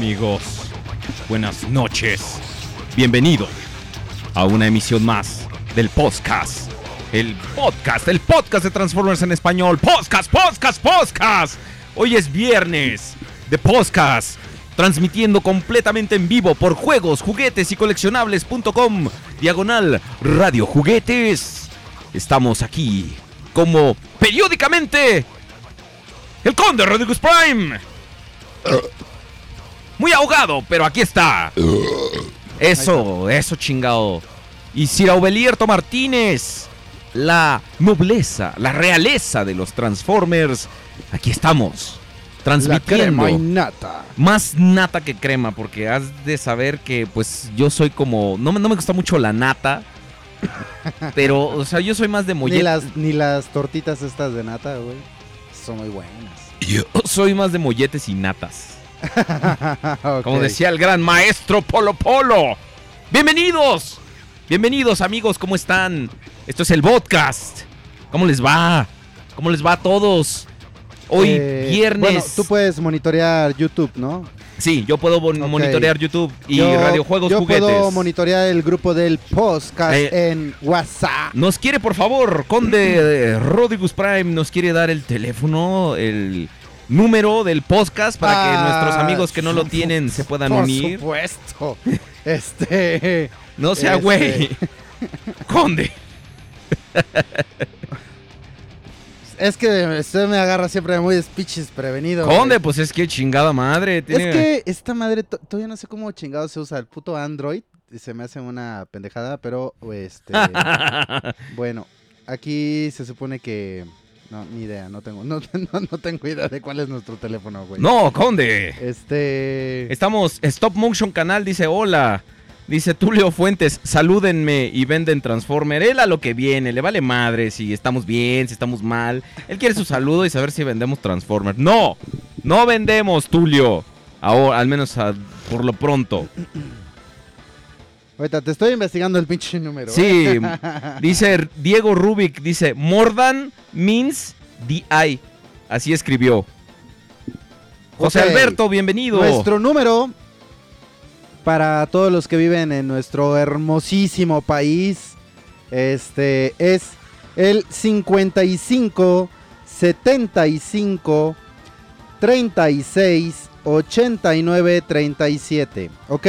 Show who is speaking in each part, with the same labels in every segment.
Speaker 1: Amigos, buenas noches. Bienvenido a una emisión más del podcast. El podcast, el podcast de Transformers en español. Podcast, podcast, podcast. Hoy es viernes de podcast. Transmitiendo completamente en vivo por juegos, juguetes y coleccionables.com. Diagonal Radio Juguetes. Estamos aquí como periódicamente el Conde Rodriguez Prime. Muy ahogado, pero aquí está. Eso, eso chingado. Y Sir Aubelierto Martínez, la nobleza, la realeza de los Transformers. Aquí estamos,
Speaker 2: la
Speaker 1: transmitiendo.
Speaker 2: crema y nata.
Speaker 1: Más nata que crema, porque has de saber que pues yo soy como... No, me- no me gusta mucho la nata. Pero, o sea, yo soy más de
Speaker 2: Ni
Speaker 1: mollete.
Speaker 2: las, ni las tortitas estas de nata, güey. Son muy buenas.
Speaker 1: Yo soy más de molletes y natas. Como decía el gran maestro Polo Polo. Bienvenidos. Bienvenidos amigos, ¿cómo están? Esto es el podcast. ¿Cómo les va? ¿Cómo les va a todos? Hoy
Speaker 2: Eh,
Speaker 1: viernes.
Speaker 2: Bueno, tú puedes monitorear YouTube, ¿no?
Speaker 1: Sí, yo puedo monitorear YouTube y
Speaker 2: Yo-
Speaker 1: radiojuegos
Speaker 2: yo
Speaker 1: juguetes.
Speaker 2: puedo monitorear el grupo del podcast
Speaker 1: Eh,
Speaker 2: en WhatsApp.
Speaker 1: Nos quiere, por favor, Conde eh, Rodigus Prime, nos quiere dar el teléfono, el número del podcast para que
Speaker 2: Ah,
Speaker 1: nuestros amigos que no lo tienen se puedan
Speaker 2: Por
Speaker 1: unir.
Speaker 2: supuesto. Este.
Speaker 1: No sea
Speaker 2: Este.
Speaker 1: güey. Conde.
Speaker 2: Es que usted me agarra siempre muy speeches prevenido.
Speaker 1: Conde,
Speaker 2: güey.
Speaker 1: pues es que chingada madre. tiene-
Speaker 2: Es que esta madre to- todavía no sé cómo chingado se usa el puto Android. y Se me hace una pendejada, pero este. bueno, aquí se supone que. No, ni idea, no tengo, no, no, no tengo idea de cuál es nuestro teléfono, güey.
Speaker 1: no, Conde.
Speaker 2: Este.
Speaker 1: Estamos, Stop Motion Canal dice hola. Dice Tulio Fuentes, salúdenme y venden Transformer. Él a lo que viene, le vale madre si estamos bien, si estamos mal. Él quiere su saludo y saber si vendemos Transformer. No, no vendemos, Tulio. Ahora, al menos a- por lo pronto.
Speaker 2: Ahorita te estoy investigando el pinche número.
Speaker 1: Sí,
Speaker 2: ¿eh?
Speaker 1: dice Diego Rubik, dice, more than means DI. Así escribió. José. Alberto, bienvenido.
Speaker 2: Nuestro número para todos los que viven en nuestro hermosísimo país, este es el 55 75 36 89 37, ¿ok?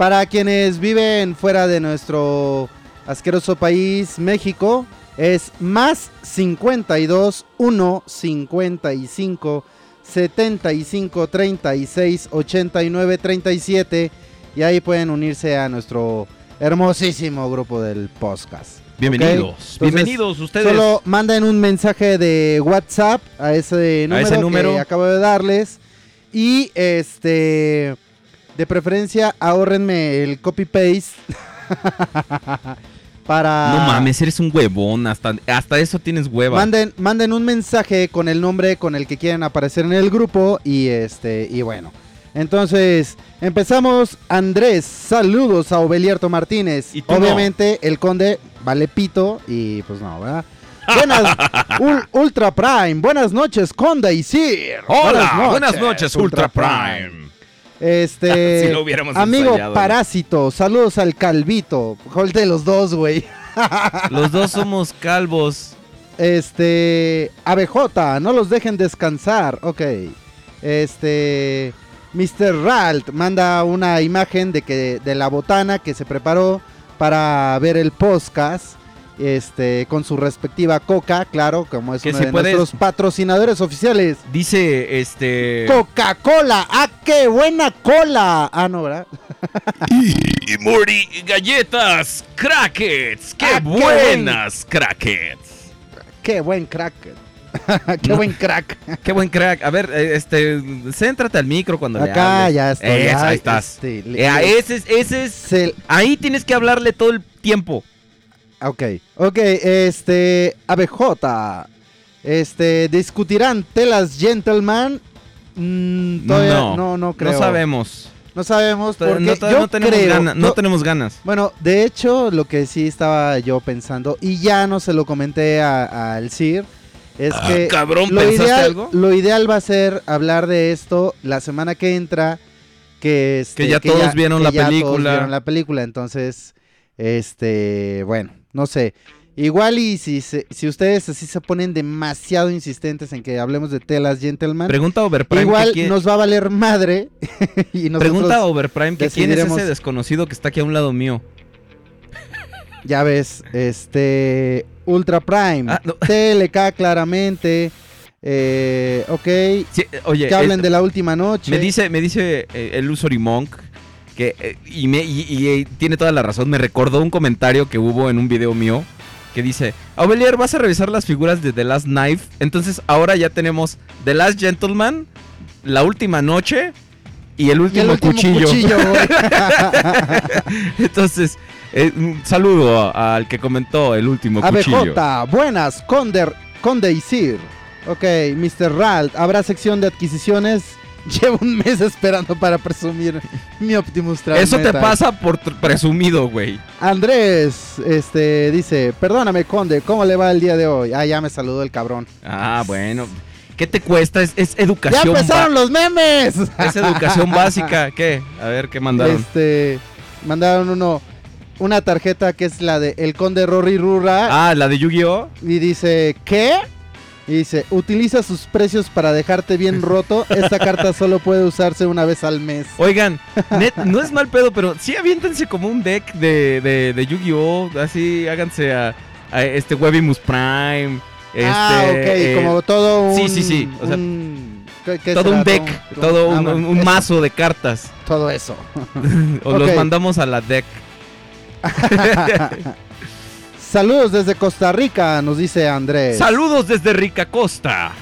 Speaker 2: Para quienes viven fuera de nuestro asqueroso país, México, es más 52 1 55 75 36 89 37 y ahí pueden unirse a nuestro hermosísimo grupo del podcast.
Speaker 1: Bienvenidos,
Speaker 2: Entonces,
Speaker 1: bienvenidos ustedes.
Speaker 2: Solo manden un mensaje de WhatsApp a ese número,
Speaker 1: ese número.
Speaker 2: que acabo de darles. Y este. De preferencia, ahórrenme el copy paste. para.
Speaker 1: No mames, eres un huevón. Hasta, hasta eso tienes hueva.
Speaker 2: Manden, manden un mensaje con el nombre con el que quieren aparecer en el grupo. Y este. Y bueno. Entonces, empezamos. Andrés, saludos a Obelierto Martínez.
Speaker 1: ¿Y no?
Speaker 2: Obviamente, el conde vale pito. Y pues no, ¿verdad? Buenas, Ul- Ultra Prime. Buenas noches, Conde y Sir.
Speaker 1: Hola, buenas noches, Ultra Prime.
Speaker 2: Este.
Speaker 1: Si lo hubiéramos
Speaker 2: amigo
Speaker 1: ensayado.
Speaker 2: Parásito, saludos al Calvito. ¿Cuál de los dos, güey?
Speaker 1: Los dos somos calvos.
Speaker 2: Este. ABJ, no los dejen descansar. Ok. Este. Mr. Ralt manda una imagen de que de la botana que se preparó para ver el podcast. Este, con su respectiva coca, claro, como es
Speaker 1: Que
Speaker 2: uno
Speaker 1: si
Speaker 2: de
Speaker 1: puedes-
Speaker 2: nuestros patrocinadores oficiales.
Speaker 1: Dice este.
Speaker 2: Coca-Cola, ¡ah, qué buena cola! Ah, no, ¿verdad?
Speaker 1: Y Morty, galletas, crackets. ¡Qué
Speaker 2: Ah, qué
Speaker 1: buenas crackets!
Speaker 2: ¡Qué buen crack! ¡Qué
Speaker 1: No.
Speaker 2: buen crack!
Speaker 1: ¡Qué buen crack! A ver, eh, este. Céntrate al micro cuando le
Speaker 2: Acá
Speaker 1: hables.
Speaker 2: ya estoy. Ya,
Speaker 1: ahí estás.
Speaker 2: este, le-
Speaker 1: Eh,
Speaker 2: le-
Speaker 1: ese es, ese es.
Speaker 2: se-
Speaker 1: Ahí tienes que hablarle todo el tiempo.
Speaker 2: Ok, ok, este, ABJ, este, discutirán telas gentleman, Mm, todavía no,
Speaker 1: no,
Speaker 2: no, creo.
Speaker 1: No sabemos.
Speaker 2: No sabemos porque
Speaker 1: no, todavía
Speaker 2: yo
Speaker 1: no tenemos
Speaker 2: creo,
Speaker 1: ganas. No
Speaker 2: yo-
Speaker 1: tenemos ganas.
Speaker 2: Bueno, de hecho, lo que sí estaba yo pensando, y ya no se lo comenté a- al Sir, es
Speaker 1: Ah,
Speaker 2: que
Speaker 1: cabrón,
Speaker 2: lo
Speaker 1: ¿pensaste
Speaker 2: ideal,
Speaker 1: algo?
Speaker 2: lo ideal va a ser hablar de esto la semana que entra, que, este,
Speaker 1: Que ya todos vieron
Speaker 2: que
Speaker 1: la
Speaker 2: ya todos
Speaker 1: película.
Speaker 2: vieron la película, entonces, este, bueno, no sé. Igual y si, se- si ustedes así se ponen demasiado insistentes en que hablemos de telas gentleman,
Speaker 1: Pregunta Overprime.
Speaker 2: igual
Speaker 1: que
Speaker 2: nos va a valer madre. y
Speaker 1: Pregunta Overprime que quién es ese desconocido que está aquí a un lado mío.
Speaker 2: Ya ves, este. Ultra Prime.
Speaker 1: Ah, no.
Speaker 2: TLK claramente. Eh, ok.
Speaker 1: Sí, eh, oye,
Speaker 2: que hablen
Speaker 1: es-
Speaker 2: de la última noche.
Speaker 1: me dice, me dice eh, el Usory Monk que eh, y, me, y- y, eh, tiene toda la razón. Me recordó un comentario que hubo en un video mío que dice: Aubelier, vas a revisar las figuras de The Last Knife. Entonces ahora ya tenemos The Last Gentleman, La Última Noche y el
Speaker 2: Y
Speaker 1: último,
Speaker 2: el último
Speaker 1: cuchillo.
Speaker 2: cuchillo.
Speaker 1: Entonces, eh, un saludo al que comentó el último cuchillo.
Speaker 2: ABJ, buenas, Conde, Conde y Sir. Ok, Mr. Ralt, ¿habrá sección de adquisiciones? Llevo un mes esperando para presumir mi Optimus Prime.
Speaker 1: Eso te pasa por presumido, güey.
Speaker 2: Andrés, este, dice, perdóname, Conde, ¿cómo le va el día de hoy? Ah, ya me saludó el cabrón.
Speaker 1: Ah, bueno. ¿Qué te cuesta? Es, es
Speaker 2: ¡Ya
Speaker 1: educación
Speaker 2: empezaron
Speaker 1: ba-
Speaker 2: los memes!
Speaker 1: Es educación básica. ¿Qué? A ver, ¿qué mandaron?
Speaker 2: Este, mandaron uno, una tarjeta que es la de El Conde Rory Rura
Speaker 1: Ah, la de Yu-Gi-Oh!
Speaker 2: y dice, ¿qué? Y dice, utiliza sus precios para dejarte bien roto. Esta carta solo puede usarse una vez al mes.
Speaker 1: Oigan, net- no es mal pedo, pero sí aviéntense como un deck de, de, de Yu-Gi-Oh! Así, háganse a, a este Webimus Prime. Este,
Speaker 2: ah, ok,
Speaker 1: eh,
Speaker 2: como todo un...
Speaker 1: sí, sí, sí, o sea,
Speaker 2: un- ¿qué- qué
Speaker 1: todo
Speaker 2: será?
Speaker 1: un deck, todo
Speaker 2: ah,
Speaker 1: un,
Speaker 2: eso,
Speaker 1: mazo de cartas.
Speaker 2: Todo eso.
Speaker 1: o los mandamos a la deck.
Speaker 2: Saludos desde Costa Rica, nos dice Andrés.
Speaker 1: Saludos desde Rica Costa.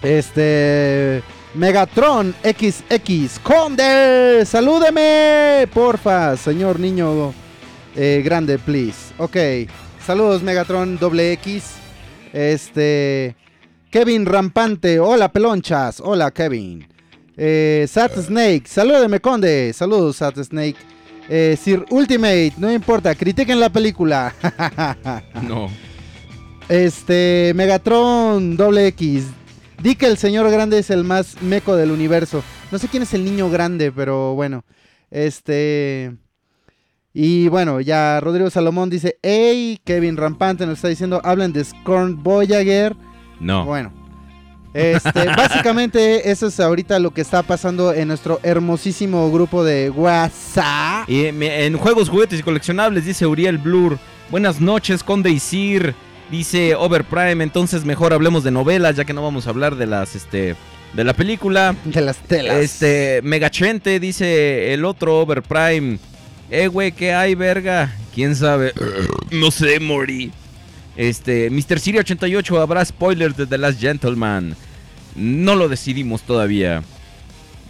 Speaker 2: Este. Megatron XX. Conde, salúdeme, porfa, señor niño eh, grande, please. Ok. Saludos, Megatron doble X. Este. Kevin Rampante. Hola, pelonchas. Hola, Kevin. Eh, Sat Snake. Salúdeme, Conde. Saludos, Sat Snake. Eh, Sir Ultimate. No importa, critiquen la película.
Speaker 1: No.
Speaker 2: Este, Megatron doble X. Di que el señor grande es el más meco del universo. No sé quién es el niño grande, pero bueno. Este. Y bueno, ya Rodrigo Salomón dice: Hey, Kevin Rampante nos está diciendo: hablen de Scorn Voyager.
Speaker 1: No.
Speaker 2: Bueno. Este, básicamente, eso es ahorita lo que está pasando en nuestro hermosísimo grupo de WhatsApp.
Speaker 1: Y en, en juegos, juguetes y coleccionables, dice Uriel Blur. Buenas noches, Conde Isir. Dice Overprime. Entonces, mejor hablemos de novelas, ya que no vamos a hablar de las, este, de la película.
Speaker 2: De las telas.
Speaker 1: Este, Megachente, dice el otro Overprime. Eh, güey, ¿qué hay, verga? ¿Quién sabe? no sé, Mori. Este, Mr. Siri 88, habrá spoilers de The Last Gentleman. No lo decidimos todavía.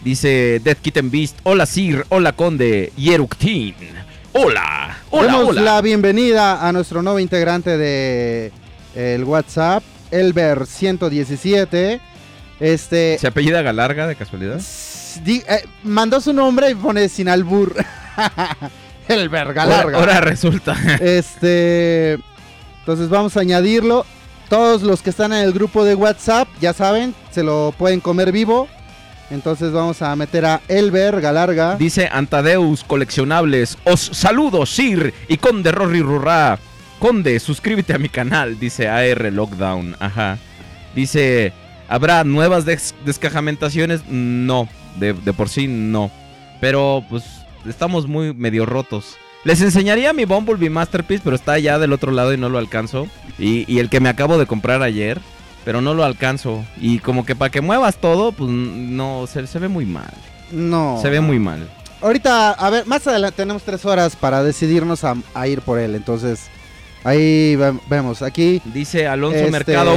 Speaker 1: Dice Death Kitten Beast. Hola, Sir. Hola, Conde. Yeruktin. Hola. Hola,
Speaker 2: Demos
Speaker 1: hola.
Speaker 2: la bienvenida a nuestro nuevo integrante de el WhatsApp, Elber 117. Este
Speaker 1: ¿Se apellida Galarga de casualidad?
Speaker 2: di- eh, mandó su nombre y pone sin albur. Elber Galarga.
Speaker 1: Ahora, ahora resulta.
Speaker 2: Este, entonces vamos a añadirlo. Todos los que están en el grupo de WhatsApp, ya saben, se lo pueden comer vivo. Entonces vamos a meter a Elber Galarga.
Speaker 1: Dice Antadeus Coleccionables. Os saludo, Sir y Conde Rory Rurra. Conde, suscríbete a mi canal, dice AR Lockdown. Ajá. Dice, ¿habrá nuevas des- descajamentaciones? No, de, de por sí no. Pero pues estamos muy medio rotos. Les enseñaría mi Bumblebee Masterpiece, pero está allá del otro lado y no lo alcanzo. Y, y el que me acabo de comprar ayer, pero no lo alcanzo. Y como que para que muevas todo, pues no, se, se ve muy mal.
Speaker 2: No.
Speaker 1: Se ve muy mal.
Speaker 2: Ahorita, a ver, más adelante tenemos tres horas para decidirnos a, a ir por él. Entonces, ahí ve- vemos. Aquí,
Speaker 1: Dice Alonso
Speaker 2: Este-
Speaker 1: Mercado.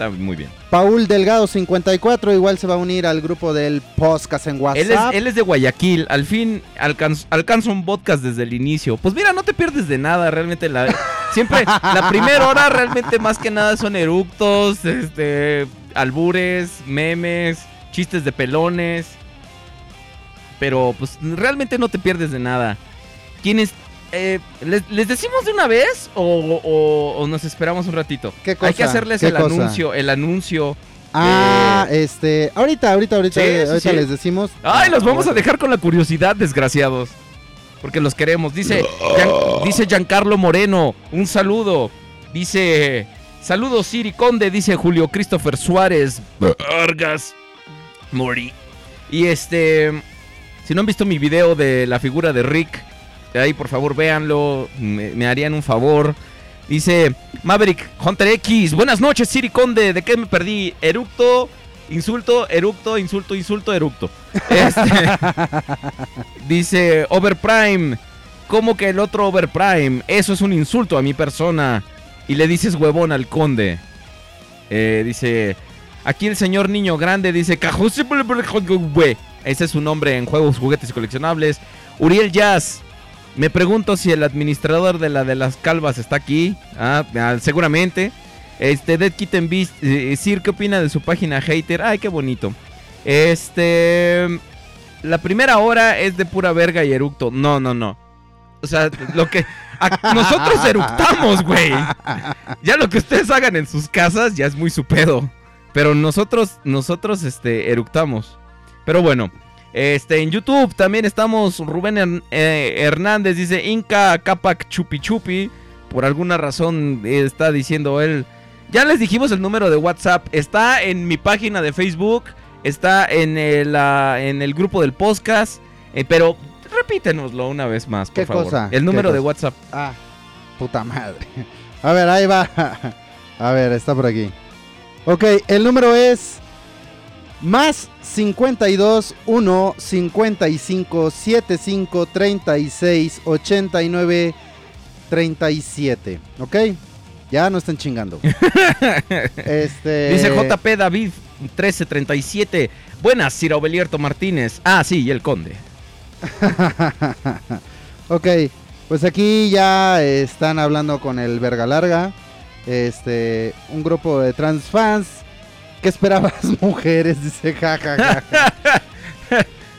Speaker 1: Está muy bien.
Speaker 2: Paul Delgado 54 igual se va a unir al grupo del podcast en WhatsApp.
Speaker 1: Él es, él es de Guayaquil. Al fin alcanzo un podcast desde el inicio. Pues mira, no te pierdes de nada. Realmente la, siempre la primera hora realmente más que nada son eructos, este, albures, memes, chistes de pelones. Pero pues realmente no te pierdes de nada. ¿Quiénes? Eh, ¿les, les decimos de una vez o, o- o nos esperamos un ratito?
Speaker 2: ¿Qué
Speaker 1: Hay que hacerles
Speaker 2: ¿Qué
Speaker 1: el
Speaker 2: cosa?
Speaker 1: anuncio, el anuncio.
Speaker 2: Ah, este, ahorita, ahorita, ahorita,
Speaker 1: Sí, sí,
Speaker 2: ahorita
Speaker 1: sí.
Speaker 2: les decimos.
Speaker 1: Ay, los vamos a dejar con la curiosidad, desgraciados. Porque los queremos. Dice, Gian- dice Giancarlo Moreno, un saludo. Dice, saludos Siri Conde, dice Julio Christopher Suárez. Vargas. Mori. Y este, si no han visto mi video de la figura de Rick, ahí por favor véanlo, me, me harían un favor. Dice Maverick Hunter X, buenas noches Siri Conde, ¿de qué me perdí? Eructo, insulto, eructo, insulto, insulto, eructo. Este, dice Overprime, ¿cómo que el otro Overprime? Eso es un insulto a mi persona. Y le dices huevón al conde. Eh, dice, aquí el señor niño grande dice, ese es su nombre en juegos, juguetes y coleccionables. Uriel Jazz, me pregunto si el administrador de la de las calvas está aquí. Ah, ah, seguramente. Este, Dead Kitten Beast, eh, Sir, ¿qué opina de su página hater? Ay, qué bonito. Este, la primera hora es de pura verga y eructo. No, no, no. O sea, lo que nosotros eructamos, güey. Ya lo que ustedes hagan en sus casas ya es muy su pedo. Pero nosotros, nosotros, este, eructamos. Pero bueno, este, en YouTube también estamos. Rubén eh, Hernández dice Inca Capac Chupi Chupi. Por alguna razón eh, está diciendo él. Ya les dijimos el número de WhatsApp. Está en mi página de Facebook. Está en el, ah, en el grupo del podcast. eh, pero repítenoslo una vez más, por
Speaker 2: ¿Qué
Speaker 1: favor.
Speaker 2: cosa?
Speaker 1: El
Speaker 2: ¿Qué
Speaker 1: número de? WhatsApp.
Speaker 2: Ah, puta madre. A ver, ahí va. A ver, está por aquí. Ok, el número es más 52 1 55 75 36 89 37. ¿Ok? Ya no estén chingando. este.
Speaker 1: Dice JP David 1337. Buenas, Ciro Belierto Martínez. Ah, sí, y el conde.
Speaker 2: ok, pues aquí ya están hablando con el Verga Larga. Este, un grupo de trans fans. ¿Qué esperabas, mujeres? Dice jajaja.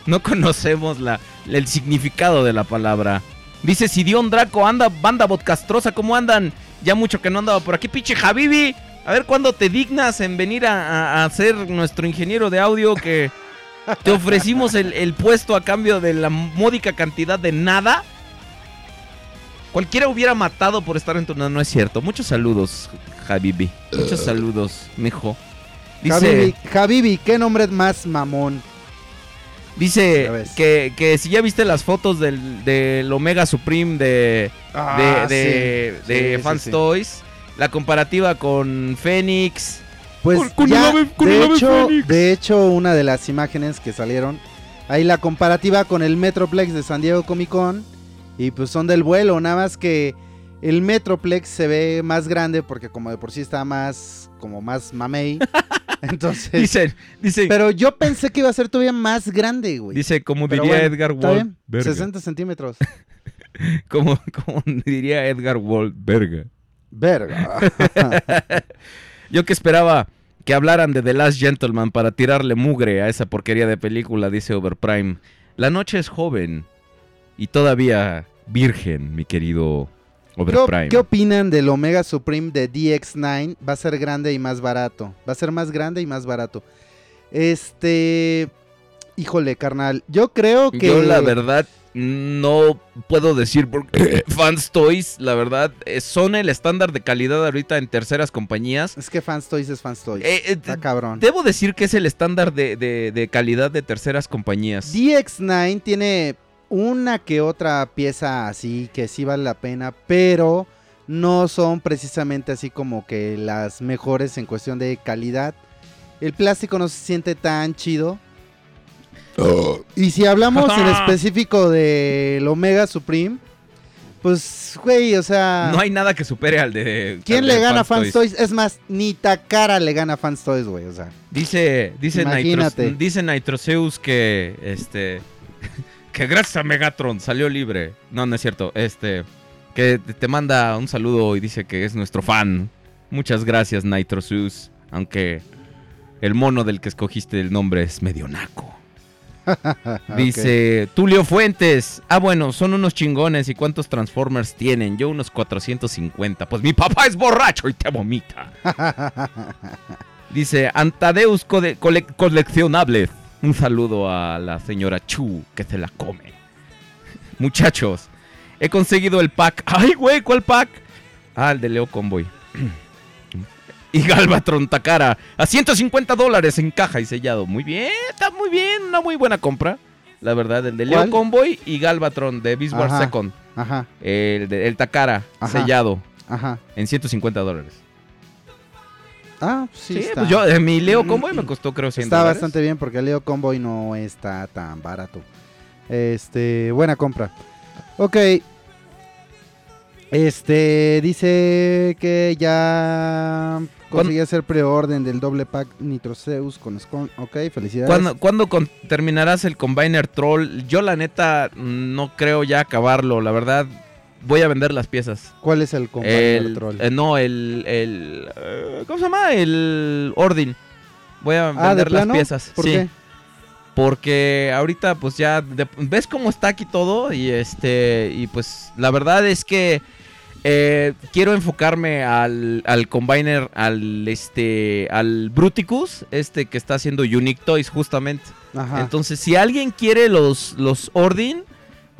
Speaker 1: No conocemos la, el significado de la palabra. Dice Sidión Draco, anda, banda podcastrosa, ¿cómo andan? Ya mucho que no andaba por aquí, pinche Javibi. A ver cuándo te dignas en venir a, a- a ser nuestro ingeniero de audio que, Te ofrecimos el, el puesto a cambio de la módica cantidad de nada. Cualquiera hubiera matado por estar en tu... No, no es cierto. Muchos saludos, Habibi. Muchos saludos, mijo. Dice,
Speaker 2: Habibi, Habibi, ¿qué nombre más mamón?
Speaker 1: dice que, que si ya viste las fotos del, del Omega Supreme de,
Speaker 2: Ah,
Speaker 1: de, de,
Speaker 2: sí.
Speaker 1: de
Speaker 2: Sí,
Speaker 1: Fans
Speaker 2: sí.
Speaker 1: Toys, la comparativa con Fénix.
Speaker 2: Pues
Speaker 1: Con- con
Speaker 2: ya,
Speaker 1: el ave- con
Speaker 2: de, hecho,
Speaker 1: fénix.
Speaker 2: de hecho, una de las imágenes que salieron, ahí la comparativa con el Metroplex de San Diego Comic Con, y pues son del vuelo, nada más que el Metroplex se ve más grande porque como de por sí está más, como más mamey, entonces...
Speaker 1: Dice, dice,
Speaker 2: Pero yo pensé que iba a ser todavía más grande, güey.
Speaker 1: dice como
Speaker 2: Pero
Speaker 1: diría
Speaker 2: bueno,
Speaker 1: Edgar Wahlberg.
Speaker 2: 60 centímetros.
Speaker 1: Como, como diría Edgar Wahlberg.
Speaker 2: Verga.
Speaker 1: Yo que esperaba que hablaran de The Last Gentleman para tirarle mugre a esa porquería de película, dice Overprime. La noche es joven y todavía virgen, mi querido
Speaker 2: ¿Qué,
Speaker 1: Overprime.
Speaker 2: qué opinan del Omega Supreme de DX9? Va a ser grande y más barato. Va a ser más grande y más barato. Este. Híjole, carnal. Yo creo que.
Speaker 1: Yo la verdad no puedo decir porque Fans Toys, la verdad, eh, son el estándar de calidad ahorita en terceras compañías.
Speaker 2: Es que Fans Toys es Fans Toys.
Speaker 1: Eh, eh,
Speaker 2: Está cabrón.
Speaker 1: debo decir que es el estándar de, de- de calidad de terceras compañías.
Speaker 2: DX9 tiene una que otra pieza así que sí vale la pena, pero no son precisamente así como que las mejores en cuestión de calidad. El plástico no se siente tan chido. Y si hablamos en específico del Omega Supreme, pues, güey, o sea,
Speaker 1: No hay nada que supere al de.
Speaker 2: ¿quién
Speaker 1: al
Speaker 2: le
Speaker 1: de
Speaker 2: gana a
Speaker 1: Fans
Speaker 2: Fans Toys? Es más, ni Takara le gana a Fans Toys, güey, o sea.
Speaker 1: Dice, dice,
Speaker 2: Imagínate.
Speaker 1: Nitros- dice Nitroceus que este que gracias a Megatron salió libre. No, no es cierto. Este que te- manda un saludo y dice que es nuestro fan. Muchas gracias, Nitroceus. Aunque el mono del que escogiste el nombre es medio naco. Dice Tulio Fuentes. Ah, bueno, son unos chingones. ¿Y cuántos Transformers tienen? Yo unos 450. Pues mi papá es borracho y te vomita. Dice Antadeus cole- Coleccionable. Un saludo a la señora Chu que se la come. Muchachos, he conseguido el pack. ¡Ay, güey! ¿Cuál pack? Ah, el de Leo Convoy. y Galvatron Takara a 150 dólares en caja y sellado. Muy bien, está muy bien. Una muy buena compra. La verdad, el de Leo
Speaker 2: ¿Cuál?
Speaker 1: Convoy y Galvatron de Beast Wars. Second.
Speaker 2: Ajá,
Speaker 1: El, de, el Takara
Speaker 2: Ajá.
Speaker 1: sellado
Speaker 2: ajá.
Speaker 1: en 150 dólares.
Speaker 2: Ah, sí,
Speaker 1: Sí,
Speaker 2: está.
Speaker 1: pues yo, eh, mi Leo Convoy me costó creo 100
Speaker 2: Está
Speaker 1: dólares.
Speaker 2: bastante bien porque el Leo Convoy no está tan barato. Este, buena compra. Ok. Este, dice que ya conseguí hacer preorden del doble pack Nitroceus con Scon. Ok, felicidades.
Speaker 1: ¿Cuándo, cuándo con- terminarás el Combiner Troll? Yo la neta no creo ya acabarlo, la verdad. Voy a vender las piezas.
Speaker 2: ¿Cuál es el
Speaker 1: El,
Speaker 2: troll?
Speaker 1: eh, no, el, el eh, ¿cómo se llama? El Ordin. Voy a
Speaker 2: ah, ¿de
Speaker 1: vender las
Speaker 2: plano?
Speaker 1: piezas.
Speaker 2: ¿Por
Speaker 1: sí,
Speaker 2: qué?
Speaker 1: porque ahorita pues ya de- ves cómo está aquí todo y este y pues la verdad es que eh, quiero enfocarme al, al Combiner, al este, al Bruticus, este que está haciendo Unique Toys justamente.
Speaker 2: Ajá.
Speaker 1: Entonces, si alguien quiere los, los Ordin,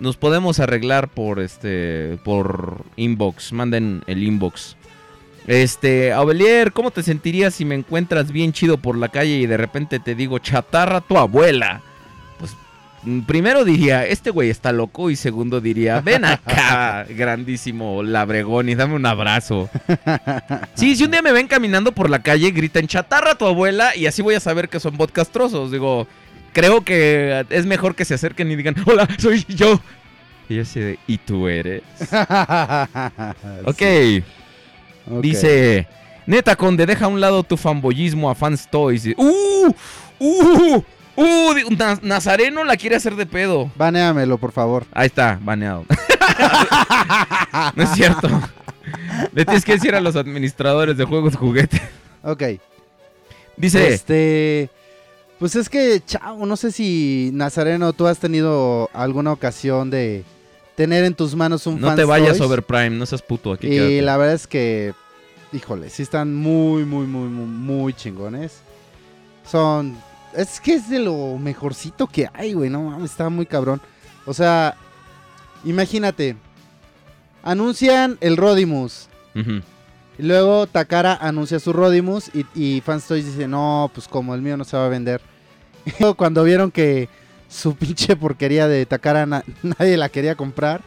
Speaker 1: nos podemos arreglar por este por inbox. Manden el inbox. Este, Aubelier, ¿cómo te sentirías si me encuentras bien chido por la calle y de repente te digo chatarra tu abuela? Pues mm, primero diría, este güey está loco y segundo diría, ven acá, grandísimo labregón y dame un abrazo. Sí, si un día me ven caminando por la calle, gritan chatarra tu abuela y así voy a saber que son podcastrosos. Digo, creo que es mejor que se acerquen y digan, hola, soy yo. Y yo así de, ¿y tú eres? Ok,
Speaker 2: Sí, ok.
Speaker 1: dice, neta Conde, deja a un lado tu fanboyismo a Fans Toys. ¡Uh! ¡Uh! ¡Uh! Nazareno la quiere hacer de pedo.
Speaker 2: Banéamelo, por favor.
Speaker 1: Ahí está, baneado. no es cierto. Le tienes que decir a los administradores de juegos juguete.
Speaker 2: Ok.
Speaker 1: Dice,
Speaker 2: Este. Pues es que, chao, no sé si Nazareno, tú has tenido alguna ocasión de tener en tus manos un
Speaker 1: no te vayas
Speaker 2: Toys.
Speaker 1: over Prime, no seas puto aquí.
Speaker 2: Y
Speaker 1: quédate.
Speaker 2: la verdad es que, híjole, sí están muy, muy, muy, muy, muy chingones. Son Es que es de lo mejorcito que hay, güey. No mames, está muy cabrón. O sea, imagínate. Anuncian el Rodimus. Y luego Takara anuncia su Rodimus. Y, y Fans Toys dice: No, pues como el mío no se va a vender. Cuando vieron que su pinche porquería de Takara na- nadie la quería comprar.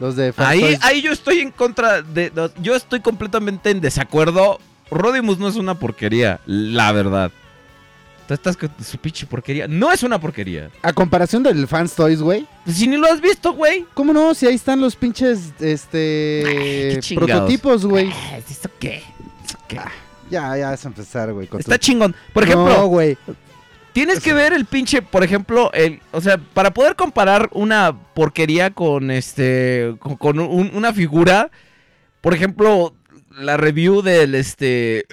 Speaker 2: Los de
Speaker 1: Ahí,
Speaker 2: Toys.
Speaker 1: ahí yo estoy en contra de. no, Yo estoy completamente en desacuerdo. Rodimus no es una porquería, la verdad. Tú estás con su pinche porquería. No es una porquería.
Speaker 2: A comparación del Fans Toys, güey.
Speaker 1: Pues si ni lo has visto, güey.
Speaker 2: ¿Cómo no? Si ahí están los pinches este prototipos, güey.
Speaker 1: Ah, ¿Eso qué? ¿Eso qué?
Speaker 2: Ya, ya vas a empezar, güey.
Speaker 1: Está
Speaker 2: tu-
Speaker 1: chingón. Por ejemplo,
Speaker 2: No, güey.
Speaker 1: Tienes que ver el pinche, por ejemplo, el, o sea, para poder comparar una porquería con este, con, con un- una figura, por ejemplo, la review del este,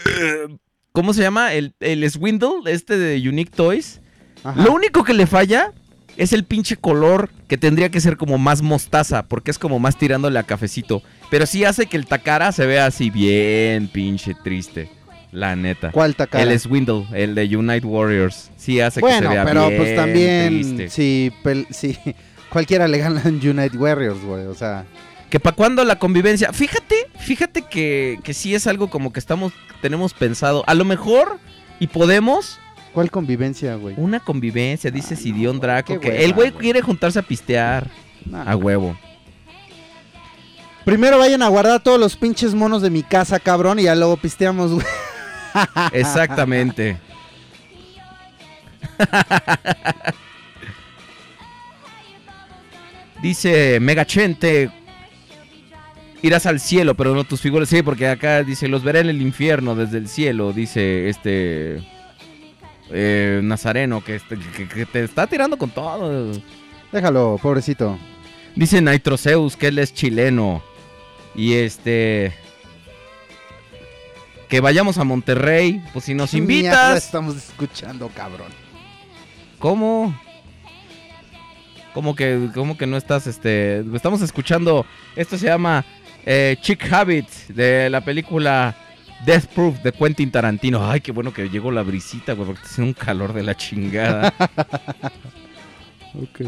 Speaker 1: ¿cómo se llama? El, el Swindle, este de Unique Toys.
Speaker 2: Ajá.
Speaker 1: Lo único que le falla es el pinche color que tendría que ser como más mostaza, porque es como más tirándole a cafecito. Pero sí hace que el Takara se vea así bien pinche triste, la neta.
Speaker 2: ¿Cuál?
Speaker 1: El Swindle, el de Unite Warriors. Sí hace que
Speaker 2: bueno,
Speaker 1: se vea
Speaker 2: pero
Speaker 1: bien
Speaker 2: pues también si, pel- si cualquiera le gana en United Warriors, güey. O sea,
Speaker 1: Que para cuando la convivencia. Fíjate, fíjate que, que sí es algo como que estamos, tenemos pensado. A lo mejor, y podemos,
Speaker 2: ¿cuál convivencia, güey?
Speaker 1: una convivencia, dice
Speaker 2: Ah,
Speaker 1: Sidión
Speaker 2: no,
Speaker 1: Draco. Que
Speaker 2: hueva,
Speaker 1: el güey
Speaker 2: güey.
Speaker 1: quiere juntarse a pistear.
Speaker 2: Nah.
Speaker 1: A huevo.
Speaker 2: Primero vayan a guardar todos los pinches monos de mi casa, cabrón, y ya luego pisteamos, güey.
Speaker 1: Exactamente. dice Megachente. Irás al cielo, pero no tus figuras. Sí, porque acá dice, los veré en el infierno desde el cielo. Dice este eh, Nazareno, que, este- que- que te está tirando con todo.
Speaker 2: Déjalo, pobrecito.
Speaker 1: Dice Nitroceus que él es chileno. Y este. Que vayamos a Monterrey. Pues si nos invitas.
Speaker 2: estamos escuchando, cabrón.
Speaker 1: ¿Cómo? ¿Cómo que, cómo que no estás, este... Estamos escuchando, esto se llama eh, Chick Habit, de la película Death Proof de Quentin Tarantino. Ay, qué bueno que llegó la brisita, güey, porque está haciendo un calor de la chingada.
Speaker 2: Ok.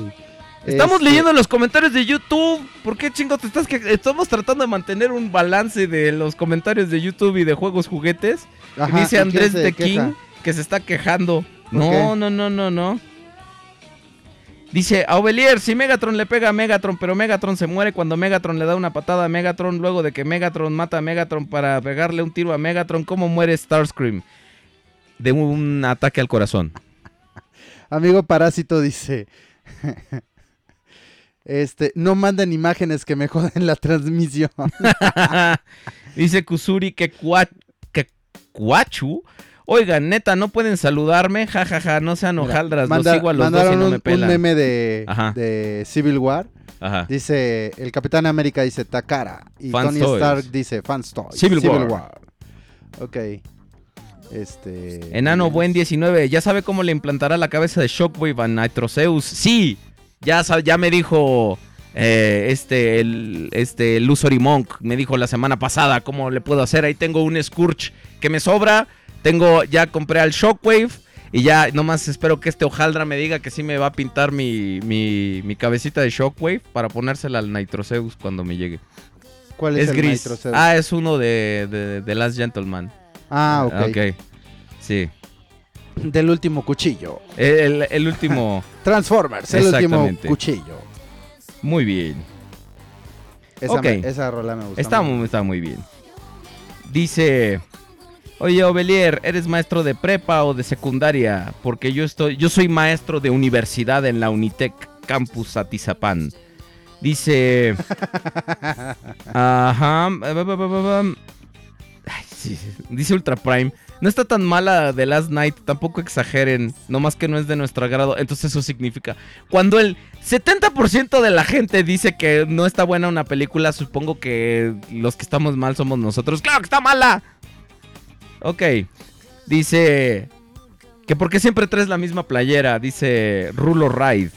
Speaker 1: Estamos
Speaker 2: Este,
Speaker 1: leyendo los comentarios de YouTube. ¿Por qué chingo te estás que Estamos tratando de mantener un balance de los comentarios de YouTube y de juegos juguetes.
Speaker 2: ajá,
Speaker 1: Dice
Speaker 2: ¿y quién
Speaker 1: Andrés de
Speaker 2: queja?
Speaker 1: King que se está quejando. No, no, no, no, no. Dice, a Ovelier, si Megatron le pega a Megatron, pero Megatron se muere cuando Megatron le da una patada a Megatron, luego de que Megatron mata a Megatron para pegarle un tiro a Megatron, ¿cómo muere Starscream? De un ataque al corazón.
Speaker 2: Amigo Parásito dice. Este, no manden imágenes que me joden la transmisión.
Speaker 1: Dice Kusuri que, cua- que Cuachu. Oigan, neta, no pueden saludarme. Ja, ja, ja, no sean hojaldras.
Speaker 2: Manda-
Speaker 1: los sigo a los dos y
Speaker 2: mandaron
Speaker 1: no
Speaker 2: un,
Speaker 1: me
Speaker 2: un
Speaker 1: pelan.
Speaker 2: meme de, Civil War.
Speaker 1: Ajá.
Speaker 2: Dice, el Capitán América dice Takara. Y
Speaker 1: Fans
Speaker 2: Tony
Speaker 1: Toys.
Speaker 2: Stark dice Fans Toys.
Speaker 1: Civil War.
Speaker 2: Ok. Este.
Speaker 1: Enano. Buen 19, ¿ya sabe cómo le implantará la cabeza de Shockwave a Nitroceus? Sí, ya, ya me dijo eh, este, el, este Lusory Monk, me dijo la semana pasada cómo le puedo hacer. Ahí tengo un Scourge que me sobra, tengo, ya compré al Shockwave y ya nomás espero que este hojaldra me diga que sí me va a pintar mi, mi, mi cabecita de Shockwave para ponérsela al Nitroceus cuando me llegue.
Speaker 2: ¿Cuál es,
Speaker 1: Es,
Speaker 2: el
Speaker 1: gris.
Speaker 2: Nitroceus?
Speaker 1: Ah, es uno de, de, de Last Gentleman.
Speaker 2: Ah, ok.
Speaker 1: ok. Sí.
Speaker 2: Del último cuchillo.
Speaker 1: El, el último.
Speaker 2: Transformers, el último cuchillo.
Speaker 1: Muy bien.
Speaker 2: Esa,
Speaker 1: Ok.
Speaker 2: me- esa rola me gusta.
Speaker 1: Está muy, está muy bien. Dice. Oye, Ovelier, ¿eres maestro de prepa o de secundaria? Porque yo estoy. Yo soy maestro de universidad en la Unitec Campus Atizapán. Dice. Ajá. Ay, sí, Dice Ultra Prime. No está tan mala The Last Night, tampoco exageren, nomás que no es de nuestro agrado. Entonces eso significa, cuando el 70% de la gente dice que no está buena una película, supongo que los que estamos mal somos nosotros. ¡Claro que está mala! Ok, dice que porque siempre traes la misma playera, dice Rulo Ride.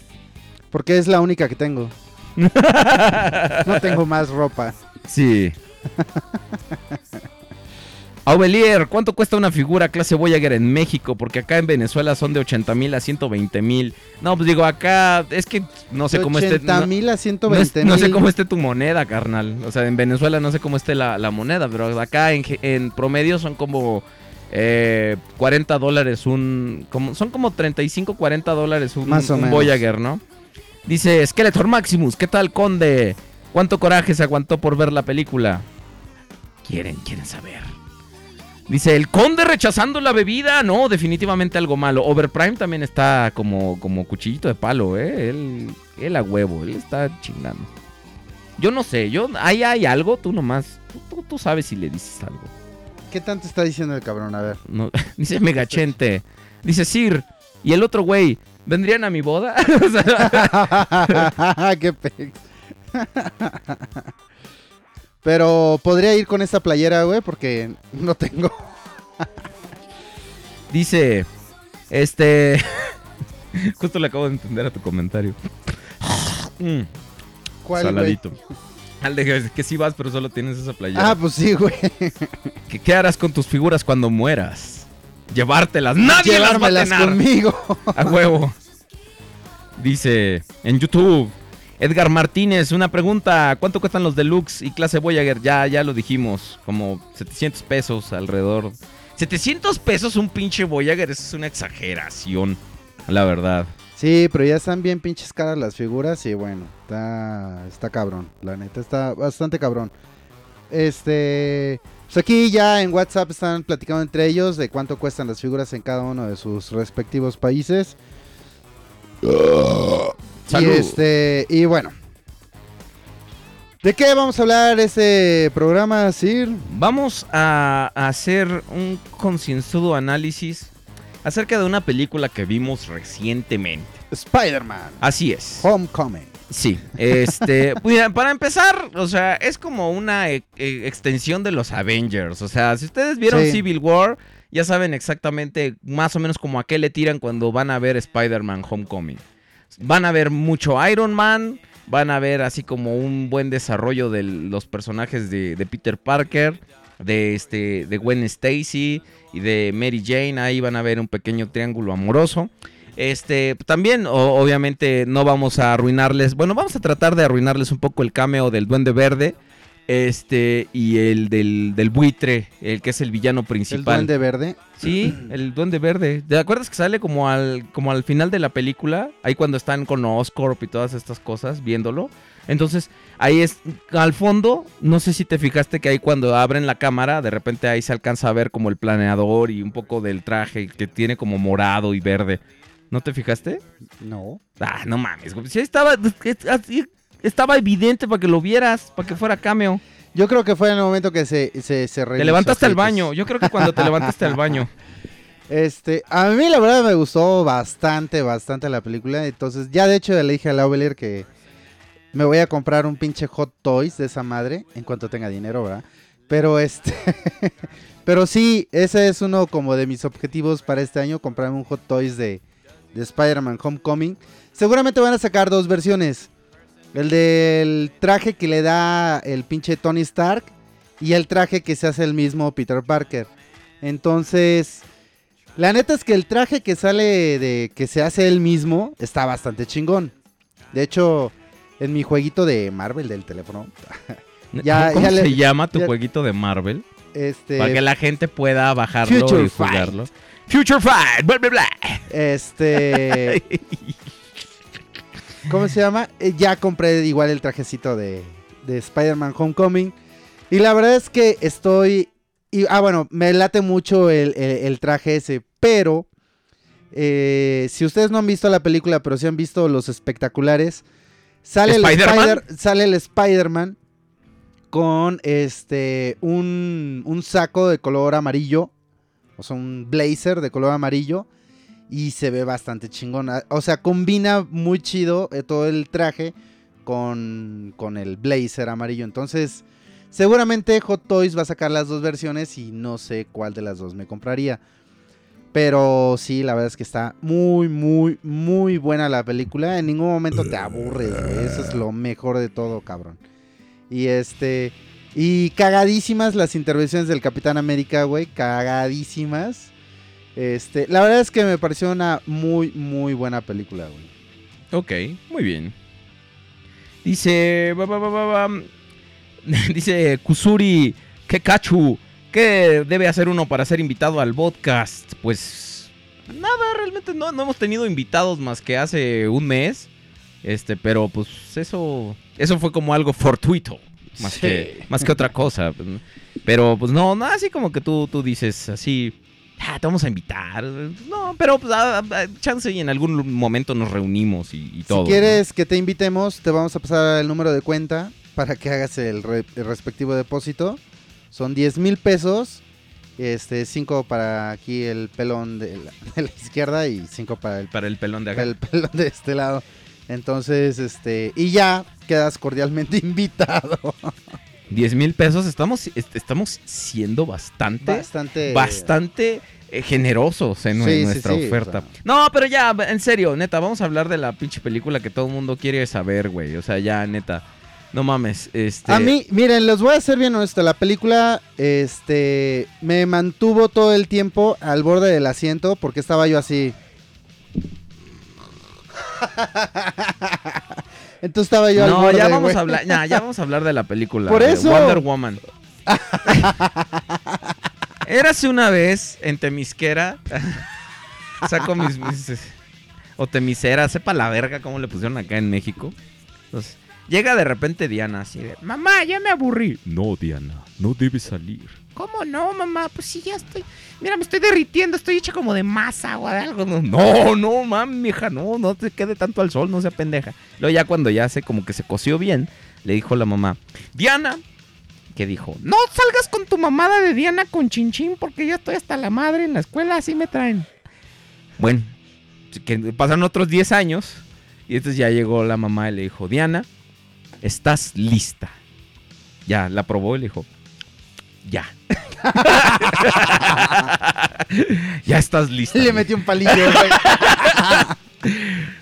Speaker 2: Porque es la única que tengo. No tengo más ropa.
Speaker 1: Sí. Aubelier, ¿cuánto cuesta una figura clase Voyager en México? Porque acá en Venezuela son de 80 mil a 120 mil. No, pues digo, acá es que no sé
Speaker 2: De
Speaker 1: cómo esté.
Speaker 2: 80
Speaker 1: no-
Speaker 2: mil a
Speaker 1: no, es-
Speaker 2: 120
Speaker 1: no sé
Speaker 2: mil.
Speaker 1: cómo esté tu moneda, carnal. O sea, en Venezuela no sé cómo esté la, la moneda, pero acá en, promedio son como eh, 40 dólares un... Como, son como 35, 40 dólares un,
Speaker 2: Más o
Speaker 1: un
Speaker 2: menos.
Speaker 1: Voyager, ¿no? Dice Skeletor Maximus, ¿qué tal, conde? ¿Cuánto coraje se aguantó por ver la película? Quieren, quieren saber. Dice, el conde rechazando la bebida. No, definitivamente algo malo. Overprime también está como, como cuchillito de palo, ¿eh? Él, él a huevo, él está chingando. Yo no sé, yo ahí hay algo, tú nomás. Tú, tú- tú sabes si le dices algo.
Speaker 2: ¿Qué tanto está diciendo el cabrón? A ver.
Speaker 1: No, dice Megachente. Dice Sir. Y el otro güey, ¿vendrían a mi boda?
Speaker 2: Qué pex. Pero podría ir con esta playera, güey, porque no tengo.
Speaker 1: dice, este... Justo le acabo de entender a tu comentario. Mm. Saladito. Al de que, sí vas, pero solo tienes esa playera.
Speaker 2: Ah, pues sí, güey.
Speaker 1: ¿Qué, qué harás con tus figuras cuando mueras? Llevártelas. Nadie las va a tener.
Speaker 2: conmigo.
Speaker 1: A huevo. Dice en YouTube. Edgar Martínez, una pregunta. ¿Cuánto cuestan los deluxe y clase Voyager? Ya, ya lo dijimos. Como 700 pesos alrededor. 700 pesos un pinche Voyager. Eso es una exageración. La verdad.
Speaker 2: Sí, pero ya están bien pinches caras las figuras y bueno, está, está cabrón, la neta, está bastante cabrón. Este, pues aquí ya en WhatsApp están platicando entre ellos de cuánto cuestan las figuras en cada uno de sus respectivos países.
Speaker 1: Salud.
Speaker 2: Y este, y bueno. ¿De qué vamos a hablar este programa, Sir?
Speaker 1: Vamos a, hacer un concienzudo análisis acerca de una película que vimos recientemente.
Speaker 2: Spider-Man,
Speaker 1: Así es.
Speaker 2: Homecoming.
Speaker 1: Sí, este, para empezar, o sea, es como una e- e- extensión de los Avengers, o sea, si ustedes vieron
Speaker 2: Sí.
Speaker 1: Civil War, ya saben exactamente más o menos como a qué le tiran cuando van a ver Spider-Man Homecoming. Van a ver mucho Iron Man, van a ver así como un buen desarrollo de los personajes de, Peter Parker, de este, de Gwen Stacy y de Mary Jane, ahí van a ver un pequeño triángulo amoroso. Este, también, obviamente, no vamos a arruinarles. Bueno, vamos a tratar de arruinarles un poco el cameo del Duende Verde. Este, y el del, del buitre, el que es el villano
Speaker 2: El
Speaker 1: principal.
Speaker 2: Duende Verde.
Speaker 1: Sí, el Duende Verde. ¿Te acuerdas que sale como al, como al final de la película? Ahí cuando están con Oscorp y todas estas cosas, viéndolo. Entonces, ahí es, al fondo, no sé si te fijaste que ahí cuando abren la cámara, de repente ahí se alcanza a ver como el planeador y un poco del traje que tiene como morado y verde. ¿No te fijaste?
Speaker 2: No.
Speaker 1: Ah, no mames. güey. Sí, estaba, estaba evidente para que lo vieras, para que fuera cameo.
Speaker 2: Yo creo que fue en el momento que se, se, se
Speaker 1: Te levantaste al baño. Yo creo que cuando te levantaste al baño.
Speaker 2: Este, a mí la verdad me gustó bastante, bastante la película. Entonces, ya de hecho le dije a Laubelier que me voy a comprar un pinche Hot Toys de esa madre en cuanto tenga dinero, ¿verdad? Pero este, pero sí, ese es uno como de mis objetivos para este año, comprarme un Hot Toys de, de Spider-Man Homecoming. Seguramente van a sacar dos versiones. El del traje que le da el pinche Tony Stark y el traje que se hace el mismo Peter Parker. Entonces, la neta es que el traje que sale de que se hace él mismo está bastante chingón. De hecho, en mi jueguito de Marvel del teléfono, Ya-
Speaker 1: ¿Cómo
Speaker 2: ya
Speaker 1: se
Speaker 2: le-
Speaker 1: llama tu
Speaker 2: ya-
Speaker 1: jueguito de Marvel?
Speaker 2: este,
Speaker 1: Para que la gente pueda bajarlo
Speaker 2: Future
Speaker 1: y
Speaker 2: Fight.
Speaker 1: jugarlo. Future Fight, bla, bla, bla.
Speaker 2: este, ¿cómo se llama? Eh, ya compré igual el trajecito de, de Spider-Man Homecoming. Y la verdad es que estoy, y, ah bueno, me late mucho el, el- el traje ese, pero eh, si ustedes no han visto la película, pero sí han visto los espectaculares, sale el
Speaker 1: ¿Spider-Man?
Speaker 2: Spider, sale el Spider-Man con este un, un saco de color amarillo, o sea, un blazer de color amarillo y se ve bastante chingón. Ah, O sea, combina muy chido eh, todo el traje con, con el blazer amarillo. Entonces, seguramente Hot Toys va a sacar las dos versiones y no sé cuál de las dos me compraría. Pero sí, la verdad es que está muy, muy, muy buena la película. En ningún momento te aburre, güey. Eso es lo mejor de todo, cabrón. Y este. Y cagadísimas las intervenciones del Capitán América, güey. Cagadísimas. Este, la verdad es que me pareció una muy, muy buena película, güey.
Speaker 1: Ok, muy bien. Dice. ba, ba, ba, ba, ba, Dice Kusuri Kekachu. ¿Qué debe hacer uno para ser invitado al podcast? Pues. Nada, realmente no, no hemos tenido invitados más que hace un mes. Este, pero pues eso. Eso fue como algo fortuito. Más,
Speaker 2: Sí.
Speaker 1: que, más que otra cosa. Pero pues no, no, así como que tú, tú dices así. "Ah, te vamos a invitar. No, pero pues, ah, ah, chance y en algún momento nos reunimos y, y todo.
Speaker 2: si quieres que te invitemos, te vamos a pasar el número de cuenta para que hagas el, re- el respectivo depósito. Son 10 mil pesos. Este, 5 para aquí el pelón de la, de la izquierda y 5 para el,
Speaker 1: Para el pelón de acá.
Speaker 2: el pelón de este lado. Entonces, este, y ya quedas cordialmente invitado.
Speaker 1: 10 mil pesos, estamos, est- estamos siendo bastante,
Speaker 2: Bastante.
Speaker 1: bastante eh, generosos en
Speaker 2: Sí,
Speaker 1: nuestra
Speaker 2: sí,
Speaker 1: oferta.
Speaker 2: o sea.
Speaker 1: No, pero ya, en serio, neta, vamos a hablar de la pinche película que todo el mundo quiere saber, güey. O sea, ya, neta. No mames, este...
Speaker 2: A mí, miren, los voy a ser bien honesto. La película, este, me mantuvo todo el tiempo al borde del asiento porque estaba yo así. Entonces estaba yo
Speaker 1: No, ya vamos a hablar, ya, ya vamos a hablar de la película.
Speaker 2: Por eso.
Speaker 1: Wonder Woman. Érase una vez en Temisquera. Saco mis, mis- o Temisera, sepa la verga cómo le pusieron acá en México. Entonces, llega de repente Diana así de, mamá, ya me aburrí. No, Diana, no debes salir. ¿Cómo no, mamá? Pues sí, ya estoy. Mira, me estoy derritiendo, estoy hecha como de masa o de algo. No, no, mami, hija, no, no te quede tanto al sol, no sea pendeja. Luego ya cuando ya se como que se coció bien, le dijo la mamá, Diana, que dijo, no salgas con tu mamada de Diana con chinchín porque ya estoy hasta la madre en la escuela, así me traen. Bueno, que pasaron otros 10 años y entonces ya llegó la mamá y le dijo, Diana, estás lista. Ya, la probó y le dijo, ya. ya estás lista.
Speaker 2: Le metí un palillo, güey.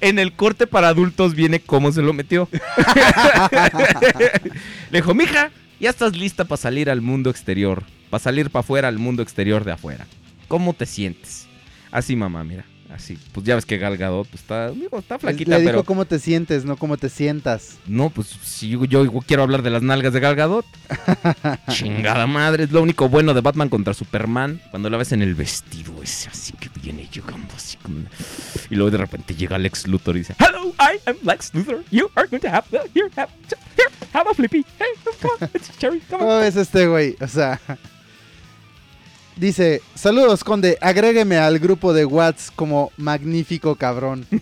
Speaker 1: En el corte para adultos viene cómo se lo metió. Le dijo, mija, ya estás lista para salir al mundo exterior. Para salir para afuera al mundo exterior de afuera. ¿Cómo te sientes? Así, mamá, mira. Así. Pues ya ves que Gal Gadot pues, está, digo, está flaquita,
Speaker 2: Le dijo
Speaker 1: pero...
Speaker 2: cómo te sientes, no cómo te sientas.
Speaker 1: No, pues si yo, yo quiero hablar de las nalgas de Gal Gadot. Chingada madre, es lo único bueno de Batman contra Superman. Cuando la ves en el vestido ese, así que viene llegando así como... Y luego de repente llega Lex Luthor y dice, Hello, I am Lex Luthor. You are going to have, here, have, here, have a flippy. Hey, come on, it's cherry, come
Speaker 2: ¿Cómo
Speaker 1: on.
Speaker 2: ves este güey? O sea. Dice, saludos, conde, agrégueme al grupo de Watts como magnífico cabrón.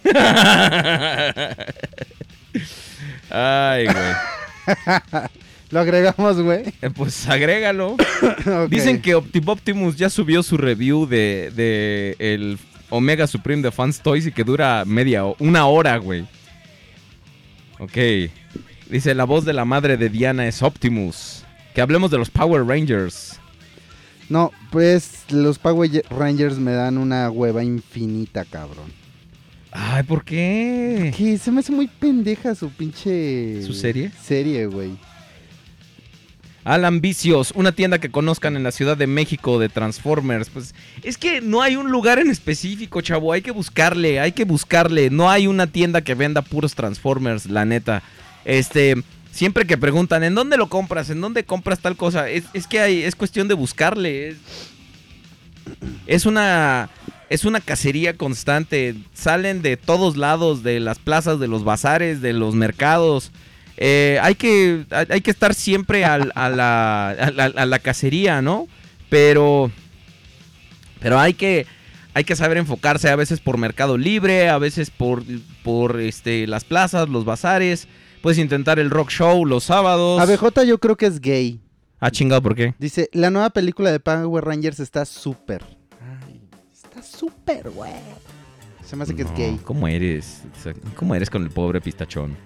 Speaker 1: Ay, güey.
Speaker 2: Lo agregamos, güey.
Speaker 1: Eh, Pues agrégalo. Dicen que Opti- Optimus ya subió su review de, de el Omega Supreme de Fans Toys y que dura media una hora, güey. Ok. Dice la voz de la madre de Diana es Optimus. Que hablemos de los Power Rangers.
Speaker 2: No, pues los Power Rangers me dan una hueva infinita, cabrón.
Speaker 1: Ay, ¿por qué?
Speaker 2: Que se me hace muy pendeja su pinche...
Speaker 1: ¿Su serie?
Speaker 2: Serie, güey.
Speaker 1: Alan Vicios, una tienda que conozcan en la Ciudad de México de Transformers. Pues es que no hay un lugar en específico, chavo. Hay que buscarle, hay que buscarle. No hay una tienda que venda puros Transformers, la neta. Este, siempre que preguntan, ¿en dónde lo compras? ¿En dónde compras tal cosa? Es, es que hay, es cuestión de buscarle. Es, una. Es una cacería constante. Salen de todos lados, de las plazas, de los bazares, de los mercados. Eh, hay, que, hay, que estar siempre a, la, a, la, a la cacería, ¿no? Pero. Pero hay que. Hay que saber enfocarse a veces por Mercado Libre, a veces por, por este, las plazas, los bazares. Puedes intentar el rock show los sábados.
Speaker 2: ABJ yo creo que es gay.
Speaker 1: Ah, chingado, ¿por qué?
Speaker 2: Dice, la nueva película de Power Rangers está súper. Ay, está súper, güey. Se me hace que es gay.
Speaker 1: ¿Cómo eres? O sea, ¿Cómo eres con el pobre pistachón?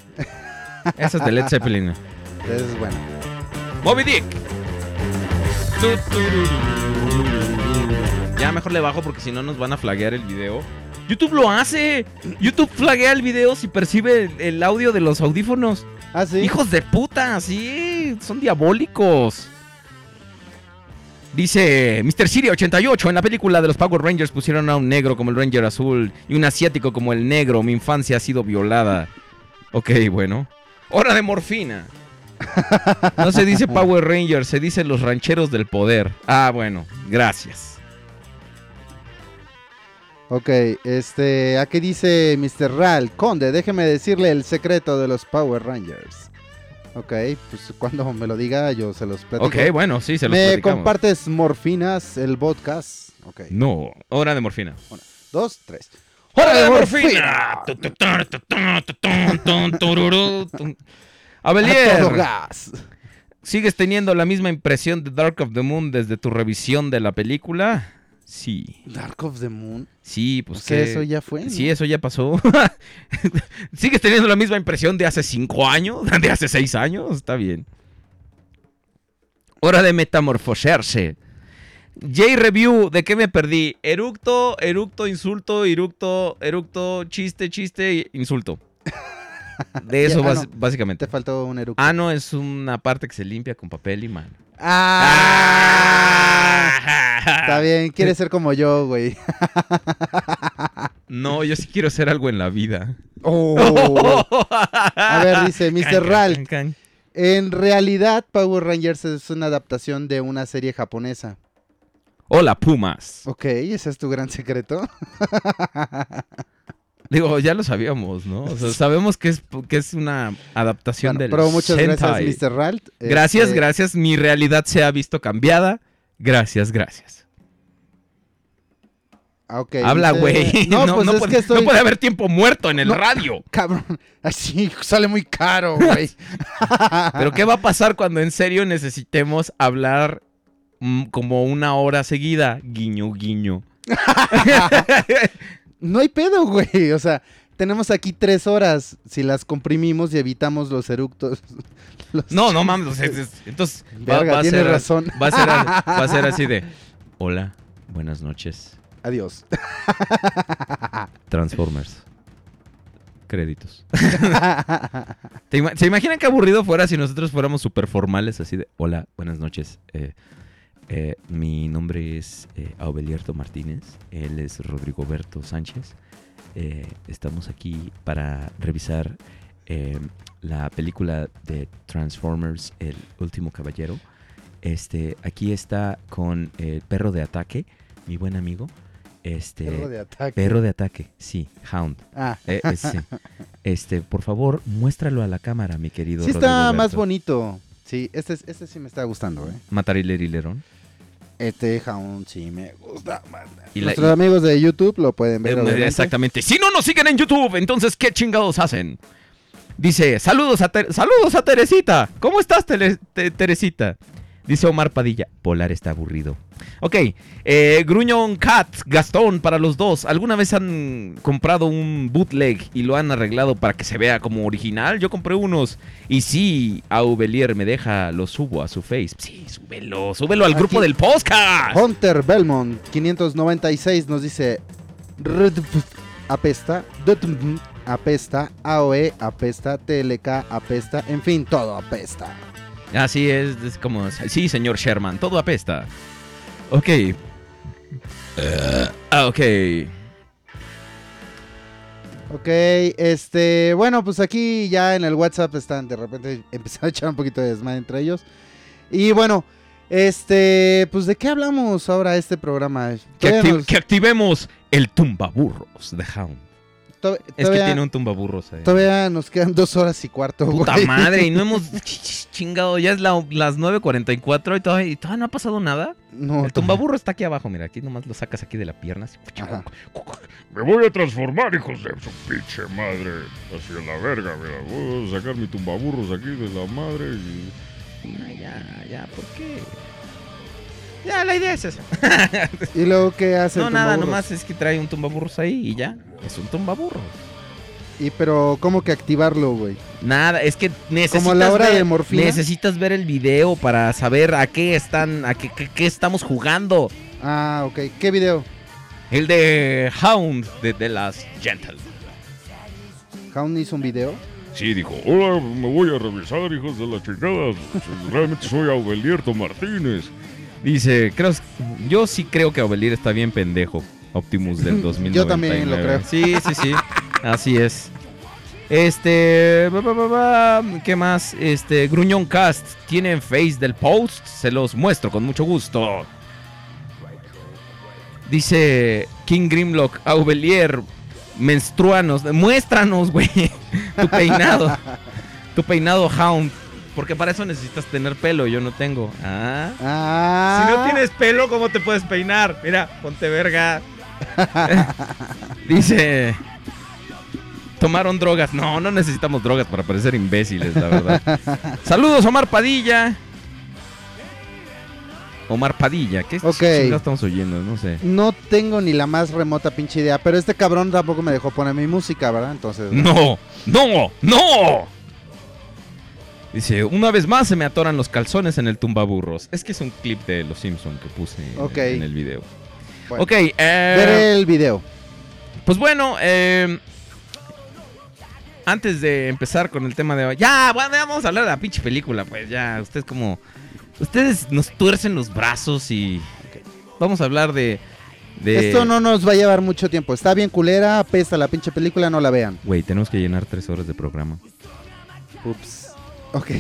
Speaker 1: Esa es de Led Zeppelin.
Speaker 2: Entonces, bueno.
Speaker 1: Moby Dick. Ya mejor le bajo porque si no nos van a flaguear el video. YouTube lo hace. YouTube flaguea el video si percibe el, audio de los audífonos.
Speaker 2: Ah, sí.
Speaker 1: Hijos de puta, sí, son diabólicos. Dice Mr. Siri 88, en la película de los Power Rangers pusieron a un negro como el Ranger azul y un asiático como el negro. Mi infancia ha sido violada. Ok, bueno. Hora de morfina. No se dice Power Rangers, se dice los rancheros del poder. Ah, bueno, gracias.
Speaker 2: Ok, este, aquí dice Mr. Ral, Conde, déjeme decirle el secreto de los Power Rangers. Ok, pues cuando me lo diga yo se los platico.
Speaker 1: Ok, bueno, sí, se los
Speaker 2: ¿Me
Speaker 1: platicamos.
Speaker 2: compartes morfinas, el podcast? Ok,
Speaker 1: No, hora de morfina.
Speaker 2: dos, tres.
Speaker 1: ¡Hora de
Speaker 2: morfina!
Speaker 1: Abelier. ¿sigues teniendo la misma impresión de Dark of the Moon desde tu revisión de la película? Sí.
Speaker 2: Dark of the Moon.
Speaker 1: Sí, pues
Speaker 2: o sea,
Speaker 1: que-
Speaker 2: eso ya fue. ¿no?
Speaker 1: Sí, eso ya pasó. ¿Sigues teniendo la misma impresión de hace cinco años? ¿De hace seis años? Está bien. Hora de metamorfosearse. J-Review, ¿de qué me perdí? Eructo, eructo, insulto, eructo, eructo, chiste, chiste, insulto. De eso
Speaker 2: ah, no.
Speaker 1: básicamente.
Speaker 2: Te faltó un eructo.
Speaker 1: Ah, no, es una parte que se limpia con papel y mano.
Speaker 2: Ah, Está bien, quieres ser como yo, güey.
Speaker 1: No, yo sí quiero hacer algo en la vida.
Speaker 2: Oh. A ver, dice Mr.
Speaker 1: can,
Speaker 2: Ral.
Speaker 1: can, can.
Speaker 2: En realidad, Power Rangers es una adaptación de una serie japonesa.
Speaker 1: Hola, Pumas.
Speaker 2: Ok, ese es tu gran secreto.
Speaker 1: Digo, ya lo sabíamos, ¿no? O sea, sabemos que es, que es una adaptación
Speaker 2: Bueno,
Speaker 1: del
Speaker 2: pero muchas
Speaker 1: Sentai.
Speaker 2: gracias, Mr. Ralt.
Speaker 1: Gracias,
Speaker 2: Este,
Speaker 1: gracias. Mi realidad se ha visto cambiada. Gracias, gracias.
Speaker 2: ah, ok,
Speaker 1: Habla, güey.
Speaker 2: No,
Speaker 1: No,
Speaker 2: pues
Speaker 1: no
Speaker 2: es
Speaker 1: puede,
Speaker 2: que estoy...
Speaker 1: no puede haber tiempo muerto en el radio.
Speaker 2: Cabrón, así sale muy caro, güey.
Speaker 1: Pero ¿qué va a pasar cuando en serio necesitemos hablar mm, como una hora seguida? Guiño, guiño.
Speaker 2: No hay pedo, güey. O sea, tenemos aquí tres horas. Si las comprimimos y evitamos los eructos. los-
Speaker 1: No, no mames. entonces va, va a ser,
Speaker 2: razón.
Speaker 1: Va a, ser, va a ser así de... Hola, buenas noches.
Speaker 2: Adiós.
Speaker 1: Transformers. Créditos. ¿Te ima- ¿Se imaginan qué aburrido fuera si nosotros fuéramos súper formales así de... Hola, buenas noches. eh, eh, mi nombre es eh, Aubelierto Martínez. Él es Rodrigo Berto Sánchez. eh, estamos aquí para revisar eh, la película de Transformers, El Último Caballero. Este, aquí está con el perro de ataque, mi buen amigo. Este,
Speaker 2: Perro de ataque.
Speaker 1: Perro de ataque, sí, Hound.
Speaker 2: Ah,
Speaker 1: Eh, eh, sí. Este, por favor, muéstralo a la cámara, mi querido.
Speaker 2: sí
Speaker 1: Rodrigo
Speaker 2: está más bonito. Sí, este, es- este sí me está gustando, ¿eh?
Speaker 1: Matarilerón.
Speaker 2: Este Hound sí me gusta. man.
Speaker 1: Y la-
Speaker 2: Nuestros amigos de YouTube lo pueden ver.
Speaker 1: Eh,
Speaker 2: obviamente.
Speaker 1: Exactamente. Si no nos siguen en YouTube, entonces, ¿qué chingados hacen? Dice, saludos a, Ter- saludos a Teresita. ¿Cómo estás, Tele- Te- Teresita? Dice Omar Padilla, Polar está aburrido. Ok, eh, Gruñón Cat, Gastón, para los dos. ¿Alguna vez han comprado un bootleg y lo han arreglado para que se vea como original? Yo compré unos. Y sí, Aubelier me deja, lo subo a su face. Sí, súbelo, súbelo al
Speaker 2: Aquí-
Speaker 1: grupo del podcast.
Speaker 2: Hunter Belmont 596 nos dice "Rdp, apesta, apesta, AOE apesta, TLK apesta, en fin, todo apesta.
Speaker 1: Así es, es como, sí, señor Sherman, todo apesta. Ok. Ah, ok.
Speaker 2: Ok, este, bueno, pues aquí ya en el WhatsApp están de repente empezando a echar un poquito de desmadre entre ellos. Y bueno, este, pues de qué hablamos ahora este programa.
Speaker 1: Que,
Speaker 2: Todavía
Speaker 1: acti-
Speaker 2: nos-
Speaker 1: que activemos el tumbaburros de Hound.
Speaker 2: To-
Speaker 1: Es que tiene un tumbaburros ahí.
Speaker 2: Todavía nos quedan dos horas y cuarto.
Speaker 1: Puta
Speaker 2: güey.
Speaker 1: madre, y no hemos ch- ch- chingado. Ya es la- las 9.44 y todavía, y todavía no ha pasado nada.
Speaker 2: No,
Speaker 1: El tumbaburro está aquí abajo, mira. Aquí nomás lo sacas aquí de la pierna. así.
Speaker 3: Me voy a transformar, hijos de su pinche madre. Hacia la verga, mira. Voy a sacar mi tumbaburros aquí de la madre y...
Speaker 1: Ay, ya, ya, ¿por qué? Ya, la idea es esa.
Speaker 2: Y luego qué hace
Speaker 1: No,
Speaker 2: el
Speaker 1: nada, nomás es que trae un tumbaburros ahí y ya. Es un tumbaburros.
Speaker 2: Y pero cómo que activarlo, güey.
Speaker 1: Nada, es que necesitas
Speaker 2: Como la hora
Speaker 1: ver,
Speaker 2: de morfina.
Speaker 1: necesitas ver el video para saber a qué están, a qué, qué- qué estamos jugando.
Speaker 2: Ah, ok. ¿Qué video?
Speaker 1: El de Hound de The Last Gentleman.
Speaker 2: Hound hizo un video.
Speaker 1: Sí, dijo, hola, me voy a revisar, hijos de la chingada. Realmente soy Aubelierto Martínez. Dice, creo, yo sí creo que Aubelier está bien pendejo. Optimus del 2099.
Speaker 2: Yo también lo creo.
Speaker 1: Sí, sí, sí. Así es. Este, ¿qué más? Este, Gruñón Cast tienen face del post, se los muestro con mucho gusto. Dice King Grimlock, Aubelier, menstruanos, muéstranos, güey, tu peinado, tu peinado Hound, porque para eso necesitas tener pelo, yo no tengo. Ah.
Speaker 2: Ah.
Speaker 1: Si no tienes pelo, ¿cómo te puedes peinar? Mira, ponte verga. Dice. Tomaron drogas. No, no necesitamos drogas para parecer imbéciles, la verdad. Saludos, Omar Padilla. Omar Padilla. ¿Qué
Speaker 2: Ok.
Speaker 1: chingados estamos oyendo? No sé.
Speaker 2: No tengo ni la más remota pinche idea, pero este cabrón tampoco me dejó poner mi música, ¿verdad? Entonces.
Speaker 1: No, no, no. Dice, una vez más se me atoran los calzones en el tumbaburros. Es que es un clip de Los Simpson que puse en- el video.
Speaker 2: Bueno,
Speaker 1: Ok, eh,
Speaker 2: Veré el video.
Speaker 1: Pues bueno, eh, antes de empezar con el tema de hoy, ya, bueno, ya vamos a hablar de la pinche película, pues ya, ustedes como, ustedes nos tuercen los brazos y vamos a hablar de, de...
Speaker 2: Esto no nos va a llevar mucho tiempo. Está bien culera, apesta la pinche película, no la vean.
Speaker 1: Güey, tenemos que llenar tres horas de programa.
Speaker 2: Ups. Ok.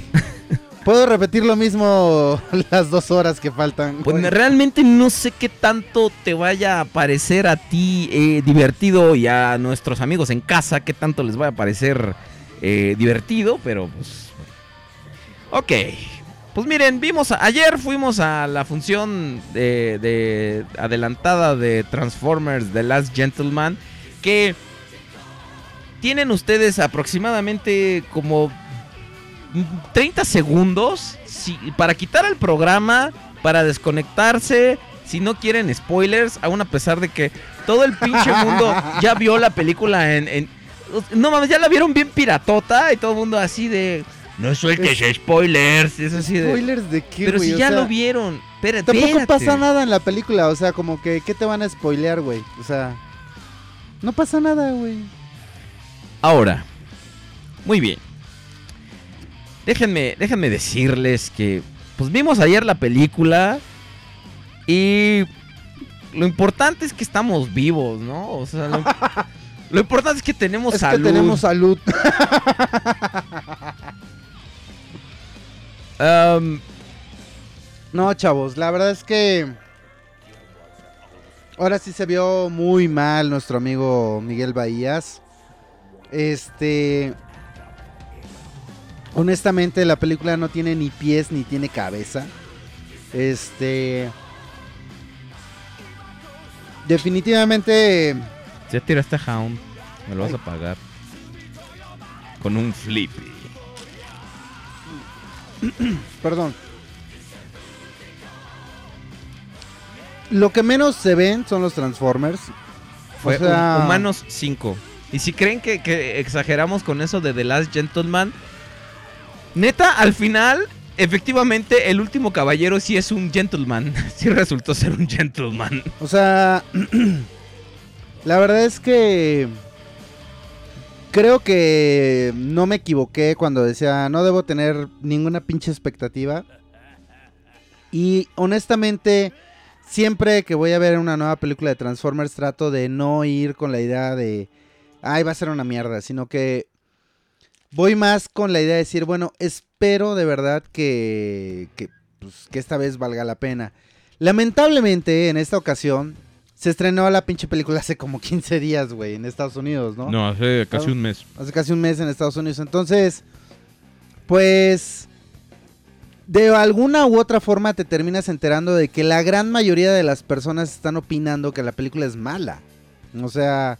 Speaker 2: ¿Puedo repetir lo mismo las dos horas que faltan?
Speaker 1: Pues realmente no sé qué tanto te vaya a parecer a ti eh, divertido y a nuestros amigos en casa, qué tanto les vaya a parecer eh, divertido, pero pues... Ok, pues miren, vimos, a- ayer fuimos a la función de, de adelantada de Transformers The Last Gentleman, que tienen ustedes aproximadamente como 30 segundos si- para quitar el programa, para desconectarse, si no quieren spoilers, aún a pesar de que todo el pinche mundo ya vio la película en... en- no mames, ya la vieron bien piratota y todo el mundo así de... No sueltes spoilers, es así de...
Speaker 2: ¿Spoilers de qué,
Speaker 1: Pero si ya
Speaker 2: sea,
Speaker 1: lo vieron, espérate,
Speaker 2: Tampoco
Speaker 1: espérate.
Speaker 2: pasa nada en la película, o sea, como que, ¿qué te van a spoilear, güey? O sea, no pasa nada, güey.
Speaker 1: Ahora, muy bien. Déjenme, déjenme decirles que pues vimos ayer la película y lo importante es que estamos vivos, ¿no? O sea, lo, lo importante es que tenemos
Speaker 2: Es
Speaker 1: salud.
Speaker 2: que tenemos salud. No, chavos, la verdad es que ahora sí se vio muy mal nuestro amigo Miguel Bahías. Este honestamente la película no tiene ni pies ni tiene cabeza. Este definitivamente
Speaker 1: ya tiraste a Hound, me lo vas a pagar con un flip.
Speaker 2: Perdón. Lo que menos se ven son los Transformers.
Speaker 1: Fue
Speaker 2: O sea-
Speaker 1: hu- Humanos 5. Y si creen que, que exageramos con eso de The Last Gentleman, neta, al final, efectivamente, el último caballero sí es un gentleman. Sí resultó ser un gentleman.
Speaker 2: O sea, la verdad es que creo que no me equivoqué cuando decía no debo tener ninguna pinche expectativa. Y honestamente, siempre que voy a ver una nueva película de Transformers trato de no ir con la idea de, ay, va a ser una mierda, sino que voy más con la idea de decir, bueno, espero de verdad que, que, pues, que esta vez valga la pena. Lamentablemente, en esta ocasión, se estrenó la pinche película hace como 15 días, güey, en Estados Unidos, ¿no?
Speaker 1: hace
Speaker 2: casi un
Speaker 1: mes.
Speaker 2: Hace casi un mes en Estados Unidos. Entonces, pues, de alguna u otra forma te terminas enterando de que la gran mayoría de las personas están opinando que la película es mala. O sea,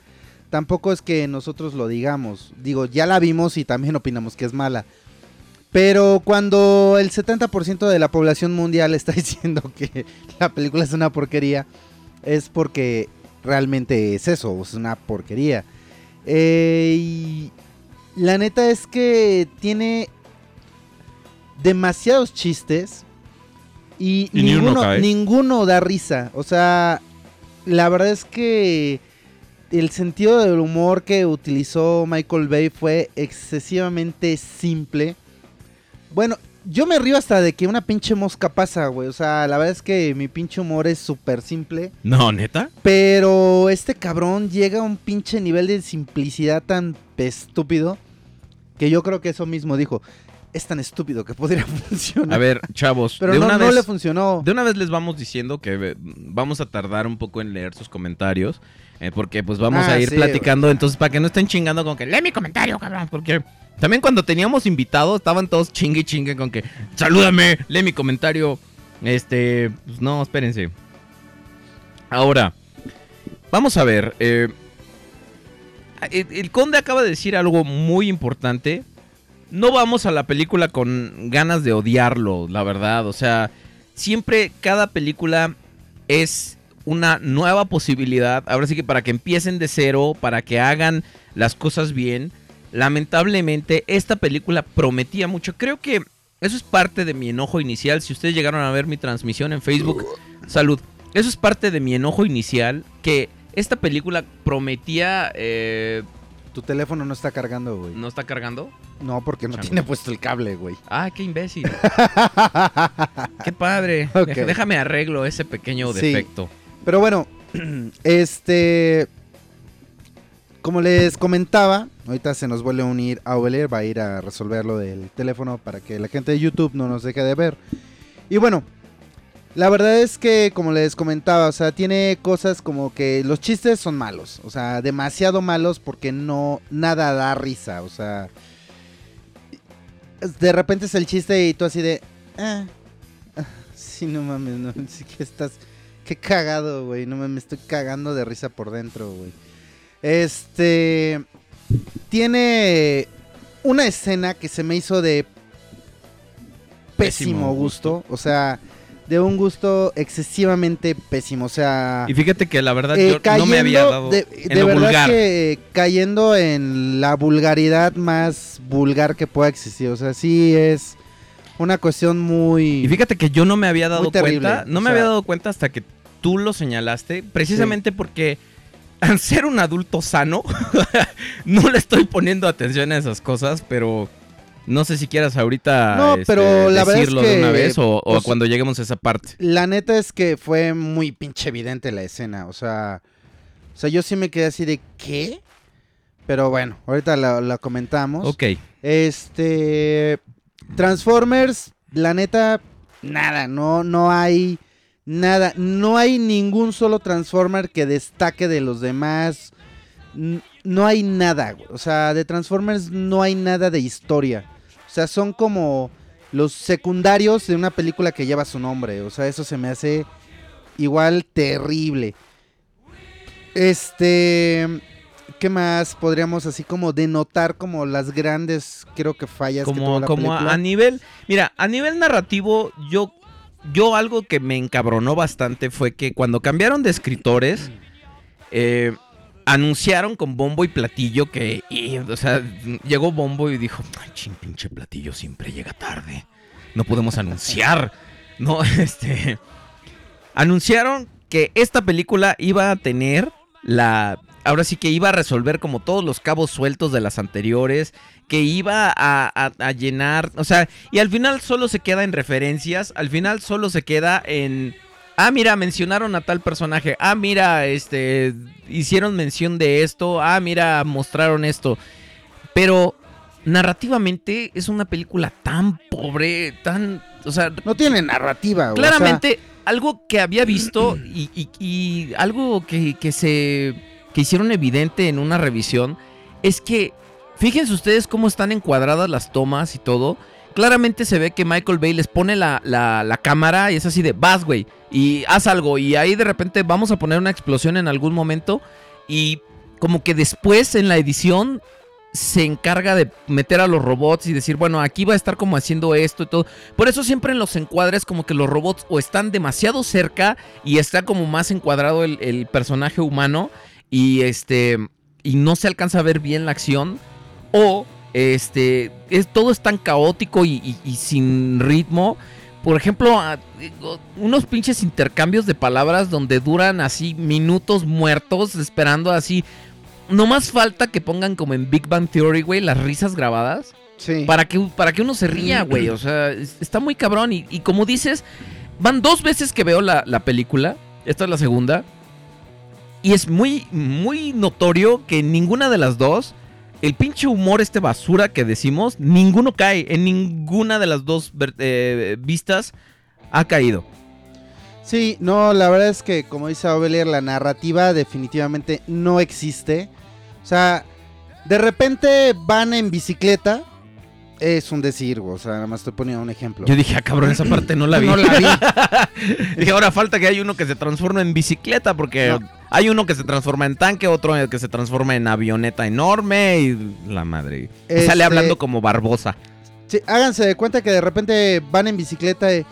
Speaker 2: tampoco es que nosotros lo digamos. Digo, ya la vimos y también opinamos que es mala. Pero cuando el 70% de la población mundial está diciendo que la película es una porquería, es porque realmente es eso, es una porquería. Eh, y la neta es que tiene demasiados chistes y,
Speaker 1: Y ni uno
Speaker 2: ninguno, ninguno da risa. O sea, la verdad es que el sentido del humor que utilizó Michael Bay fue excesivamente simple. Bueno, yo me río hasta de que una pinche mosca pasa, güey. O sea, la verdad es que mi pinche humor es súper simple.
Speaker 1: No, neta.
Speaker 2: Pero este cabrón llega a un pinche nivel de simplicidad tan estúpido que yo creo que eso mismo dijo. Es tan estúpido que podría funcionar.
Speaker 1: A ver, chavos,
Speaker 2: pero
Speaker 1: de,
Speaker 2: no,
Speaker 1: una
Speaker 2: no
Speaker 1: vez,
Speaker 2: le funcionó.
Speaker 1: de una vez les vamos diciendo que eh, vamos a tardar un poco en leer sus comentarios. Eh, porque pues vamos
Speaker 2: Ah,
Speaker 1: a ir
Speaker 2: sí,
Speaker 1: platicando. Entonces, para que no estén chingando con que lee mi comentario, cabrón. Porque también cuando teníamos invitados, estaban todos chingue y chingue con que salúdame, lee mi comentario. Este, pues no, espérense. Ahora, vamos a ver. eh, el, el conde acaba de decir algo muy importante. No vamos a la película con ganas de odiarlo, la verdad. O sea, siempre cada película es una nueva posibilidad. Ahora sí que para que empiecen de cero, para que hagan las cosas bien. Lamentablemente, esta película prometía mucho. Creo que eso es parte de mi enojo inicial. Si ustedes llegaron a ver mi transmisión en Facebook, salud. Eso es parte de mi enojo inicial. Que esta película prometía. eh,
Speaker 2: Tu teléfono no está cargando, güey.
Speaker 1: ¿No está cargando?
Speaker 2: No, porque no
Speaker 1: Chango.
Speaker 2: tiene puesto el cable, güey.
Speaker 1: Ah, qué imbécil. qué padre. Déjame arreglo ese pequeño
Speaker 2: Sí. Pero bueno, este. Como les comentaba, ahorita se nos vuelve a unir a va a ir a resolver lo del teléfono para que la gente de YouTube no nos deje de ver. Y bueno, la verdad es que, como les comentaba, o sea, tiene cosas como que los chistes son malos, o sea, demasiado malos porque no, nada da risa, o sea, de repente es el chiste y tú así de, ah, ah, sí, no mames, no, sí que estás, qué cagado, güey, no mames, estoy cagando de risa por dentro, güey. Este, tiene una escena que se me hizo de pésimo, gusto, o sea, de un gusto excesivamente pésimo, o sea...
Speaker 1: Y fíjate que la verdad
Speaker 2: Eh,
Speaker 1: yo no me había dado
Speaker 2: de,
Speaker 1: en
Speaker 2: de
Speaker 1: lo
Speaker 2: verdad
Speaker 1: vulgar.
Speaker 2: que cayendo en la vulgaridad más vulgar que pueda existir. O sea, sí es una cuestión muy...
Speaker 1: Y fíjate que yo no me había dado cuenta. No
Speaker 2: o
Speaker 1: me
Speaker 2: sea-
Speaker 1: había dado cuenta hasta que tú lo señalaste. Precisamente porque al ser un adulto sano, no le estoy poniendo atención a esas cosas, pero no sé si quieras ahorita
Speaker 2: No,
Speaker 1: este,
Speaker 2: pero la verdad es
Speaker 1: decirlo de una
Speaker 2: que,
Speaker 1: vez o, o
Speaker 2: pues,
Speaker 1: cuando lleguemos a esa parte.
Speaker 2: La neta es que fue muy pinche evidente la escena. O sea, o sea yo sí me quedé así de ¿qué? Pero bueno, ahorita la, la comentamos.
Speaker 1: Ok.
Speaker 2: Este. Transformers, la neta, nada, no, no hay nada, no hay ningún solo Transformer que destaque de los demás. No hay nada, o sea, de Transformers no hay nada de historia. O sea, son como los secundarios de una película que lleva su nombre. O sea, eso se me hace igual terrible. Este, ¿qué más podríamos así como denotar como las grandes, creo que fallas que tuvo
Speaker 1: como
Speaker 2: la
Speaker 1: como
Speaker 2: película?
Speaker 1: a nivel mira a nivel narrativo yo yo algo que me encabronó bastante fue que cuando cambiaron de escritores eh, anunciaron con bombo y platillo que y, o sea llegó bombo y dijo ay chin pinche platillo siempre llega tarde no podemos anunciar no este anunciaron que esta película iba a tener la ahora sí que iba a resolver como todos los cabos sueltos de las anteriores que iba a, a- a llenar, o sea, y al final solo se queda en referencias, al final solo se queda en, ah, mira, mencionaron a tal personaje, ah, mira, este, hicieron mención de esto, ah, mira, mostraron esto, pero narrativamente es una película tan pobre, tan, o sea,
Speaker 2: No tiene narrativa, güey, o sea,
Speaker 1: claramente algo que había visto y, y- y algo que, que se que hicieron evidente en una revisión es que fíjense ustedes cómo están encuadradas las tomas y todo. Claramente se ve que Michael Bay les pone la, la- cámara y es así de vas, güey, y haz algo. Y ahí de repente vamos a poner una explosión en algún momento. Y como que después en la edición se encarga de meter a los robots y decir, bueno, aquí va a estar como haciendo esto y todo. Por eso siempre en los encuadres como que los robots o están demasiado cerca y está como más encuadrado el personaje humano y este y no se alcanza a ver bien la acción o este es todo es tan caótico y, y- y sin ritmo por ejemplo, unos pinches intercambios de palabras donde duran así minutos muertos esperando así. No más falta que pongan como en Big Bang Theory, güey, las risas grabadas.
Speaker 2: Sí.
Speaker 1: Para que, para que uno se ría, güey. O sea, es- está muy cabrón. Y, y como dices, van dos veces que veo la, la película. Esta es la segunda. Y es muy, muy notorio que en ninguna de las dos, el pinche humor, este basura que decimos, ninguno cae. En ninguna de las dos eh, vistas ha caído.
Speaker 2: Sí, no, la verdad es que, como dice Ovelier, la narrativa definitivamente no existe. O sea, de repente van en bicicleta. Es un decir, güey, o sea, nada más estoy poniendo un ejemplo.
Speaker 1: Yo dije, ah, cabrón, esa parte no la vi.
Speaker 2: No la vi.
Speaker 1: dije, ahora falta que hay uno que se transforme en bicicleta, porque
Speaker 2: No.
Speaker 1: hay uno que se transforma en tanque, otro que se transforma en avioneta enorme y la madre. Y
Speaker 2: Este-
Speaker 1: sale hablando como Barbosa.
Speaker 2: Sí, háganse de cuenta que de repente van en bicicleta y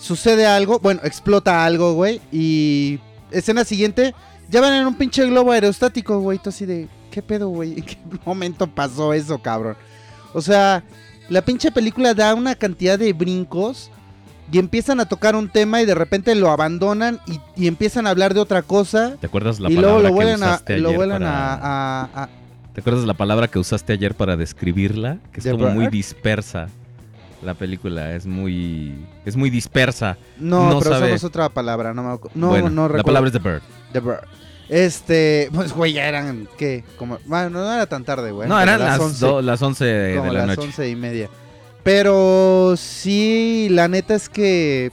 Speaker 2: sucede algo, bueno, explota algo, güey, y escena siguiente, ya van en un pinche globo aerostático, güey, tú así de, ¿qué pedo, güey? ¿En qué momento pasó eso, cabrón? O sea, la pinche película da una cantidad de brincos y empiezan a tocar un tema y de repente lo abandonan y, y empiezan a hablar de otra cosa
Speaker 1: ¿Te acuerdas la
Speaker 2: y luego
Speaker 1: palabra
Speaker 2: lo
Speaker 1: que
Speaker 2: vuelven, a,
Speaker 1: usaste
Speaker 2: lo
Speaker 1: ayer
Speaker 2: vuelven
Speaker 1: para-
Speaker 2: a- a- a,
Speaker 1: ¿Te acuerdas la palabra que usaste ayer para describirla? Que es
Speaker 2: The
Speaker 1: como muy
Speaker 2: Bird.
Speaker 1: dispersa. La película es muy es muy dispersa.
Speaker 2: No,
Speaker 1: No
Speaker 2: pero
Speaker 1: sabe.
Speaker 2: usamos otra palabra, no me No,
Speaker 1: Bueno,
Speaker 2: no
Speaker 1: la
Speaker 2: recuerdo.
Speaker 1: palabra es the bird.
Speaker 2: The Bird. Este, pues güey, ya eran, ¿qué? Como, bueno, no era tan tarde, güey.
Speaker 1: no, eran las,
Speaker 2: 11,
Speaker 1: do- las 11 de,
Speaker 2: como
Speaker 1: de la
Speaker 2: las
Speaker 1: noche.
Speaker 2: once y media. Pero sí, la neta es que,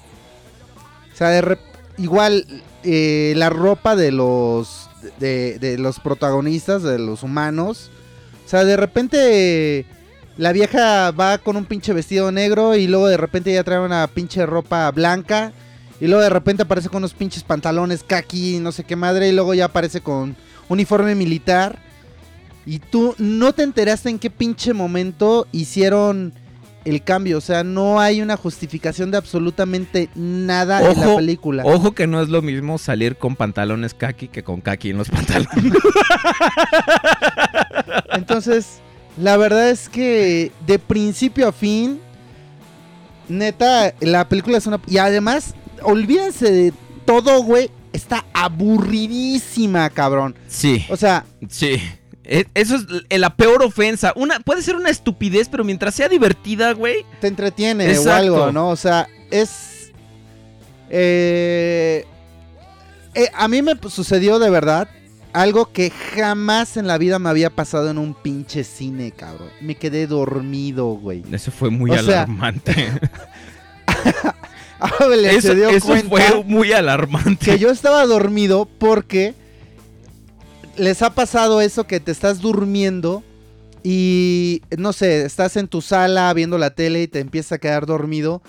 Speaker 2: o sea, de rep- igual eh, la ropa de los, de, de los protagonistas, de los humanos, o sea, de repente la vieja va con un pinche vestido negro y luego de repente ya trae una pinche ropa blanca. Y luego de repente aparece con unos pinches pantalones kaki, no sé qué madre. Y luego ya aparece con uniforme militar. Y tú no te enteraste en qué pinche momento hicieron el cambio. O sea, no hay una justificación de absolutamente nada en la película.
Speaker 1: Ojo que no es lo mismo salir con pantalones kaki que con kaki en los pantalones.
Speaker 2: Entonces, la verdad es que de principio a fin, neta, la película es una... Y además, olvídense de todo, güey. Está aburridísima, cabrón.
Speaker 1: Sí,
Speaker 2: O sea,
Speaker 1: sí. E- Eso es la peor ofensa. Una, puede ser una estupidez, pero mientras sea divertida, güey.
Speaker 2: te entretiene o algo, ¿no? O sea, es... eh, eh, a mí me sucedió de verdad algo que jamás en la vida me había pasado en un pinche cine, cabrón. Me quedé dormido, güey.
Speaker 1: Eso fue muy
Speaker 2: O
Speaker 1: alarmante. eso
Speaker 2: se dio
Speaker 1: eso
Speaker 2: cuenta
Speaker 1: fue muy alarmante.
Speaker 2: que yo estaba dormido porque les ha pasado eso que te estás durmiendo y no sé, estás en tu sala viendo la tele y te empiezas a quedar dormido,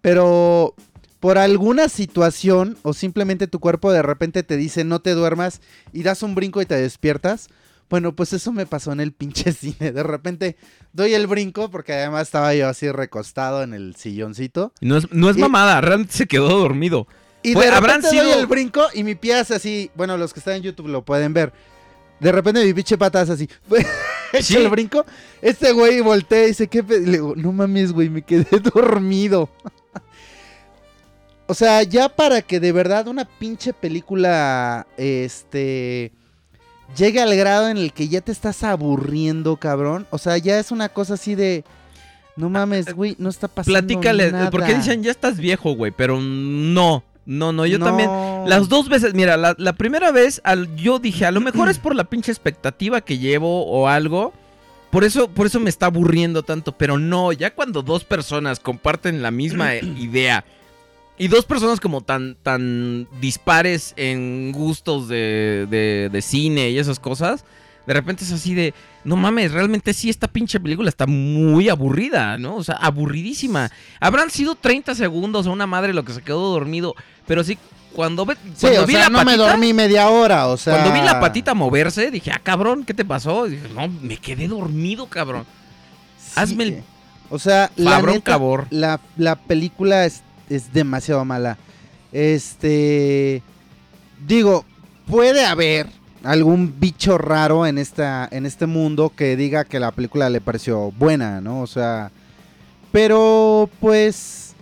Speaker 2: pero por alguna situación o simplemente tu cuerpo de repente te dice no te duermas y das un brinco y te despiertas. Bueno, pues eso me pasó en el pinche cine. De repente doy el brinco porque además estaba yo así recostado en el silloncito.
Speaker 1: No es, no es
Speaker 2: Y-
Speaker 1: mamada, realmente se quedó dormido.
Speaker 2: Y de repente doy el brinco y mi pie hace así. Bueno, los que están en YouTube lo pueden ver. De repente mi pinche pata hace así.
Speaker 1: Sí.
Speaker 2: el brinco. Este güey voltea y dice, ¿qué pe-?" Le digo, no mames, güey, me quedé dormido. o sea, ya para que de verdad una pinche película, este, llegue al grado en el que ya te estás aburriendo, cabrón. O sea, ya es una cosa así de, no mames, güey, no está pasando
Speaker 1: Platícale,
Speaker 2: nada.
Speaker 1: porque dicen, ya estás viejo, güey, pero no. No, no, yo
Speaker 2: No.
Speaker 1: también. Las dos veces, mira, la, la primera vez al, yo dije, a lo mejor es por la pinche expectativa que llevo o algo. Por eso, por eso me está aburriendo tanto. Pero no, ya cuando dos personas comparten la misma eh, idea. Y dos personas como tan, tan dispares en gustos de, de, de cine y esas cosas. De repente es así de, no mames, realmente sí, esta pinche película está muy aburrida, ¿no? O sea, aburridísima. Habrán sido 30 segundos a una madre lo que se quedó dormido. Pero sí, cuando, ve,
Speaker 2: Sí,
Speaker 1: cuando
Speaker 2: o
Speaker 1: vi
Speaker 2: sea,
Speaker 1: la
Speaker 2: no me dormí media hora, o sea...
Speaker 1: cuando vi la patita moverse, dije, ah, cabrón, ¿qué te pasó? Y dije, no, me quedé dormido, cabrón.
Speaker 2: Sí,
Speaker 1: hazme el
Speaker 2: O sea, la, neta, la, la película es, es demasiado mala. Este... Digo, puede haber algún bicho raro en, esta, en este mundo que diga que la película le pareció buena, ¿no? O sea... Pero, pues...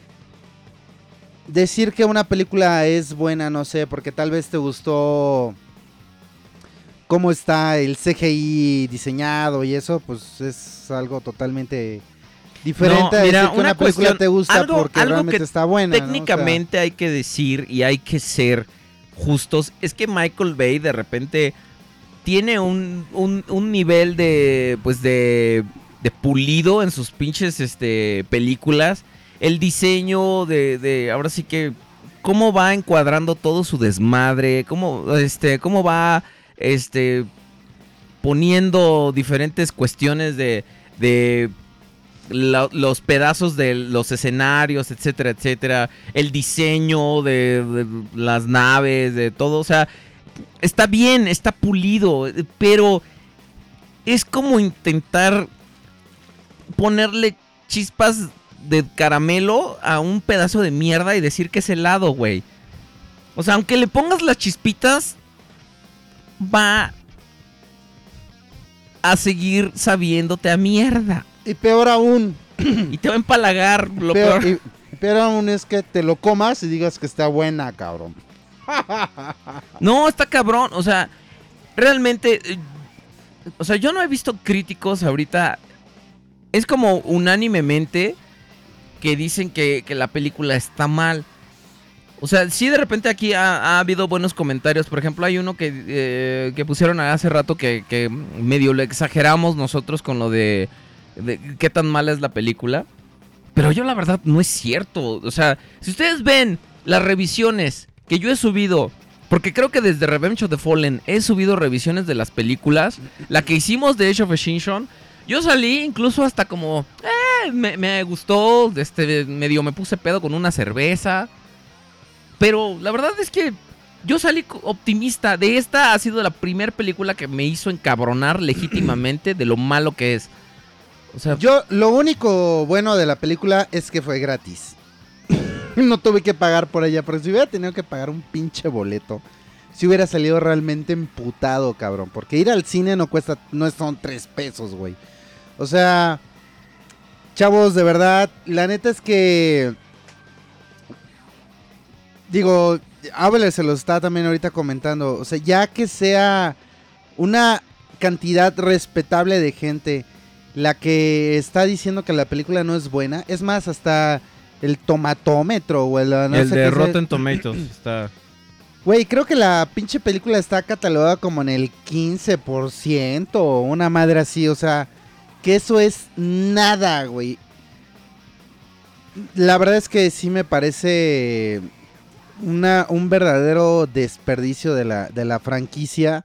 Speaker 2: decir que una película es buena, no sé, porque tal vez te gustó cómo está el CGI diseñado y eso, pues es algo totalmente diferente
Speaker 1: No,
Speaker 2: a
Speaker 1: mira,
Speaker 2: decir que
Speaker 1: una
Speaker 2: una película
Speaker 1: cuestión-
Speaker 2: te gusta
Speaker 1: algo-
Speaker 2: porque
Speaker 1: algo
Speaker 2: realmente
Speaker 1: que
Speaker 2: está buena. ¿no? O sea,
Speaker 1: Técnicamente hay que decir y hay que ser justos. Es que Michael Bay de repente tiene un, un- un nivel de. pues de. de pulido en sus pinches este, películas. El diseño de, de. Ahora sí que. Cómo va encuadrando todo su desmadre. Cómo. Este. Cómo va. Este. poniendo diferentes cuestiones de. de los pedazos de los escenarios, etcétera, etcétera, el diseño de, de las naves, de todo, o sea, está bien, está pulido, pero es como intentar ponerle chispas de caramelo a un pedazo de mierda y decir que es helado, güey. O sea, aunque le pongas las chispitas, va a seguir sabiéndote a mierda.
Speaker 2: Y peor aún,
Speaker 1: Y te va a empalagar lo
Speaker 2: peor,
Speaker 1: peor.
Speaker 2: y- peor aún es que te lo comas y digas que está buena, cabrón.
Speaker 1: No, está cabrón. O sea, realmente. eh, O sea, yo no he visto críticos ahorita. Es como unánimemente que dicen que, que la película está mal. O sea, sí de repente aquí ha, ha habido buenos comentarios. Por ejemplo, hay uno que, eh, que pusieron hace rato que, que medio lo exageramos nosotros con lo de, de qué tan mala es la película. Pero yo la verdad no es cierto. O sea, si ustedes ven las revisiones que yo he subido, porque creo que desde Revenge of the Fallen he subido revisiones de las películas, la que hicimos de Age of Extinction, yo salí incluso hasta como, eh, me, me gustó, este, medio me puse pedo con una cerveza. Pero la verdad es que yo salí optimista. De esta ha sido la primera película que me hizo encabronar legítimamente de lo malo que es. O sea,
Speaker 2: Yo, lo único bueno de la película es que fue gratis. no tuve que pagar por ella, porque si hubiera tenido que pagar un pinche boleto, si hubiera salido realmente emputado, cabrón. Porque ir al cine no cuesta, no son tres pesos, güey. O sea, chavos, de verdad, la neta es que. Digo, Abel se lo está también ahorita comentando. O sea, ya que sea una cantidad respetable de gente la que está diciendo que la película no es buena. Es más, hasta el tomatómetro o el, no
Speaker 1: el
Speaker 2: sé
Speaker 1: de
Speaker 2: sea.
Speaker 1: Rotten Tomatoes está...
Speaker 2: Güey, creo que la pinche película está catalogada como en el 15% o una madre así. O sea, que eso es nada, güey. La verdad es que sí me parece una, un verdadero desperdicio de la, de la franquicia.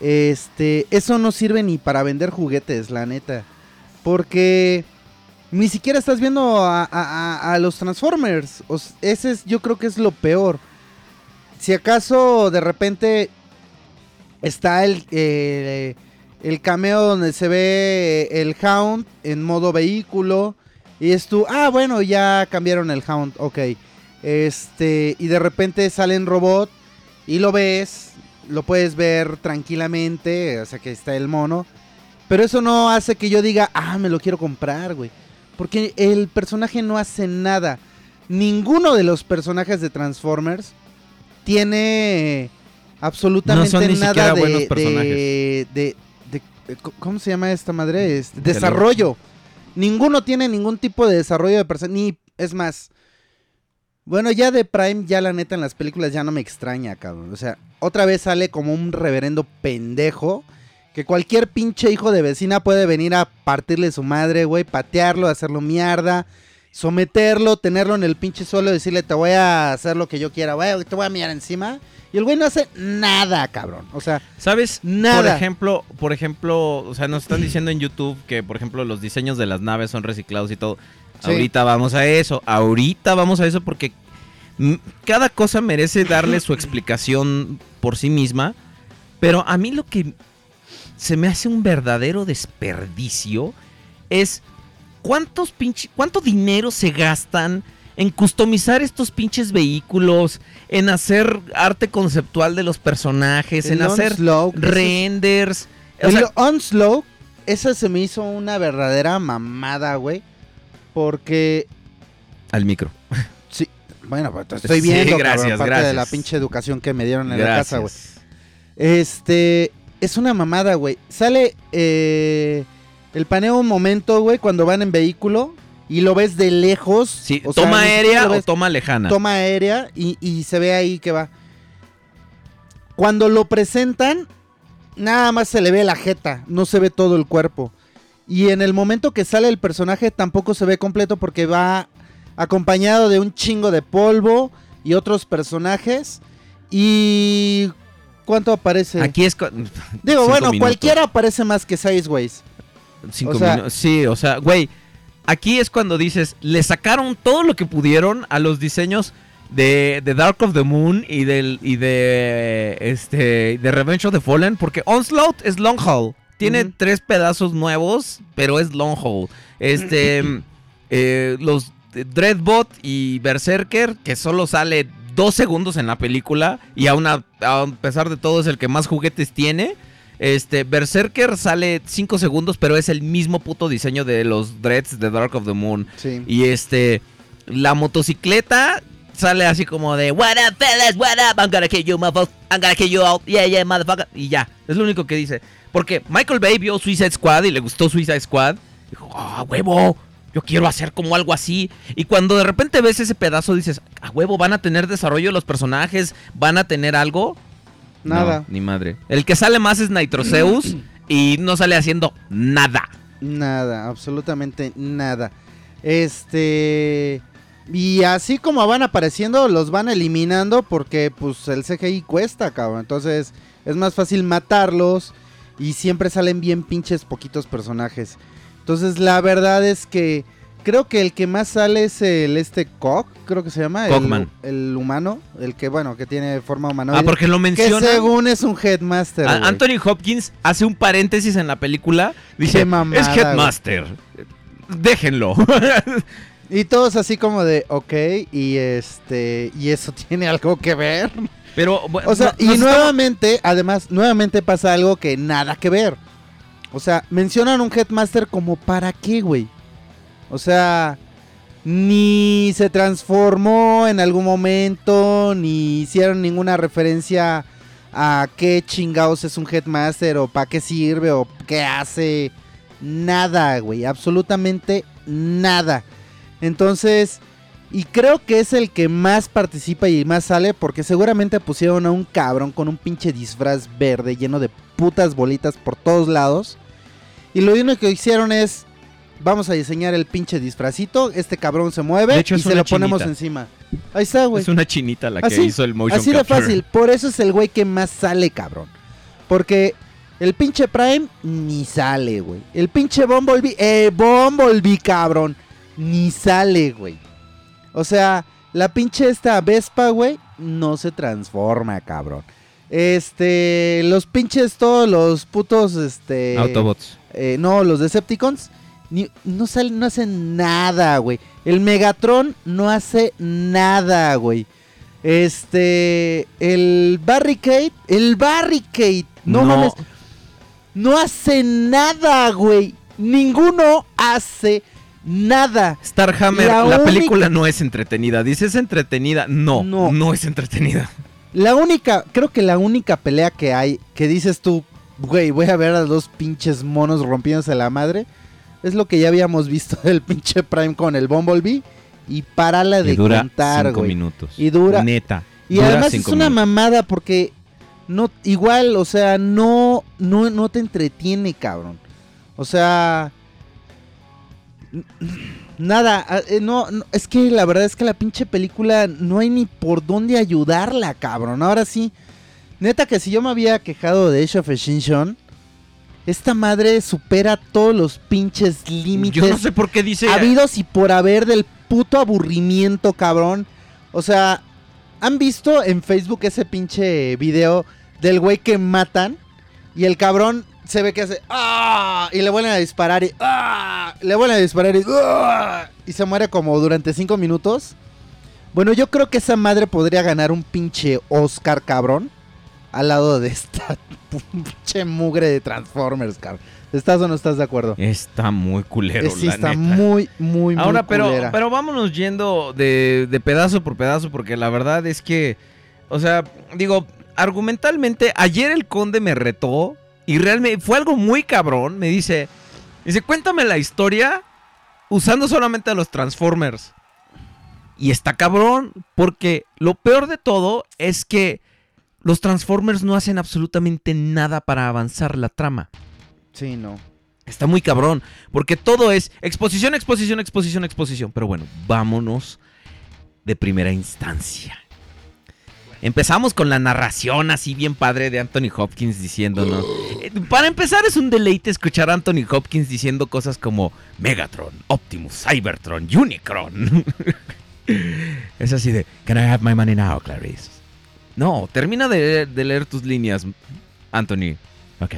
Speaker 2: Este, eso no sirve ni para vender juguetes, la neta. Porque ni siquiera estás viendo a, los Transformers. Ese es, yo creo que es lo peor. Si acaso de repente está el, eh, el cameo donde se ve el Hound en modo vehículo. Y es tú, ah, bueno, ya cambiaron el Hound, ok. Este, y de repente sale en robot y lo ves, lo puedes ver tranquilamente, o sea que está el mono. Pero eso no hace que yo diga, ah, me lo quiero comprar, güey. Porque el personaje no hace nada. Ninguno de los personajes de Transformers tiene absolutamente
Speaker 1: No son ni
Speaker 2: nada
Speaker 1: siquiera
Speaker 2: de,
Speaker 1: buenos
Speaker 2: de-
Speaker 1: personajes.
Speaker 2: de- de- de- ¿Cómo se llama esta madre? Este, desarrollo. Ninguno tiene ningún tipo de desarrollo de personaje. Ni, es más. Bueno, ya de Prime, ya la neta en las películas ya no me extraña, cabrón. O sea, otra vez sale como un reverendo pendejo. Que cualquier pinche hijo de vecina puede venir a partirle su madre, güey, patearlo, hacerlo mierda, someterlo, tenerlo en el pinche suelo y decirle, te voy a hacer lo que yo quiera, güey, te voy a mirar encima. Y el güey no hace nada, cabrón. O sea,
Speaker 1: ¿Sabes?
Speaker 2: Nada.
Speaker 1: Por ejemplo, por ejemplo, o sea, nos están diciendo en YouTube que, por ejemplo, los diseños de las naves son reciclados y todo.
Speaker 2: Sí.
Speaker 1: Ahorita vamos a eso. Ahorita vamos a eso porque cada cosa merece darle su explicación por sí misma. Pero a mí lo que se me hace un verdadero desperdicio es cuántos pinche, cuánto dinero se gastan en customizar estos pinches vehículos, en hacer arte conceptual de los personajes, en hacer
Speaker 2: es-
Speaker 1: renders. O
Speaker 2: El Onslaught, esa se me hizo una verdadera mamada, güey. Porque
Speaker 1: al micro.
Speaker 2: Sí, Bueno, pues te estoy
Speaker 1: Sí,
Speaker 2: viendo,
Speaker 1: gracias,
Speaker 2: cabrón, parte
Speaker 1: gracias.
Speaker 2: de la pinche educación que me dieron en la
Speaker 1: Gracias.
Speaker 2: casa, güey. Este, es una mamada, güey. Sale eh, el paneo un momento, güey, cuando van en vehículo y lo ves de lejos.
Speaker 1: Sí,
Speaker 2: o
Speaker 1: toma aérea o toma lejana.
Speaker 2: toma aérea y, y se ve ahí que va. Cuando lo presentan, nada más se le ve la jeta, no se ve todo el cuerpo. Y en el momento que sale el personaje tampoco se ve completo porque va acompañado de un chingo de polvo y otros personajes. Y... ¿Cuánto aparece?
Speaker 1: Aquí es.
Speaker 2: Digo, bueno,
Speaker 1: minutos.
Speaker 2: cualquiera aparece más que seis, güeyes.
Speaker 1: Cinco
Speaker 2: O sea-.
Speaker 1: Sí, o sea, güey. Aquí es cuando dices, le sacaron todo lo que pudieron a los diseños de, de Dark of the Moon y del y de este de Revenge of the Fallen, porque Onslaught es long haul. Tiene tres pedazos nuevos, pero es long haul. Este eh, los Dreadbot y Berserker, que solo sale dos segundos en la película y aún a, a pesar de todo es el que más juguetes tiene. Este, Berserker sale 5 segundos, pero es el mismo puto diseño de los Dreads de Dark of the Moon.
Speaker 2: Sí.
Speaker 1: Y este, la motocicleta sale así como de What up, fellas, what up, I'm gonna kill you, motherfucker, I'm gonna kill you all, yeah, yeah, motherfucker. Y ya, es lo único que dice. Porque Michael Bay vio Suicide Squad y le gustó Suicide Squad. Dijo, ah, huevo, yo quiero hacer como algo así. Y cuando de repente ves ese pedazo dices, a huevo, van a tener desarrollo los personajes, van a tener algo.
Speaker 2: Nada.
Speaker 1: No, ni madre. El que sale más es Nitroceus y no sale haciendo nada.
Speaker 2: Nada, absolutamente nada. Este. Y así como van apareciendo, los van eliminando porque pues el CGI cuesta, cabrón. Entonces es más fácil matarlos y siempre salen bien pinches poquitos personajes. Entonces la verdad es que creo que el que más sale es el este Cock, creo que se llama. el-
Speaker 1: Cockman.
Speaker 2: El, humano, el que bueno, que tiene forma humanoide.
Speaker 1: Ah, porque lo
Speaker 2: que
Speaker 1: menciona.
Speaker 2: según es un headmaster.
Speaker 1: A-. Anthony Hopkins hace un paréntesis en la película. Dice,
Speaker 2: Qué mamada,
Speaker 1: es Headmaster. Déjenlo.
Speaker 2: Y todos así como de, ok, y este, y eso tiene algo que ver.
Speaker 1: Pero, bueno,
Speaker 2: O sea,
Speaker 1: no-
Speaker 2: y
Speaker 1: estamos-
Speaker 2: nuevamente, además, nuevamente pasa algo que nada que ver. O sea, mencionan un Headmaster como para qué, güey. O sea, ni se transformó en algún momento, ni hicieron ninguna referencia a qué chingados es un Headmaster, o para qué sirve, o qué hace. Nada, güey, absolutamente nada. Entonces, y creo que es el que más participa y más sale porque seguramente pusieron a un cabrón con un pinche disfraz verde lleno de putas bolitas por todos lados. Y lo único que hicieron es, vamos a diseñar el pinche disfrazito, este cabrón se mueve
Speaker 1: De hecho,
Speaker 2: y se lo ponemos encima. Ahí está, güey.
Speaker 1: Es una chinita la que hizo el motion
Speaker 2: Así de
Speaker 1: capture.
Speaker 2: fácil, por eso es el güey que más sale, cabrón. Porque el pinche Prime ni sale, güey. El pinche Bumblebee, eh, Bumblebee, cabrón, ni sale, güey. O sea, la pinche esta Vespa, güey, no se transforma, cabrón. Este, los pinches todos los putos, este...
Speaker 1: Autobots.
Speaker 2: eh, no, los Decepticons ni- no salen, no hacen nada, güey. El Megatron no hace nada, güey. Este, el Barricade, el Barricade, no, mames, no hace nada, güey. Ninguno hace nada.
Speaker 1: Starhammer,
Speaker 2: La
Speaker 1: la,
Speaker 2: única-
Speaker 1: película no es entretenida. Dices entretenida. No,
Speaker 2: No.
Speaker 1: no, es entretenida.
Speaker 2: La única, creo que la única pelea que hay, que dices tú, güey, voy a ver a dos pinches monos rompiéndose la madre, es lo que ya habíamos visto del pinche Prime con el Bumblebee. Y párala de
Speaker 1: y dura
Speaker 2: contar,
Speaker 1: cinco
Speaker 2: güey.
Speaker 1: minutos.
Speaker 2: Y dura-
Speaker 1: Neta.
Speaker 2: Y
Speaker 1: dura
Speaker 2: además es una
Speaker 1: minutos.
Speaker 2: mamada porque no igual, o sea, no no no te entretiene, cabrón. O sea, nada, ah, eh, no, no, es que la verdad es que la pinche película no hay ni por dónde ayudarla, cabrón. Ahora sí, neta que si yo me había quejado de Age of Extinction, esta madre supera todos los pinches límites
Speaker 1: Yo no sé por qué dice.
Speaker 2: habidos y por haber del puto aburrimiento, cabrón. O sea, ¿han visto en Facebook ese pinche video del güey que matan? Y el cabrón se ve que hace ¡Ah! Y le vuelven a disparar y ¡Ah! Le vuelven a disparar y ¡Ah! Y se muere como durante cinco minutos. Bueno, yo creo que esa madre podría ganar un pinche Oscar, cabrón. Al lado de esta pinche mugre de Transformers, cabrón. ¿Estás o no estás de acuerdo?
Speaker 1: Está muy culero,
Speaker 2: sí,
Speaker 1: la
Speaker 2: está
Speaker 1: neta.
Speaker 2: muy, muy, muy
Speaker 1: Ahora, pero,
Speaker 2: culera.
Speaker 1: pero vámonos yendo de, de pedazo por pedazo, porque la verdad es que, o sea, digo, argumentalmente, ayer el conde me retó y realmente fue algo muy cabrón. Me dice, dice, cuéntame la historia usando solamente a los Transformers. Y está cabrón, porque lo peor de todo es que los Transformers no hacen absolutamente nada para avanzar la trama.
Speaker 2: Sí, no.
Speaker 1: Está muy cabrón, porque todo es exposición, exposición, exposición, exposición. Pero bueno, vámonos de primera instancia. Empezamos con la narración así bien padre de Anthony Hopkins diciéndonos. Eh, Para empezar es un deleite escuchar a Anthony Hopkins diciendo cosas como Megatron, Optimus, Cybertron, Unicron. es así de, Can I have my money now, Clarice? No, termina de, de leer tus líneas, Anthony. Ok.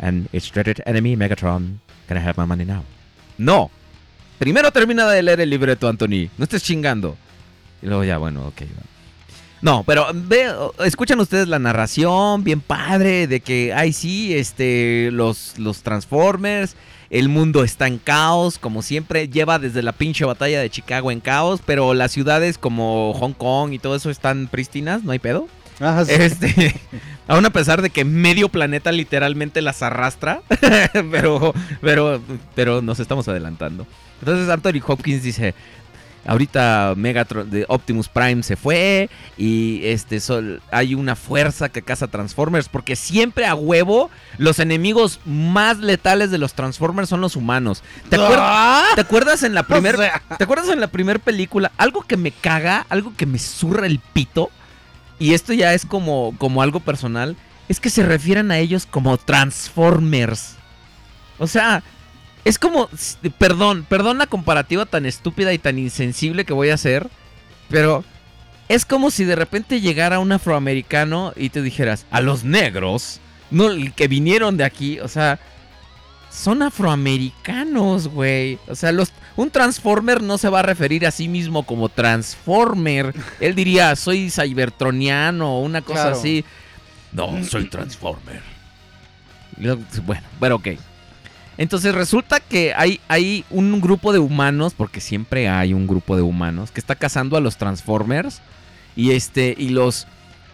Speaker 1: And its dreaded enemy, Megatron. Can I have my money now? No. Primero termina de leer el libreto, Anthony. No estés chingando. Y luego ya, bueno, ok. va. No, pero ve, escuchan ustedes la narración bien padre de que, ay sí, este, los, los Transformers, el mundo está en caos, como siempre, lleva desde la pinche batalla de Chicago en caos, pero las ciudades como Hong Kong y todo eso están prístinas, no hay pedo.
Speaker 2: Ah, sí.
Speaker 1: Este, aún a pesar de que medio planeta literalmente las arrastra, pero, pero, pero nos estamos adelantando. Entonces Anthony Hopkins dice, ahorita Megatron de Optimus Prime se fue y este sol, hay una fuerza que caza Transformers porque siempre a huevo los enemigos más letales de los Transformers son los humanos. ¿Te, acuer- ¿te acuerdas en la primer,
Speaker 2: O sea.
Speaker 1: ¿Te acuerdas en la primera película? Algo que me caga, algo que me zurra el pito, y esto ya es como, como algo personal, es que se refieren a ellos como Transformers. O sea, es como, perdón, perdón la comparativa tan estúpida y tan insensible que voy a hacer, pero es como si de repente llegara un afroamericano y te dijeras, a los negros, no, que vinieron de aquí, o sea, son afroamericanos, güey. O sea, los, un Transformer no se va a referir a sí mismo como Transformer. Él diría, soy cybertroniano o una cosa
Speaker 2: Claro.
Speaker 1: así. No, soy Transformer. Bueno, pero ok. Entonces resulta que hay, hay un grupo de humanos, porque siempre hay un grupo de humanos, que está cazando a los Transformers. Y este, y los.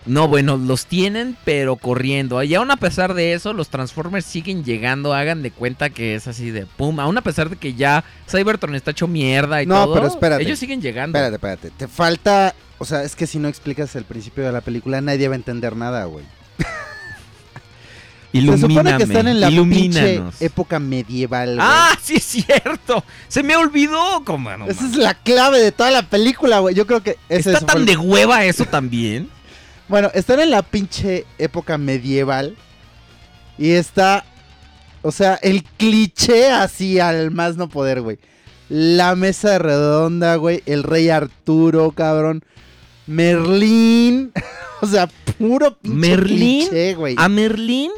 Speaker 1: No, bueno, los tienen, pero corriendo. Y aún a pesar de eso, los Transformers siguen llegando. Hagan de cuenta que es así de pum. Aún a pesar de que ya Cybertron está hecho mierda y
Speaker 2: No,
Speaker 1: todo.
Speaker 2: pero espérate.
Speaker 1: Ellos siguen llegando.
Speaker 2: Espérate, espérate. Te falta. O sea, es que si no explicas el principio de la película, nadie va a entender nada, güey. Se supone que están en la pinche época medieval, güey.
Speaker 1: Ah, sí es cierto. Se me olvidó. Como, no
Speaker 2: Esa es la clave de toda la película, güey. Yo creo que ese
Speaker 1: Está tan
Speaker 2: el-
Speaker 1: de hueva eso también.
Speaker 2: Bueno, están en la pinche época medieval. Y está. O sea, el cliché así al más no poder, güey. La mesa redonda, güey. El rey Arturo, cabrón. Merlín. o sea, puro pinche
Speaker 1: Merlín,
Speaker 2: cliché, güey.
Speaker 1: A Merlín.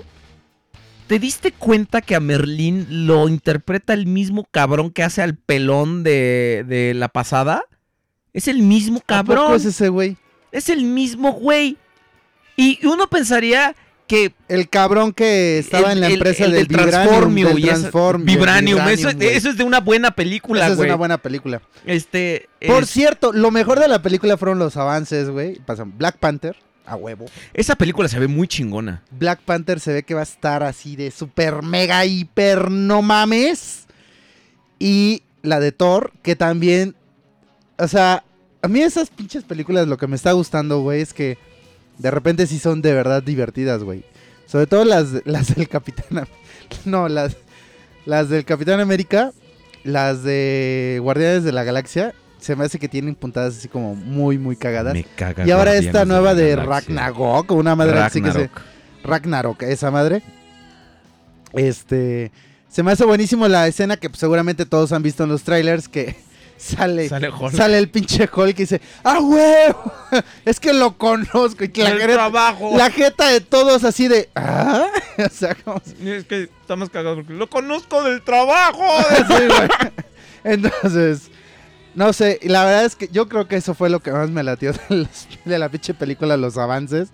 Speaker 1: ¿Te diste cuenta que a Merlín lo interpreta el mismo cabrón que hace al pelón de, de la pasada? Es el mismo
Speaker 2: ¿A poco
Speaker 1: cabrón.
Speaker 2: es ese, güey?
Speaker 1: Es el mismo güey. Y uno pensaría que
Speaker 2: El cabrón que estaba
Speaker 1: el-
Speaker 2: en la empresa
Speaker 1: el
Speaker 2: del, Vibranium.
Speaker 1: Transformium
Speaker 2: del
Speaker 1: y esa-
Speaker 2: Transform- del
Speaker 1: Vibranium, eso,
Speaker 2: güey.
Speaker 1: eso es de una buena película,
Speaker 2: Esa es
Speaker 1: güey.
Speaker 2: una buena película.
Speaker 1: Este,
Speaker 2: Por
Speaker 1: es-
Speaker 2: cierto, lo mejor de la película fueron los avances, güey. Pasan Black Panther, a huevo.
Speaker 1: esa película se ve muy chingona.
Speaker 2: Black Panther se ve que va a estar así de super mega hiper no mames. Y la de Thor, que también, o sea, a mí esas pinches películas lo que me está gustando, güey, es que de repente sí son de verdad divertidas, güey. Sobre todo las, las del Capitán, no, las, las del Capitán América, las de Guardianes de la Galaxia, se me hace que tienen puntadas así como muy, muy cagadas.
Speaker 1: Me caga
Speaker 2: Y ahora esta nueva de. Ragnarok, una madre así que se...
Speaker 1: Ragnarok.
Speaker 2: Ragnarok, esa madre. Este. Se me hace buenísimo la escena que seguramente todos han visto en los trailers que sale.
Speaker 1: Sale Hulk.
Speaker 2: Sale el pinche Hulk y dice, ¡ah, huevo! Es que lo conozco. Y que la,
Speaker 1: El
Speaker 2: jeta,
Speaker 1: trabajo.
Speaker 2: la jeta de todos así de, ¿ah? O sea, como
Speaker 1: Es que estamos cagados porque lo conozco del trabajo.
Speaker 2: Sí, güey. Entonces, no sé, la verdad es que yo creo que eso fue lo que más me latió de, los- de la pinche película, los avances.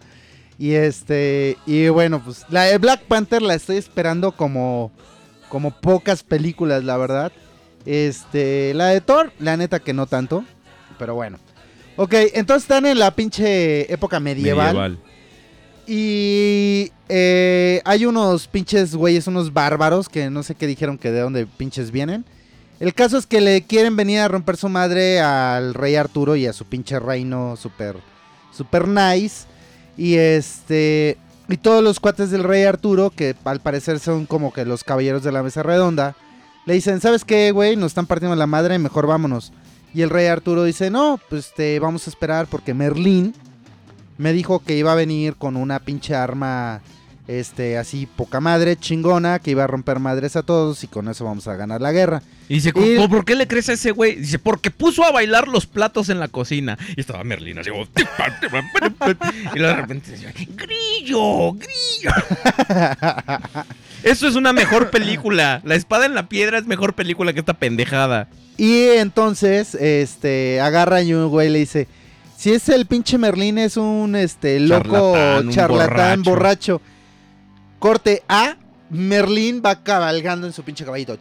Speaker 2: Y este, y bueno, pues la de Black Panther la estoy esperando como, como pocas películas, la verdad. Este, la de Thor, la neta que no tanto, pero bueno. Ok, entonces están en la pinche época medieval. Y eh, hay unos pinches güeyes, unos bárbaros que no sé qué dijeron que de dónde pinches vienen. El caso es que le quieren venir a romper su madre al rey Arturo y a su pinche reino super, nice. Y este. Y todos los cuates del rey Arturo, que al parecer son como que los caballeros de la mesa redonda, le dicen, ¿sabes qué, güey? Nos están partiendo la madre, mejor vámonos. Y el rey Arturo dice, no, pues te vamos a esperar porque Merlín me dijo que iba a venir con una pinche arma, este, así poca madre, chingona, que iba a romper madres a todos y con eso vamos a ganar la guerra.
Speaker 1: Y dice,
Speaker 2: Y-
Speaker 1: "¿Por- ¿por qué le crees a ese güey? Dice, porque puso a bailar los platos en la cocina. Y estaba Merlín así como... Y luego de repente decía, ¡Grillo! ¡Grillo! Eso es una mejor película. La espada en la piedra es mejor película que esta pendejada.
Speaker 2: Y entonces, este, agarra y un güey le dice, si es el pinche Merlín es un, este, loco
Speaker 1: Charlatán, un
Speaker 2: charlatán,
Speaker 1: borracho.
Speaker 2: borracho. Corte A, Merlín va cabalgando en su pinche caballito.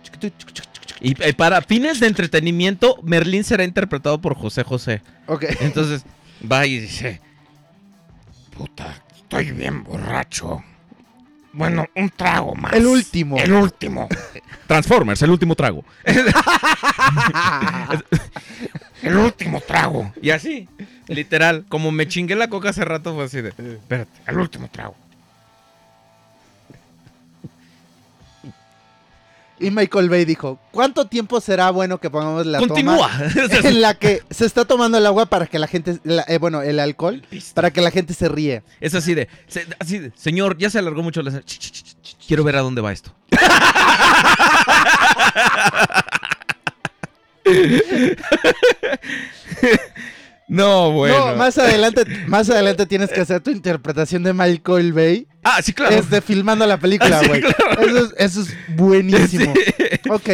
Speaker 1: Y eh, para fines de entretenimiento, Merlín será interpretado por José José.
Speaker 2: Ok.
Speaker 1: Entonces va y dice,
Speaker 3: Puta, estoy bien borracho. Bueno, un trago más.
Speaker 2: El último.
Speaker 3: El último.
Speaker 1: Transformers, el último trago.
Speaker 3: El último trago.
Speaker 1: Y así, literal, como me chingué la coca hace rato, fue así de...
Speaker 3: Espérate, el último trago.
Speaker 2: Y Michael Bay dijo, ¿cuánto tiempo será bueno que pongamos la
Speaker 1: Continúa.
Speaker 2: toma en la que se está tomando el agua para que la gente, la- eh, bueno, el alcohol, para que la gente se ríe?
Speaker 1: Es así de, se- así de, señor, ya se alargó mucho la Quiero ver a dónde va esto. no, bueno.
Speaker 2: No, más adelante, más adelante tienes que hacer tu interpretación de Michael Bay.
Speaker 1: Ah, sí, claro.
Speaker 2: Este, filmando la película,
Speaker 1: Sí,
Speaker 2: güey.
Speaker 1: claro.
Speaker 2: Eso, es, eso es buenísimo. Ok.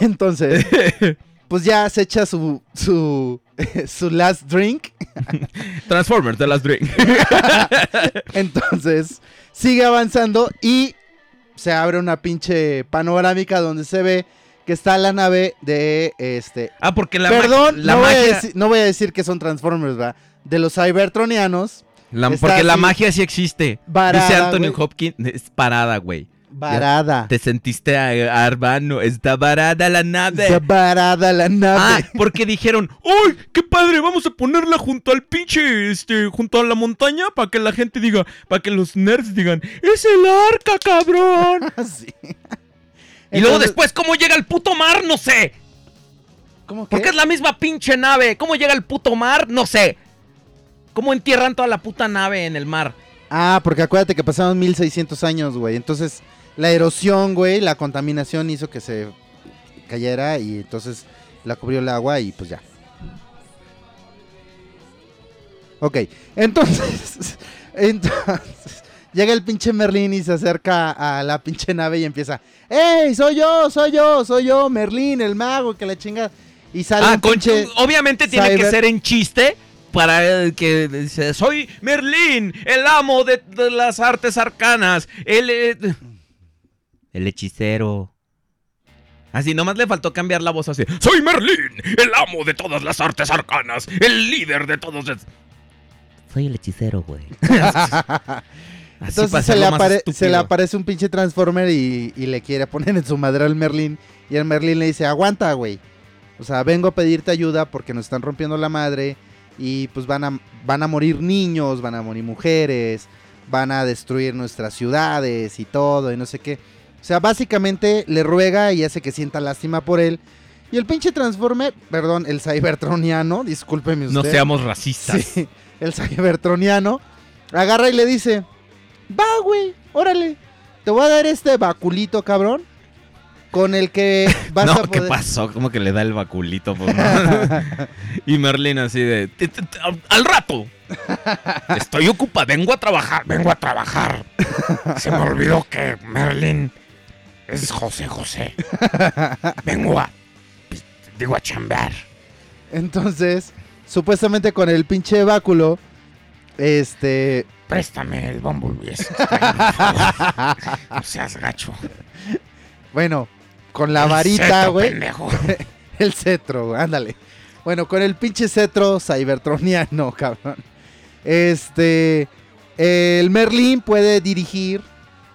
Speaker 2: Entonces, pues ya se echa su, su, su last drink.
Speaker 1: Transformers, The Last Drink.
Speaker 2: Entonces, sigue avanzando y se abre una pinche panorámica donde se ve que está la nave de este.
Speaker 1: Ah, porque la
Speaker 2: Perdón,
Speaker 1: la
Speaker 2: no, voy a
Speaker 1: magia...
Speaker 2: decir, no voy a decir que son Transformers, ¿va? De los Cybertronianos.
Speaker 1: la- porque la magia sí existe.
Speaker 2: varada,
Speaker 1: Dice Anthony. Hopkins, es parada, güey.
Speaker 2: Varada.
Speaker 1: Te sentiste a- arbano, está varada la nave.
Speaker 2: Está varada la
Speaker 1: Ah,
Speaker 2: nave.
Speaker 1: porque dijeron, ¡Uy, qué padre! Vamos a ponerla junto al pinche, este, junto a la montaña para que la gente diga, para que los nerds digan, ¡Es el arca, cabrón! Y luego después, ¿cómo llega al puto mar? No sé.
Speaker 2: ¿Cómo que?
Speaker 1: Porque es la misma pinche nave. ¿Cómo llega al puto mar? No sé. ¿Cómo entierran toda la puta nave en el mar?
Speaker 2: Ah, porque acuérdate que pasaron 1600 años, güey. Entonces, la erosión, güey, la contaminación hizo que se cayera y entonces la cubrió el agua y pues ya. Ok, entonces, entonces, llega el pinche Merlín y se acerca a la pinche nave y empieza, ¡Ey, soy yo, soy yo, soy yo, Merlín, el mago, que la chinga! Y sale
Speaker 1: Ah,
Speaker 2: un
Speaker 1: con-
Speaker 2: pinche...
Speaker 1: obviamente tiene que ser en chiste para eh, que dice, soy Merlín, el amo de, de las artes arcanas, el eh, el hechicero. Así nomás le faltó cambiar la voz así.
Speaker 3: Soy Merlín, el amo de todas las artes arcanas, el líder de todos.
Speaker 1: Soy el hechicero, güey. Así
Speaker 2: Entonces se le,
Speaker 1: más
Speaker 2: apare-
Speaker 1: estúpido.
Speaker 2: se le aparece un pinche Transformer y, y le quiere poner en su madre al Merlin. Y el Merlin le dice, aguanta, güey. O sea, vengo a pedirte ayuda porque nos están rompiendo la madre. Y pues van a, van a morir niños, van a morir mujeres, van a destruir nuestras ciudades y todo y no sé qué. O sea, básicamente le ruega y hace que sienta lástima por él. Y el pinche Transformer, perdón, el Cybertroniano, discúlpeme usted.
Speaker 1: No seamos racistas.
Speaker 2: Sí, el Cybertroniano agarra y le dice: Va, güey, órale. Te voy a dar este baculito, cabrón. Con el que vas
Speaker 1: no,
Speaker 2: a
Speaker 1: ¿qué
Speaker 2: poder.
Speaker 1: pasó? Como que le da el baculito. pues, ¿no? y Merlin así de... "Te- te- te- al rato. Estoy ocupado, vengo a trabajar.
Speaker 3: Vengo a trabajar. Se me olvidó que Merlín es José José. Vengo a. Digo a chambear.
Speaker 2: Entonces, supuestamente con el pinche báculo, Este.
Speaker 1: Préstame el Bumblebee. ese, no seas gacho.
Speaker 2: Bueno, con la
Speaker 1: El
Speaker 2: varita, güey. El cetro, ándale. Bueno, con el pinche cetro cybertroniano, cabrón. Este. El Merlín puede dirigir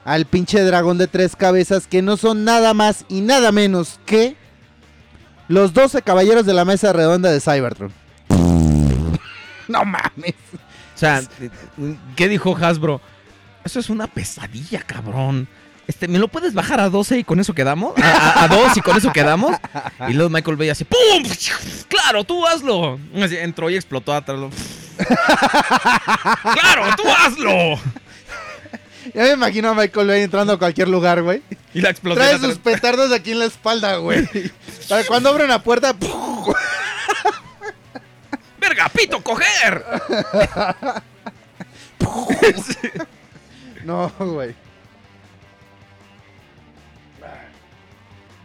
Speaker 2: al pinche dragón de tres cabezas, que no son nada más y nada menos que los 12 caballeros de la mesa redonda de Cybertron. no mames.
Speaker 1: O sea, ¿qué dijo Hasbro? Eso es una pesadilla, cabrón. Este, ¿Me lo puedes bajar a 12 y con eso quedamos? ¿A, a, a 2 y con eso quedamos? Y luego Michael Bay así, ¡pum! ¡Claro, tú hazlo! Así, entró y explotó atrás. ¡Claro, tú hazlo!
Speaker 2: Ya me imagino a Michael Bay entrando a cualquier lugar, güey.
Speaker 1: Y la explosión
Speaker 2: Trae sus petardos aquí en la espalda, güey. Para cuando abre una puerta,
Speaker 1: ¡Verga, pito, coger!
Speaker 2: No, güey.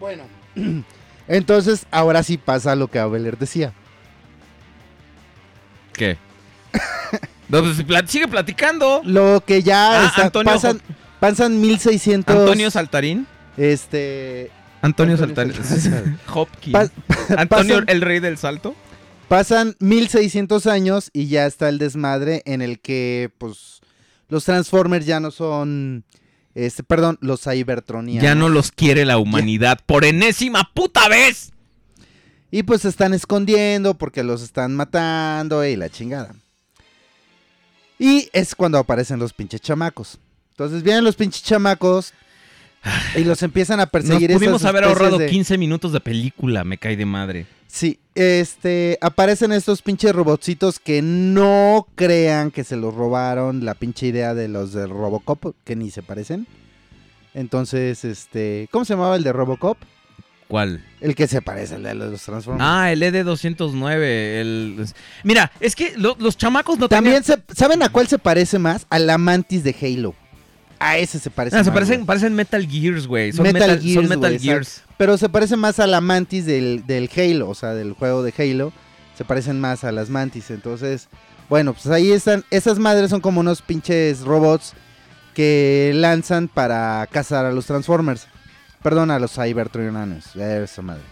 Speaker 2: Bueno. Entonces, ahora sí pasa lo que Abeler decía.
Speaker 1: ¿Qué? No, pues, plat- sigue platicando.
Speaker 2: Lo que ya
Speaker 1: Ah,
Speaker 2: está-
Speaker 1: Antonio
Speaker 2: pasan, pasan 1600...
Speaker 1: Antonio Saltarín.
Speaker 2: Este...
Speaker 1: Antonio,
Speaker 2: Antonio
Speaker 1: Saltarín.
Speaker 2: Saltarín.
Speaker 1: Hopkins.
Speaker 2: pa-
Speaker 1: Antonio,
Speaker 2: pasan-
Speaker 1: el rey del salto.
Speaker 2: Pasan 1600 años y ya está el desmadre en el que, pues, los Transformers ya no son... Este, perdón, los Cybertronianos.
Speaker 1: Ya no los quiere la humanidad por enésima puta vez.
Speaker 2: Y pues se están escondiendo porque los están matando y la chingada. Y es cuando aparecen los pinches chamacos. Entonces vienen los pinches chamacos y los empiezan a
Speaker 1: Nos
Speaker 2: perseguir.
Speaker 1: pudimos
Speaker 2: esas
Speaker 1: haber ahorrado
Speaker 2: de-
Speaker 1: 15 minutos de película, me cae de madre.
Speaker 2: Sí, este, aparecen estos pinches robotcitos que no crean que se los robaron la pinche idea de los de Robocop, que ni se parecen. Entonces, este, ¿cómo se llamaba el de Robocop?
Speaker 1: ¿Cuál?
Speaker 2: El que se parece al de los Transformers.
Speaker 1: Ah, el ED209. El... Mira, es que lo- los chamacos no
Speaker 2: También,
Speaker 1: tenían-
Speaker 2: se, ¿saben a cuál se parece más? A la mantis de Halo. A ese se parece
Speaker 1: Ah, se
Speaker 2: más,
Speaker 1: parecen,
Speaker 2: güey.
Speaker 1: parecen Metal Gears, güey. Son
Speaker 2: Metal
Speaker 1: Metal,
Speaker 2: Gears,
Speaker 1: son Metal Gears.
Speaker 2: Pero se parece más a la mantis del, del Halo, o sea, del juego de Halo. Se parecen más a las mantis. Entonces, bueno, pues ahí están. Esas madres son como unos pinches robots que lanzan para cazar a los Transformers. Perdón, a los Cybertronianos. Esa madre.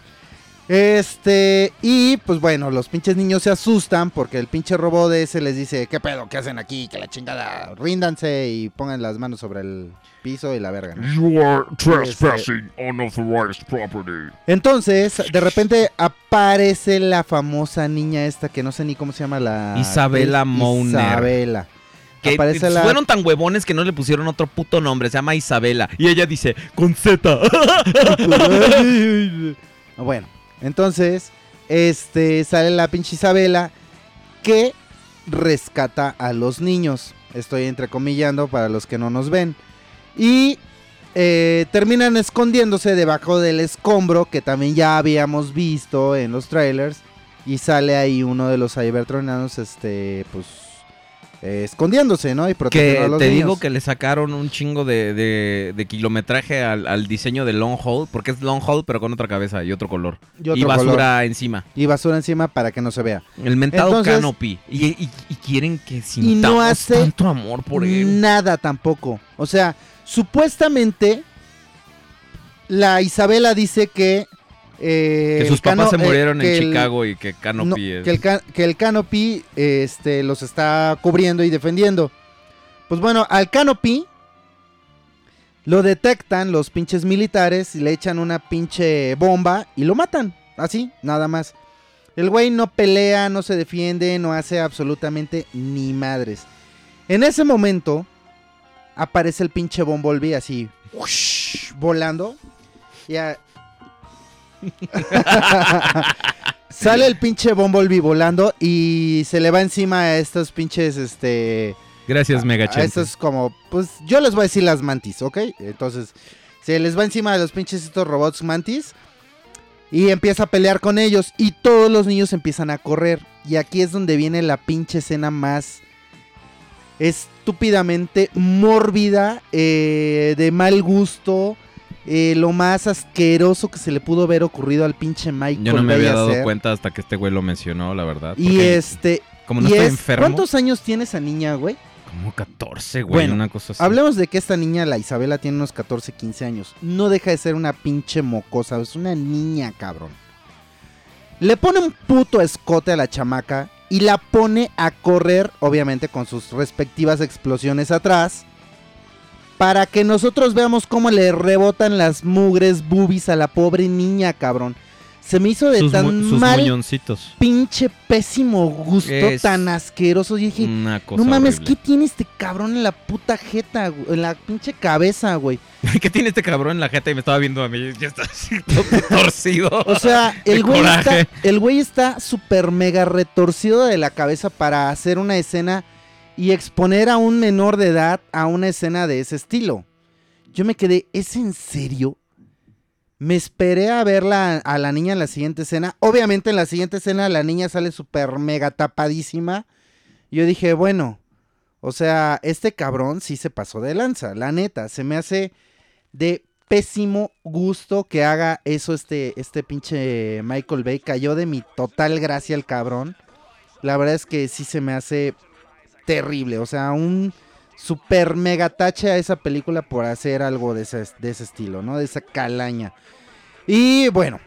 Speaker 2: Este, y pues bueno, los pinches niños se asustan porque el pinche robot ese les dice, ¿qué pedo? ¿Qué hacen aquí? Que la chingada, ríndanse y pongan las manos sobre el piso y la verga, ¿no?
Speaker 3: You are trespassing unauthorized property.
Speaker 2: Entonces, de repente aparece la famosa niña esta que no sé ni cómo se llama la...
Speaker 1: Isabela. Mauner.
Speaker 2: Isabela.
Speaker 1: Que
Speaker 2: Aparece la-
Speaker 1: fueron tan huevones que no le pusieron otro puto nombre. Se llama Isabela. Y ella dice, con Z.
Speaker 2: bueno, entonces, este, sale la pinche Isabela que rescata a los niños. Estoy entrecomillando para los que no nos ven. Y eh, terminan escondiéndose debajo del escombro que también ya habíamos visto en los trailers. Y sale ahí uno de los Cybertronianos, este, pues, eh, escondiéndose, ¿no? Y protegiendo a los
Speaker 1: te
Speaker 2: niños.
Speaker 1: digo que le sacaron un chingo de, de- de kilometraje al, al diseño de Long Haul. Porque es Long Haul, pero con otra cabeza y otro color.
Speaker 2: Y otro
Speaker 1: Y basura
Speaker 2: color.
Speaker 1: encima.
Speaker 2: Y basura encima para que no se vea.
Speaker 1: El mentado
Speaker 2: Entonces-
Speaker 1: Canopy. Y, y- y quieren que
Speaker 2: Y
Speaker 1: sintamos
Speaker 2: no hace
Speaker 1: tanto amor por él.
Speaker 2: Nada tampoco. O sea, supuestamente la Isabela dice que eh,
Speaker 1: Que sus papás se
Speaker 2: eh,
Speaker 1: murieron en
Speaker 2: el-
Speaker 1: Chicago y que Canopy
Speaker 2: no,
Speaker 1: es...
Speaker 2: que el, ca- que el Canopy este, los está cubriendo y defendiendo. Pues bueno, al Canopy lo detectan los pinches militares y le echan una pinche bomba y lo matan. Así, nada más. El güey no pelea, no se defiende, no hace absolutamente ni madres. En ese momento aparece el pinche Bumblebee así, volando. Ya. Sale el pinche Bumblebee volando y se le va encima a estos pinches, este...
Speaker 1: Gracias,
Speaker 2: a
Speaker 1: Megachente.
Speaker 2: estos como, pues yo les voy a decir las mantis, ¿ok? Entonces, se les va encima de los pinches estos robots mantis y empieza a pelear con ellos y todos los niños empiezan a correr. Y aquí es donde viene la pinche escena más estúpidamente mórbida, eh, de mal gusto, eh, lo más asqueroso que se le pudo haber ocurrido al pinche Michael
Speaker 1: Yo no me había dado
Speaker 2: hacer.
Speaker 1: cuenta hasta que este güey lo mencionó, la verdad.
Speaker 2: Y este,
Speaker 1: Como no
Speaker 2: y
Speaker 1: estoy
Speaker 2: es,
Speaker 1: enfermo.
Speaker 2: ¿Cuántos años tiene esa niña, güey?
Speaker 1: Como 14, güey.
Speaker 2: Bueno,
Speaker 1: una cosa así.
Speaker 2: Hablemos de que esta niña, la Isabela, tiene unos 14, 15 años. No deja de ser una pinche mocosa, es una niña, cabrón. Le pone un puto escote a la chamaca y la pone a correr, obviamente con sus respectivas explosiones atrás, para que nosotros veamos cómo le rebotan las mugres boobies a la pobre niña, cabrón. Se me hizo de
Speaker 1: sus,
Speaker 2: tan
Speaker 1: mu- sus
Speaker 2: mal
Speaker 1: muñoncitos.
Speaker 2: pinche pésimo gusto,
Speaker 1: Es
Speaker 2: tan asqueroso. Y dije,
Speaker 1: Una cosa
Speaker 2: no mames,
Speaker 1: horrible.
Speaker 2: ¿qué tiene este cabrón en la puta jeta, güey? En la pinche cabeza, güey.
Speaker 1: ¿Qué tiene este cabrón en la jeta? Y me estaba viendo a mí. Ya está así todo torcido.
Speaker 2: O sea, el güey, está, el güey está súper mega retorcido de la cabeza para hacer una escena y exponer a un menor de edad a una escena de ese estilo. Yo me quedé, ¿es en serio? Me esperé a ver la- a la niña en la siguiente escena. Obviamente en la siguiente escena la niña sale súper mega tapadísima. Yo dije, bueno, o sea, este cabrón sí se pasó de lanza. La neta, se me hace de pésimo gusto que haga eso este, este pinche Michael Bay. Cayó de mi total gracia el cabrón. La verdad es que sí se me hace terrible. O sea, un super mega tache a esa película por hacer algo de ese, de ese estilo, ¿no? De esa calaña. Y bueno,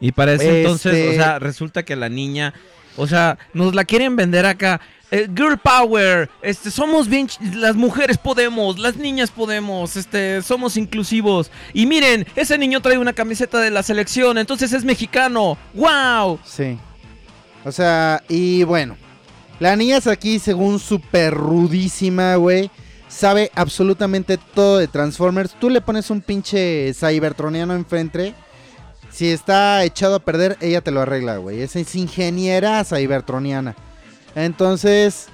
Speaker 1: Y para ese
Speaker 2: Este-
Speaker 1: entonces, o sea, resulta que la niña, o sea, nos la quieren vender acá. eh, girl power, este, somos bien, las mujeres podemos, las niñas podemos, este, somos inclusivos. Y miren, ese niño trae una camiseta de la selección, entonces es mexicano. ¡Wow!
Speaker 2: sí. O sea, y bueno. La niña es aquí, según super rudísima, güey. Sabe absolutamente todo de Transformers. Tú le pones un pinche Cybertroniano enfrente. Si está echado a perder, ella te lo arregla, güey. Esa es ingeniera cybertroniana. Entonces,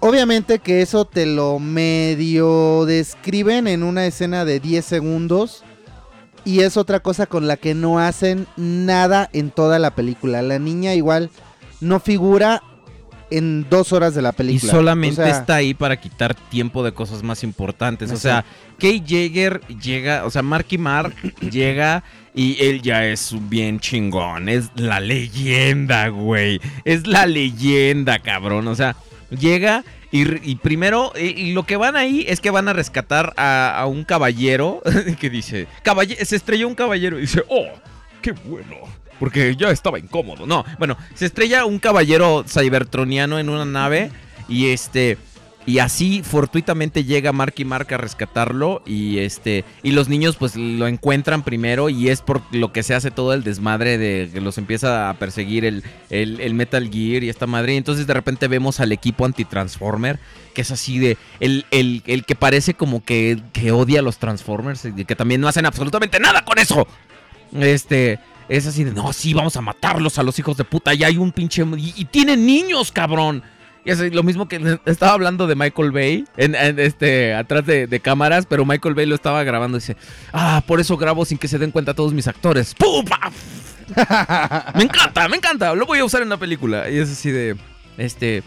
Speaker 2: obviamente que eso te lo medio describen en una escena de 10 segundos. Y es otra cosa con la que no hacen nada en toda la película. La niña igual no figura en dos horas de la
Speaker 1: Y
Speaker 2: película.
Speaker 1: solamente
Speaker 2: O sea,
Speaker 1: está ahí para quitar tiempo de cosas más importantes. O sea, Kate Jaeger llega, o sea, Marky Mark llega y él ya es bien chingón. Es la leyenda, güey. Es la leyenda, cabrón. O sea, llega y, y primero, y, y lo que van ahí es que van a rescatar a, a un caballero que dice, "Caballe- se estrelló un caballero y dice, oh, qué bueno. Porque ya estaba incómodo. No, bueno, se estrella un caballero cybertroniano en una nave y este y así fortuitamente llega Marky Mark a rescatarlo y este y los niños pues lo encuentran primero y es por lo que se hace todo el desmadre de que los empieza a perseguir el, el- el Metal Gear y esta madre y entonces de repente vemos al equipo anti-Transformer que es así de el, el- el que parece como que, que odia a los Transformers y que también no hacen absolutamente nada con eso este es así de, no, sí, vamos a matarlos a los hijos de puta. Y hay un pinche... Y, y tienen niños, cabrón. Y es lo mismo que estaba hablando de Michael Bay, en, en este, atrás de, de cámaras, pero Michael Bay lo estaba grabando y dice, ah, por eso grabo sin que se den cuenta todos mis actores. ¡Pum! Me encanta, me encanta, lo voy a usar en la película. Y es así de, este...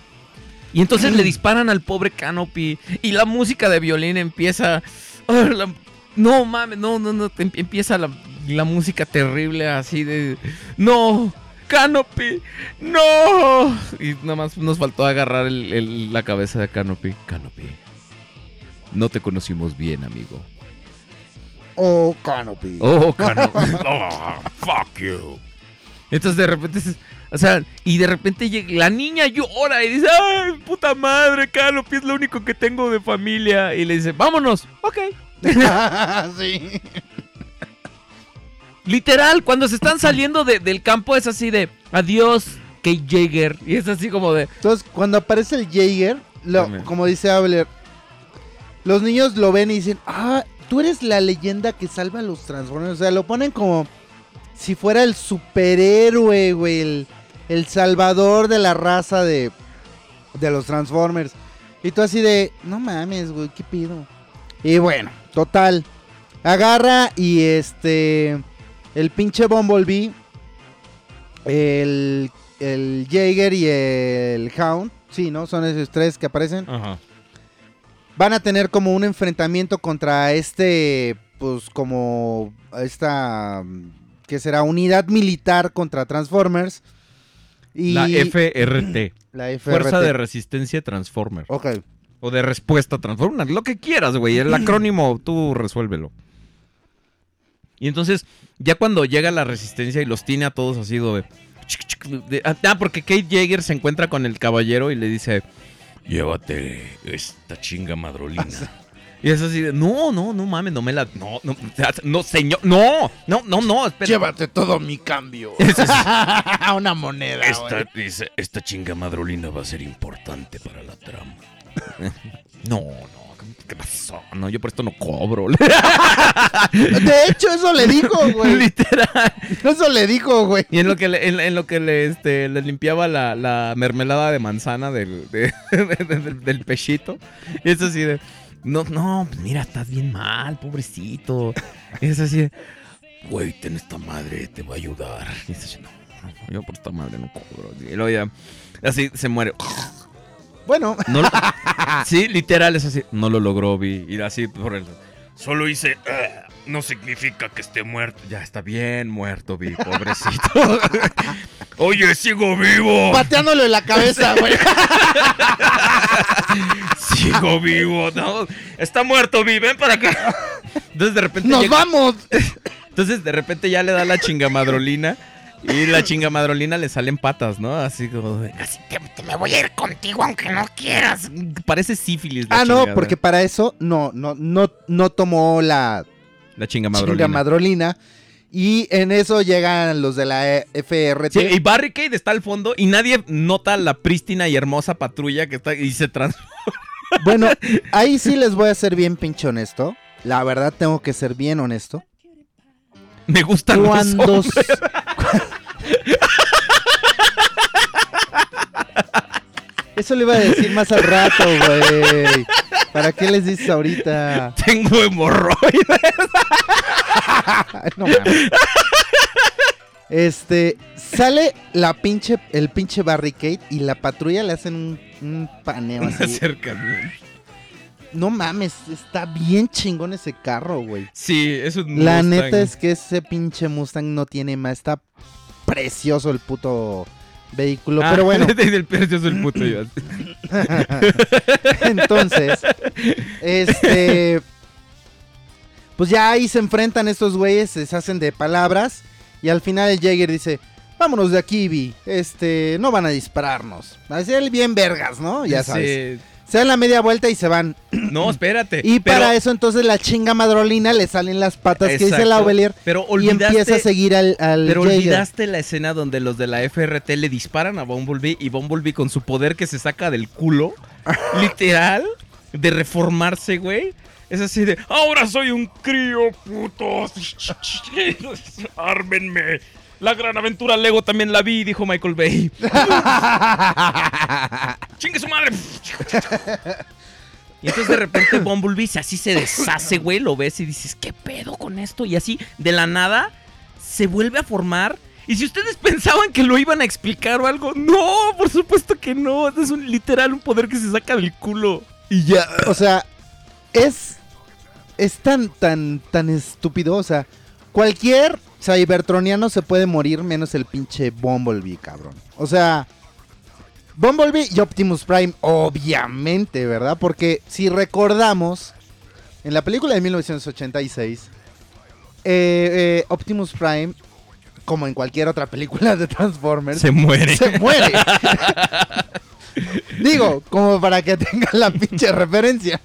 Speaker 1: Y entonces le disparan al pobre Canopy y la música de violín empieza... la- no mames, no, no, no, em- empieza la, la música terrible así de... No, Canopy, no. Y nada más nos faltó agarrar el- el- la cabeza de Canopy. Canopy, no te conocimos bien, amigo.
Speaker 2: Oh, Canopy.
Speaker 1: Oh, Canopy. Oh, fuck you. Entonces de repente, o sea, y de repente llega- la niña llora y dice, ay, puta madre, Canopy es lo único que tengo de familia. Y le dice, vámonos. Ok.
Speaker 2: sí.
Speaker 1: Literal, cuando se están saliendo de- del campo es así de, adiós, Kate Jaeger. Y es así como de,
Speaker 2: Entonces, cuando aparece el Jaeger, lo- como dice Abler, los niños lo ven y dicen, ah, tú eres la leyenda que salva a los Transformers. O sea, lo ponen como si fuera el superhéroe, güey, el, el salvador de la raza de, de los Transformers. Y tú así de, no mames, güey, ¿qué pido? Y bueno, total. Agarra y este, el pinche Bumblebee, el, el Jaeger y el Hound, sí, ¿no? Son esos tres que aparecen.
Speaker 1: ajá.
Speaker 2: Van a tener como un enfrentamiento contra este, pues como esta, que será unidad militar contra Transformers. Y
Speaker 1: La FRT.
Speaker 2: la FRT.
Speaker 1: Fuerza de Resistencia Transformer.
Speaker 2: Ok.
Speaker 1: O de Respuesta Transformer. Lo que quieras, güey. El acrónimo, tú resuélvelo. Y entonces, ya cuando llega la resistencia y los tiene a todos así, de... de- Ah, porque Kate Jaeger se encuentra con el caballero y le dice... Llévate esta chinga madrolina. Y es así de, no, no, no mames, no me la... No, no, no, señor, no, no, no, no, espera.
Speaker 2: Llévate todo mi cambio.
Speaker 1: Es-
Speaker 2: Una moneda.
Speaker 1: Esta, dice, esta chinga madrolina va a ser importante para la trama. no, no, ¿qué pasó? No, yo por esto no cobro.
Speaker 2: De hecho, eso le dijo, güey.
Speaker 1: Literal.
Speaker 2: Eso le dijo, güey.
Speaker 1: Y en lo que le, en, en lo que le, este, le limpiaba la, la mermelada de manzana del, de- del, del pechito. Y es así de, no, no, pues mira, estás bien mal, pobrecito. Y es así de, güey, ten esta madre, te va a ayudar. Y es así, no, no, yo por esta madre no cobro. Y luego ya, así se muere.
Speaker 2: Bueno,
Speaker 1: No lo- sí, literal, es así. No lo logró, vi. Y así por el. Solo hice. "Ah", no significa que esté muerto. Ya está bien muerto, vi, pobrecito. Oye, sigo vivo.
Speaker 2: pateándole la cabeza, güey.
Speaker 1: Sigo vivo. No, está muerto, vi. Ven para acá. Entonces de repente.
Speaker 2: ¡Nos
Speaker 1: llega-
Speaker 2: vamos!
Speaker 1: Entonces de repente ya le da la chingamadrolina. Y la chingamadrolina le salen patas, ¿no? Así como de, Así te me voy a ir contigo aunque no quieras. Parece sífilis. la
Speaker 2: Ah, no, porque para eso no, no, no, no tomó la
Speaker 1: La chingamadrolina.
Speaker 2: chinga madrolina. Y en eso llegan los de la E- FRT.
Speaker 1: Sí, y Barricade está al fondo y nadie nota la prístina y hermosa patrulla que está y se transforma.
Speaker 2: Bueno, ahí sí les voy a ser bien pinche honesto. La verdad tengo que ser bien honesto.
Speaker 1: Me gustan
Speaker 2: Cuando...
Speaker 1: los hombres.
Speaker 2: Eso le iba a decir más al rato, güey. ¿Para qué les dices ahorita?
Speaker 1: Tengo hemorroides.
Speaker 2: No mames. Este, sale la pinche, el pinche barricade y la patrulla le hacen un, un paneo así.
Speaker 1: cercanía.
Speaker 2: No mames, está bien chingón ese carro, güey.
Speaker 1: Sí, es un
Speaker 2: La
Speaker 1: Mustang.
Speaker 2: neta es que ese pinche Mustang no tiene más. Está precioso el puto vehículo.
Speaker 1: Ah,
Speaker 2: Pero bueno,
Speaker 1: el precioso el puto
Speaker 2: entonces, este. Pues ya ahí se enfrentan estos güeyes, se hacen de palabras. Y al final el Jäger dice: Vámonos de aquí, Vi. Este, no van a dispararnos. Así el bien vergas, ¿no? Ya sabes.
Speaker 1: Sí.
Speaker 2: Se dan la media vuelta y se van.
Speaker 1: No, espérate.
Speaker 2: Y
Speaker 1: Pero-
Speaker 2: para eso entonces la chinga madrolina le salen las patas que dice la Ovelier.
Speaker 1: Pero
Speaker 2: Y
Speaker 1: olvidaste,
Speaker 2: empieza a seguir al, al
Speaker 1: Pero olvidaste la escena donde los de la FRT le disparan a Bumblebee y Bumblebee con su poder que se saca del culo, literal, de reformarse, güey. Es así de, ahora soy un crío, putos. Ármenme. La gran aventura Lego también la vi, dijo Michael Bay. ¡Chingue su madre! Y entonces de repente Bumblebee se- así se deshace, güey, lo ves y dices, ¿qué pedo con esto? Y así, de la nada, se vuelve a formar. Y si ustedes pensaban que lo iban a explicar o algo, no, por supuesto que no. Es un literal un poder que se saca del culo. Y ya.
Speaker 2: O sea, es. Es tan, tan, tan estúpido. O sea, cualquier cybertroniano se puede morir menos el pinche Bumblebee, cabrón. O sea, Bumblebee y Optimus Prime, obviamente, ¿verdad? Porque si recordamos, en la película de 1986, eh, eh, Optimus Prime, como en cualquier otra película de Transformers,
Speaker 1: Se muere.
Speaker 2: se muere. Digo, como para que tengan la pinche referencia.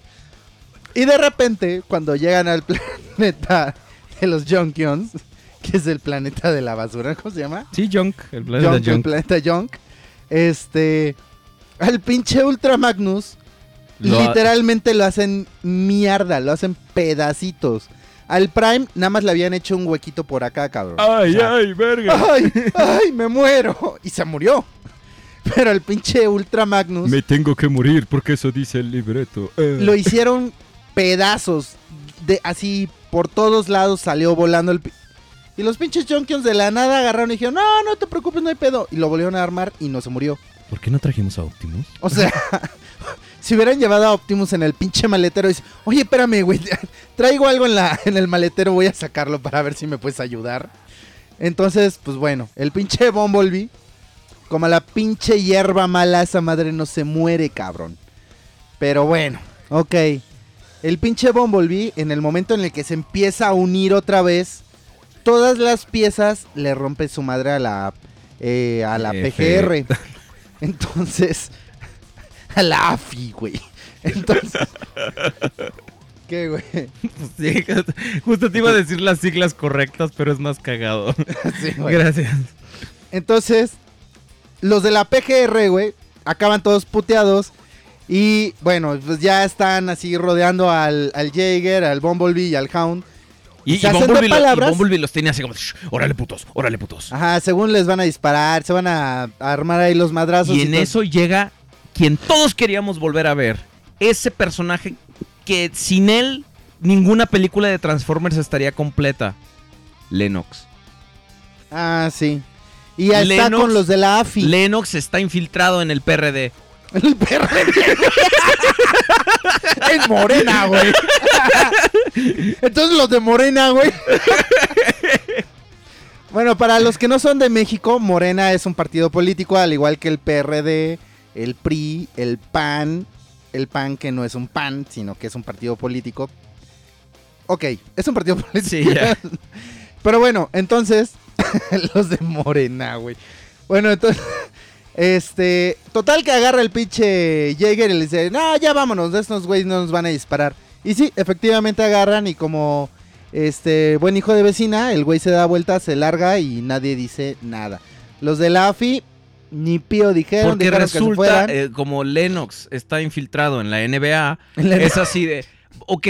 Speaker 2: Y de repente, cuando llegan al planeta de los Junkions, que es el planeta de la basura, ¿cómo se llama?
Speaker 1: Sí, Junk, el
Speaker 2: Junk,
Speaker 1: planeta
Speaker 2: el
Speaker 1: Junk.
Speaker 2: planeta Junk. Este, al pinche Ultra Magnus,
Speaker 1: Lo ha-
Speaker 2: literalmente lo hacen mierda, lo hacen pedacitos. Al Prime nada más le habían hecho un huequito por acá, cabrón.
Speaker 1: Ay,
Speaker 2: O sea,
Speaker 1: ay, verga.
Speaker 2: ¡Ay! ¡Ay! ¡Me muero! Y se murió. Pero el pinche Ultra Magnus
Speaker 1: Me tengo que morir porque eso dice el libreto. Eh.
Speaker 2: lo hicieron pedazos. De, así por todos lados salió volando el. Y los pinches Junkions de la nada agarraron y dijeron: No, no te preocupes, no hay pedo. Y lo volvieron a armar y no se murió.
Speaker 1: ¿Por qué no trajimos a Optimus?
Speaker 2: O sea, si hubieran llevado a Optimus en el pinche maletero y dice, oye, espérame, güey, traigo algo en, la, en el maletero, voy a sacarlo para ver si me puedes ayudar. Entonces, pues bueno, el pinche Bumblebee como la pinche hierba mala, esa madre no se muere, cabrón. Pero bueno, ok. El pinche Bumblebee, en el momento en el que se empieza a unir otra vez, todas las piezas le rompe su madre a la, eh, a la
Speaker 1: F.
Speaker 2: PGR. Entonces, a la AFI, güey. Entonces, ¿qué, güey?
Speaker 1: Sí, justo te iba a decir las siglas correctas, pero es más cagado.
Speaker 2: Sí, güey.
Speaker 1: Gracias.
Speaker 2: Entonces, los de la PGR, güey, acaban todos puteados. Y bueno, pues ya están así rodeando al, al Jaeger, al Bumblebee y al Hound.
Speaker 1: Y, y lo-
Speaker 2: palabras.
Speaker 1: Bumblebee los tiene así como, "Shh, órale putos, órale putos.
Speaker 2: Ajá, según les van a disparar, se van a, armar ahí los madrazos.
Speaker 1: Y en eso llega quien todos queríamos volver a ver. Ese personaje que sin él ninguna película de Transformers estaría completa. Lennox.
Speaker 2: Ah, sí. Y ya está
Speaker 1: Lennox-
Speaker 2: con los de la AFI.
Speaker 1: Lennox está infiltrado en el PRD.
Speaker 2: El PRD. en Morena, güey. Entonces los de Morena, güey. bueno, para los que no son de México, Morena es un partido político, al igual que el PRD, el PRI, el PAN. El PAN que no es un PAN, sino que es un partido político. Ok, es un partido político.
Speaker 1: Sí, ya.
Speaker 2: Pero bueno, entonces, los de Morena, güey. Bueno, entonces, este, total que agarra el pinche Jaeger y le dice, no, ya vámonos, de estos güeyes no nos van a disparar. Y sí, efectivamente agarran y como, este, buen hijo de vecina, el güey se da vuelta, se larga y nadie dice nada. Los de la AFI, ni pío dijeron,
Speaker 1: Porque
Speaker 2: dijeron que
Speaker 1: resulta,
Speaker 2: fueran.
Speaker 1: eh, como Lennox está infiltrado en la NBA,
Speaker 2: En la-
Speaker 1: es así de, ok,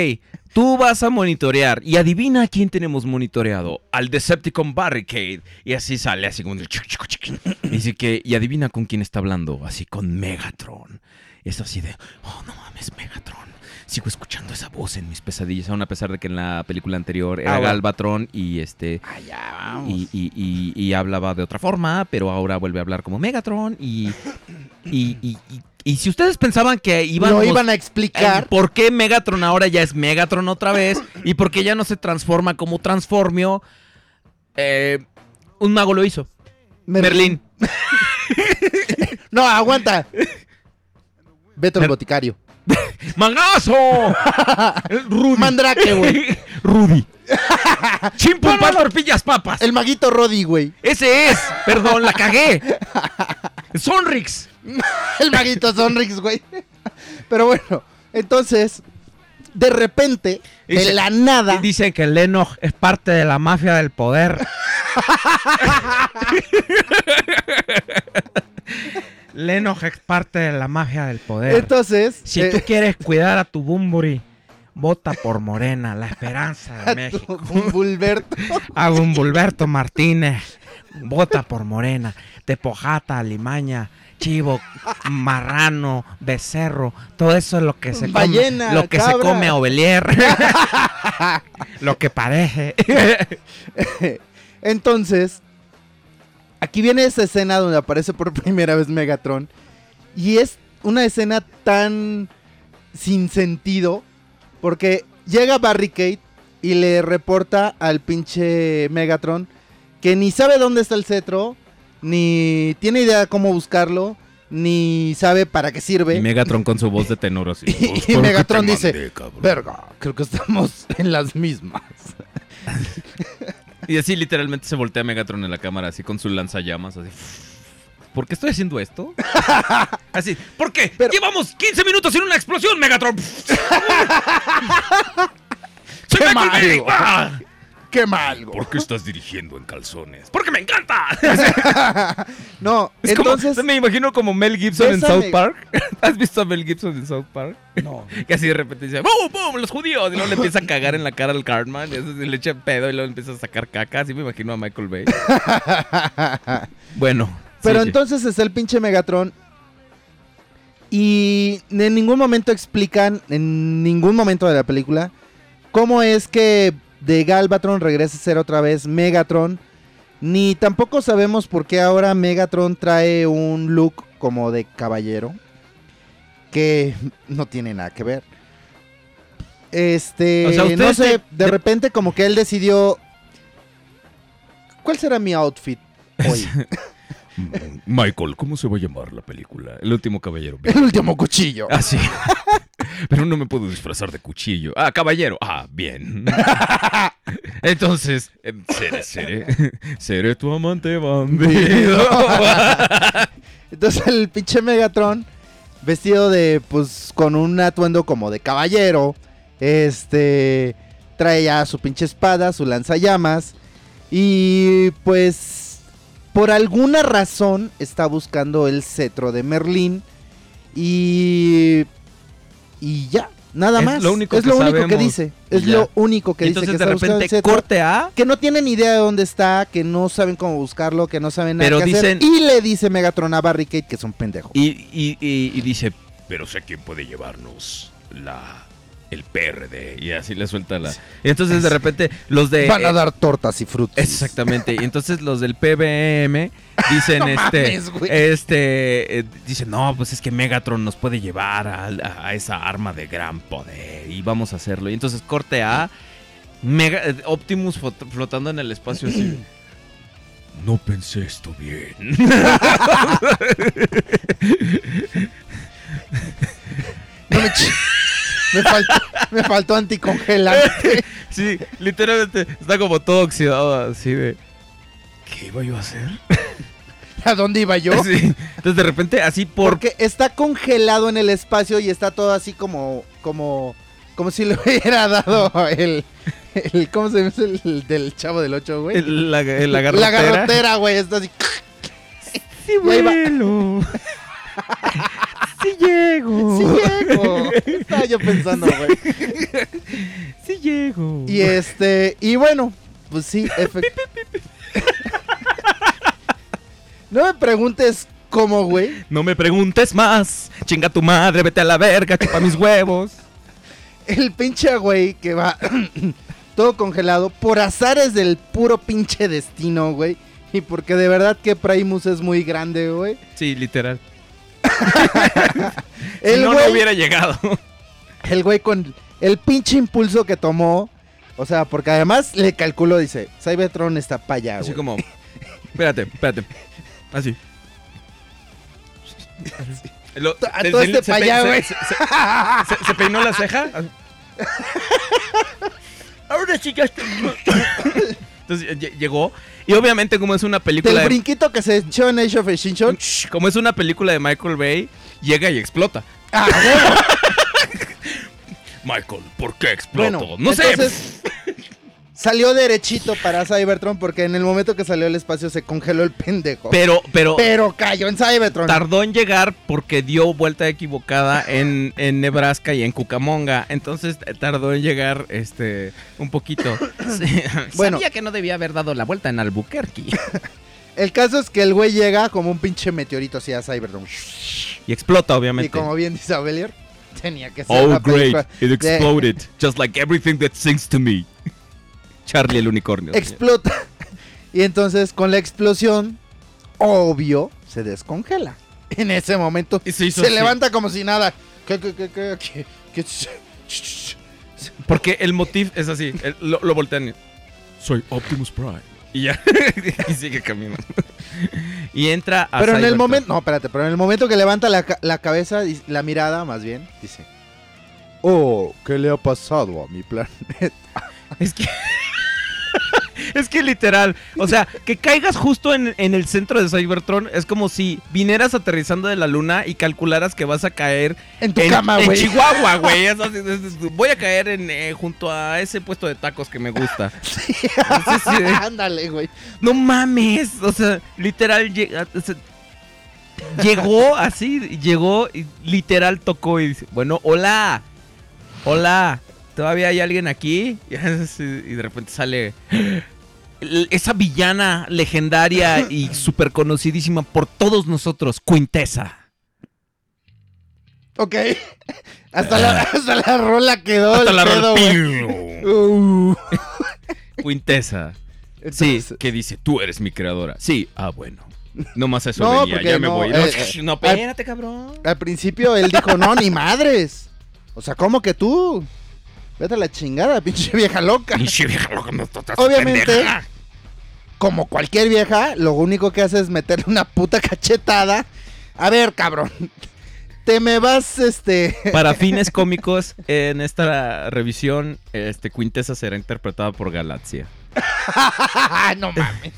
Speaker 1: tú vas a monitorear y adivina a quién tenemos monitoreado, al Decepticon Barricade. Y así sale, así como, y dice que, y adivina con quién está hablando, así con Megatron. Es así de, oh, no mames, Megatron. Sigo escuchando esa voz en mis pesadillas, aún a pesar de que en la película anterior era
Speaker 2: Ah, bueno.
Speaker 1: Galvatron y este
Speaker 2: Ah,
Speaker 1: y, y- y- y hablaba de otra forma, pero ahora vuelve a hablar como Megatron. Y, y, y- si ustedes pensaban que iban,
Speaker 2: Lo iban a explicar.
Speaker 1: por qué Megatron ahora ya es Megatron otra vez y por qué ya no se transforma como Transformio, eh, un mago lo hizo. Merlín.
Speaker 2: No, aguanta. Beto el
Speaker 1: Mer-
Speaker 2: boticario.
Speaker 1: ¡Mangazo! Rudy.
Speaker 2: Mandrake, güey.
Speaker 1: Rudy. Chimpumpas, torpillas, papas.
Speaker 2: El maguito Roddy, güey.
Speaker 1: Ese es. Perdón, la cagué. Sonrix.
Speaker 2: El maguito Sonrix, güey. Pero bueno, entonces, de repente, de la nada,
Speaker 1: Dicen que Lennox es parte de la mafia del poder. Lennox es parte de la mafia del poder.
Speaker 2: entonces,
Speaker 1: si
Speaker 2: eh,
Speaker 1: tú quieres cuidar a tu Bumburi, vota por Morena, la esperanza de México. A Bumbulberto Martínez, vota por Morena. Tepojata, Limaña, Chivo, Marrano, Becerro, todo eso es lo que se come, lo que se come a Ovelier. lo que parece.
Speaker 2: Entonces, aquí viene esa escena donde aparece por primera vez Megatron. Y es una escena tan sin sentido. Porque llega Barricade y le reporta al pinche Megatron que ni sabe dónde está el cetro, ni tiene idea de cómo buscarlo, ni sabe para qué sirve.
Speaker 1: Y Megatron con su voz de tenor así.
Speaker 2: Y, y Megatron dice, verga, creo que estamos en las mismas.
Speaker 1: Y así literalmente se voltea Megatron en la cámara, así con su lanzallamas, así. ¿Por qué estoy haciendo esto? Así, ¿por qué?
Speaker 2: Pero-
Speaker 1: Llevamos 15 minutos sin una explosión, Megatron. ¡Soy
Speaker 2: ¡Qué
Speaker 1: Michael
Speaker 2: malo!
Speaker 1: Bay! ¡Ah!
Speaker 2: ¡Qué mal, güey!
Speaker 3: ¿Por qué estás dirigiendo en calzones?
Speaker 1: ¡Porque me encanta!
Speaker 2: No,
Speaker 1: Es
Speaker 2: entonces...
Speaker 1: como, me imagino como Mel Gibson en. South Park. ¿Has visto a Mel Gibson en South Park?
Speaker 2: No.
Speaker 1: Que así de repente dice, ¡Bum, bum! ¡Los judíos! Y luego le empieza a cagar en la cara al Cartman. Y le echa pedo y luego empieza a sacar caca. Así me imagino a Michael Bay. Bueno.
Speaker 2: Pero
Speaker 1: sí, sí.
Speaker 2: entonces está el pinche Megatron. Y en ningún momento explican, en ningún momento de la película, cómo es que de Galvatron regresa a ser otra vez Megatron. Ni tampoco sabemos por qué ahora Megatron trae un look como de caballero. Que no tiene nada que ver. Este,
Speaker 1: O sea,
Speaker 2: no sé,
Speaker 1: de-
Speaker 2: repente como que él decidió... ¿Cuál será mi outfit hoy?
Speaker 1: Michael, ¿cómo se va a llamar la película? El último caballero.
Speaker 2: El último cuchillo.
Speaker 1: Ah, sí. Pero no me puedo disfrazar de cuchillo. Ah, caballero. Ah, bien. Entonces, eh, seré, seré, seré tu amante bandido.
Speaker 2: Entonces el pinche Megatron, vestido de, pues, con un atuendo como de caballero, este, trae ya su pinche espada, su lanzallamas, y pues, por alguna razón, está buscando el cetro de Merlín, y, y ya, nada
Speaker 1: Es
Speaker 2: más.
Speaker 1: lo único
Speaker 2: es
Speaker 1: que
Speaker 2: lo único que dice, es
Speaker 1: ya.
Speaker 2: lo único que dice
Speaker 1: Entonces,
Speaker 2: que
Speaker 1: de repente,
Speaker 2: cetro
Speaker 1: corte A.
Speaker 2: que no tienen idea de dónde está, que no saben cómo buscarlo, que no saben nada
Speaker 1: Pero
Speaker 2: que hacer.
Speaker 1: dicen-
Speaker 2: Y le dice Megatron a Barricade que es un pendejo.
Speaker 1: Y, y- y- y dice, pero sé quién puede llevarnos la el PRD. Y así le suelta la... Y entonces de repente los de...
Speaker 2: Van a
Speaker 1: eh,
Speaker 2: dar tortas y frutas.
Speaker 1: Exactamente. Y entonces los del PBM dicen,
Speaker 2: No
Speaker 1: este,
Speaker 2: mames,
Speaker 1: este, eh, dicen, no, pues es que Megatron nos puede llevar a, a- a esa arma de gran poder y vamos a hacerlo. Y entonces corte a Mega, eh, Optimus flotando en el espacio así. No pensé esto bien.
Speaker 2: No me, ch- me faltó, me faltó anticongelante.
Speaker 1: Sí, literalmente está como todo oxidado así de... ¿Qué iba yo a hacer?
Speaker 2: ¿A dónde iba yo?
Speaker 1: Sí. Entonces de repente así por...
Speaker 2: Porque está congelado en el espacio y está todo así como, como, como si le hubiera dado el, el ¿cómo se llama? El, el del chavo del 8, güey.
Speaker 1: el- la, la
Speaker 2: La
Speaker 1: garrotera.
Speaker 2: garrotera, güey, está así.
Speaker 1: Sí
Speaker 2: Y ahí va.
Speaker 1: vuelo. sí llego.
Speaker 2: Sí llego. Estaba yo pensando, güey.
Speaker 1: Sí llego.
Speaker 2: Y este, y bueno, pues sí, efectivamente. no me preguntes cómo, güey.
Speaker 1: No me preguntes más. Chinga tu madre, vete a la verga, chupa mis huevos.
Speaker 2: El pinche güey que va todo congelado por azares del puro pinche destino, güey. Y porque de verdad que Primus es muy grande, güey.
Speaker 1: Sí, literal.
Speaker 2: El
Speaker 1: si no,
Speaker 2: güey,
Speaker 1: no hubiera llegado.
Speaker 2: el güey con el pinche impulso que tomó. O sea, porque además le calculó, dice, Cybertron está para allá,
Speaker 1: Así
Speaker 2: güey.
Speaker 1: como... Espérate, espérate. Así. Lo-
Speaker 2: A todo este
Speaker 1: se
Speaker 2: pa'
Speaker 1: pe-
Speaker 2: allá,
Speaker 1: se-
Speaker 2: güey.
Speaker 1: se- se- se- se peinó la ceja. Ahora sí ya estoy. Entonces lle- llegó. Y obviamente, como es una película. De-
Speaker 2: brinquito que se echó en Age of Extinction.
Speaker 1: Como es una película de Michael Bay, llega y explota.
Speaker 2: Ah.
Speaker 1: Michael, ¿por qué explotó?
Speaker 2: Bueno,
Speaker 1: no sé.
Speaker 2: Salió derechito para Cybertron porque en el momento que salió al espacio se congeló el pendejo.
Speaker 1: Pero, pero,
Speaker 2: Pero cayó en Cybertron.
Speaker 1: tardó en llegar porque dio vuelta equivocada en, en Nebraska y en Cucamonga. Entonces eh, tardó en llegar este un poquito. Sí.
Speaker 2: Bueno.
Speaker 1: Sabía que no debía haber dado la vuelta en Albuquerque.
Speaker 2: El caso es que el güey llega como un pinche meteorito así a Cybertron.
Speaker 1: Y explota,
Speaker 2: Y
Speaker 1: obviamente.
Speaker 2: como bien dice Abelier, tenía que ser
Speaker 1: Oh,
Speaker 2: una
Speaker 1: great.
Speaker 2: película
Speaker 1: It
Speaker 2: de-
Speaker 1: exploded. Just like everything that sings to me. Charlie el unicornio.
Speaker 2: explota. Y entonces con la explosión, obvio, se descongela. En ese momento
Speaker 1: Y se hizo
Speaker 2: se levanta como si nada. ¿Qué, qué, qué, qué, qué, qué?
Speaker 1: Porque el motif es así. el- lo, lo voltean. y, Soy Optimus Prime. Y ya. y sigue caminando. y entra a
Speaker 2: Pero en el momento, no, espérate, pero en el momento que levanta la, la cabeza, y la mirada más bien, dice, oh, ¿qué le ha pasado a mi planeta?
Speaker 1: Es que. es que literal. O sea, que caigas justo en, en el centro de Cybertron es como si vinieras aterrizando de la luna y calcularas que vas a caer
Speaker 2: En tu
Speaker 1: en,
Speaker 2: cama,
Speaker 1: en
Speaker 2: güey.
Speaker 1: Chihuahua, güey. Voy a caer en, eh, junto a ese puesto de tacos que me gusta. Sí, sí.
Speaker 2: Ándale, güey.
Speaker 1: No mames. O sea, literal llega- llegó así, llegó y literal tocó y dice, bueno, hola. Hola. ¿Todavía hay alguien aquí? Y de repente sale esa villana legendaria y súper conocidísima por todos nosotros, Quintesa.
Speaker 2: Ok. Hasta la, hasta la rola quedó
Speaker 1: Hasta
Speaker 2: el
Speaker 1: la
Speaker 2: pedo,
Speaker 1: rolpillo.
Speaker 2: Uh.
Speaker 1: Quintesa. Sí, que dice, tú eres mi creadora. Sí, ah, bueno. No más eso
Speaker 2: No,
Speaker 1: venía, ya me
Speaker 2: no,
Speaker 1: voy. No,
Speaker 2: eh, eh,
Speaker 1: no, espérate, cabrón.
Speaker 2: Al principio él dijo, no, ni madres. O sea, ¿cómo que tú? Vete a la chingada, pinche vieja loca.
Speaker 1: Pinche vieja loca, no estás
Speaker 2: Obviamente,
Speaker 1: pendeja.
Speaker 2: como cualquier vieja, lo único que hace es meterle una puta cachetada. A ver, cabrón. Te me vas, este.
Speaker 1: Para fines cómicos, en esta revisión, este Quintessa será interpretada por Galaxia.
Speaker 2: no mames.